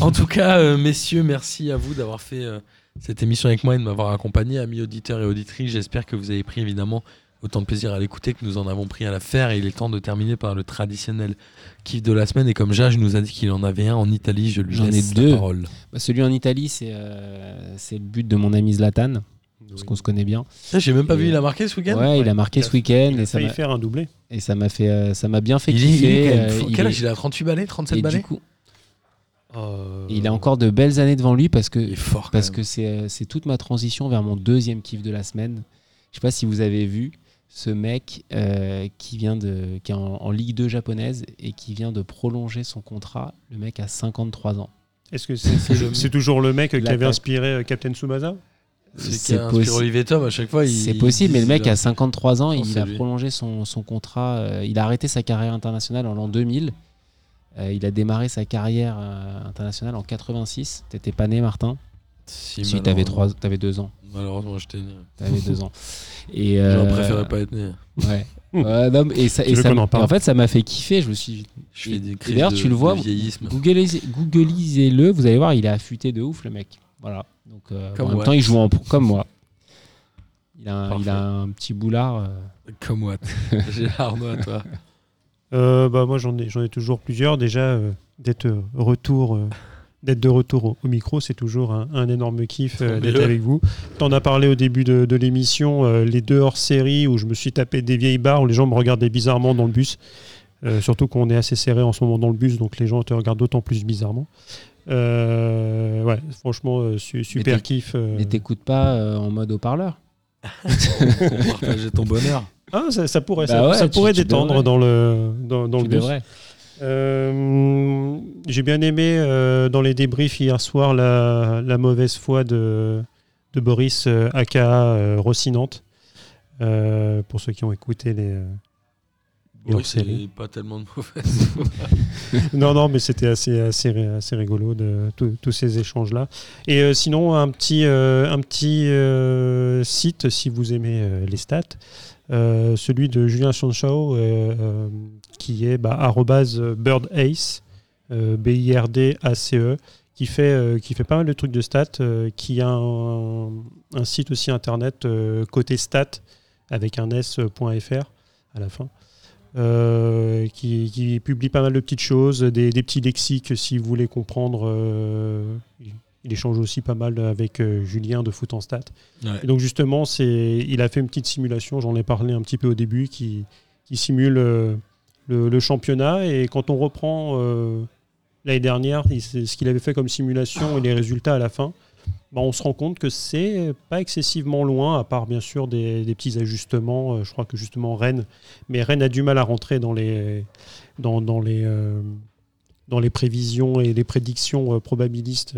en tout cas, euh, messieurs, merci à vous d'avoir fait euh, cette émission avec moi et de m'avoir accompagné. Amis auditeurs et auditrices, j'espère que vous avez pris évidemment autant de plaisir à l'écouter que nous en avons pris à la faire. Et il est temps de terminer par le traditionnel kiff de la semaine. Et comme Jage nous a dit qu'il en avait un en Italie, je lui J'en ai deux. la parole. Bah, celui en Italie, c'est euh, c'est le but de mon ami Zlatan, parce qu'on se connaît bien. Ah, J'ai même pas Et, vu, il euh, a marqué ce week-end Ouais, il a marqué Il a- ce week-end Il a et ça failli m'a- faire un doublé. et ça m'a fait, euh, ça m'a bien fait il est, il est kiffer. euh, il Quel est- âge il a 38 balais 37 et balais du coup, il a encore de belles années devant lui parce que fort. parce que c'est euh, c'est toute ma transition vers mon deuxième kiff de la semaine. Je sais pas si vous avez vu ce mec euh, qui vient de qui est en, en Ligue 2 japonaise et qui vient de prolonger son contrat. Le mec a 53 ans. Est-ce que c'est toujours le mec qui avait inspiré euh, Captain Tsubasa? C'est Olivier Tom à chaque fois. il- C'est possible, mais le mec a 53 ans, il a lui. prolongé son, son contrat, euh, il a arrêté sa carrière internationale en l'an 2000. Euh, il a démarré sa carrière euh, internationale en 86. T'étais pas né, Martin? Si, Si t'avais malheureusement. trois, t'avais deux ans. Malheureusement, j'étais né. T'avais deux ans. Et J'aurais euh, préféré pas être né. Ouais. Ouais, non, mais- et ça, et ça- en en fait, ça m'a fait kiffer. Je me suis Je fais des crises d'ailleurs, de, tu le vois, Googlisez-le, vous allez voir, il est affûté de ouf, le mec. Voilà. Donc, euh, Comme en même temps, il joue en pro- comme moi. Il a un, il a un petit boulard. euh, Comme what J'ai Arnaud, toi. Euh, bah, moi, j'en ai, j'en ai toujours plusieurs. Déjà, euh, d'être retour, euh, d'être de retour au, au micro, c'est toujours un, un énorme kiff euh, d'être avec vous. T'en as parlé au début de, de l'émission, euh, les deux hors-série où je me suis tapé des vieilles barres où les gens me regardaient bizarrement dans le bus. Euh, surtout qu'on est assez serré en ce moment dans le bus, donc les gens te regardent d'autant plus bizarrement. Euh, ouais, franchement, euh, su- super kiff. euh. Mais t'écoutes pas euh, en mode haut-parleur Pour partager ton bonheur. Ah, ça, ça pourrait, Bah ça, ouais, ça tu- pourrait tu détendre devrais. dans le, dans, dans le bus. devrais. Euh, J'ai bien aimé euh, dans les débriefs hier soir la, la mauvaise foi de, de Boris euh, aka euh, Rossinante. Pour ceux qui ont écouté les. Boris, pas tellement de mauvaise. non, non, mais c'était assez, assez, assez rigolo de tous- ces échanges-là. Et sinon, un petit, un petit site, si vous aimez les stats, euh, celui de Julien Chanchau, euh, euh, qui est bah, birdace, euh, B-I-R-D-A-C-E, qui fait, qui fait pas mal de trucs de stats, qui a un, site aussi internet côté stats avec un s.fr à la fin. qui, publie pas mal de petites choses, des, petits lexiques si vous voulez comprendre. Il- échange aussi pas mal avec euh, Julien de Foot en. Ouais. Et donc justement, c'est, il a fait une petite simulation, j'en ai parlé un petit peu au début, qui, qui simule euh, le, le championnat. Et quand on reprend euh, l'année dernière, il- ce qu'il avait fait comme simulation et les résultats à la fin, bah, on se rend compte que c'est pas excessivement loin, à part bien sûr des, des petits ajustements. Je crois que justement Rennes, mais Rennes a du mal à rentrer dans les, dans, dans les, dans les prévisions et les prédictions probabilistes.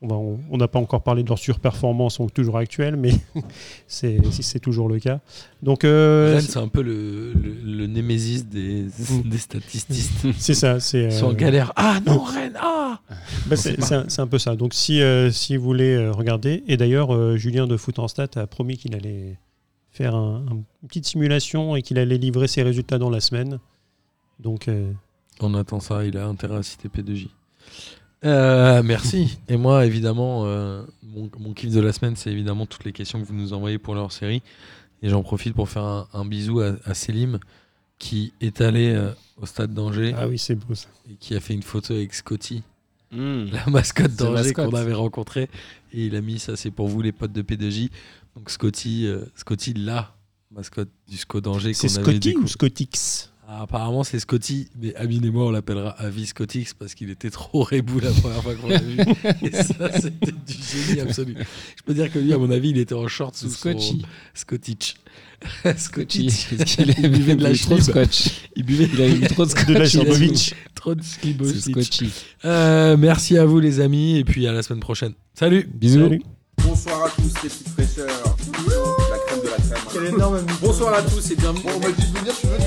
On n'a pas encore parlé de leur surperformance sont toujours actuelles, mais c'est si c'est toujours le cas. Donc euh, Rennes, c'est un peu le, le, le némésis des, des statististes. c'est ça. C'est Ils sont en euh, galère. Ah non, Rennes, ah bah, c'est c'est un, c'est un peu ça. Donc si euh, si vous voulez euh, regarder, et d'ailleurs euh, Julien de Foot en Stat a promis qu'il allait faire un- un- une petite simulation et qu'il allait livrer ses résultats dans la semaine. Donc euh, On attend ça, il a intérêt à citer P2J. Euh, merci. Et moi, évidemment, euh, mon, mon kiff de la semaine, c'est évidemment toutes les questions que vous nous envoyez pour leur série. Et j'en profite pour faire un, un bisou à, à Selim, qui est allé euh, au stade d'Angers ah oui c'est beau ça. et qui a fait une photo avec Scotty, Hmm. la mascotte The d'Angers qu'on avait rencontrée. Et il a mis ça, c'est pour vous les potes de P2J. Donc Scotty, euh, Scotty, la mascotte du SCO d'Angers C'est qu'on avait Scotty ou Scottix Ah, apparemment, c'est Scotty, mais Amine et moi, on l'appellera Avis Scottix parce qu'il était trop rebou la première fois qu'on l'a vu. Et ça, c'était du génie absolu. Je peux dire que lui, à mon avis, il était en short sous Scotchy. son qu'il a Il buvait de la trop de scotch. Il buvait Il a eu trop de scotch. de la il trop de. Scotchy. Euh, merci à vous, les amis, et puis à la semaine prochaine. Salut Bisous. Salut. Bonsoir à tous les petites fraîcheurs. Bonsoir à tous et bienvenue. Bon, on m'a dit de venir, je suis venu.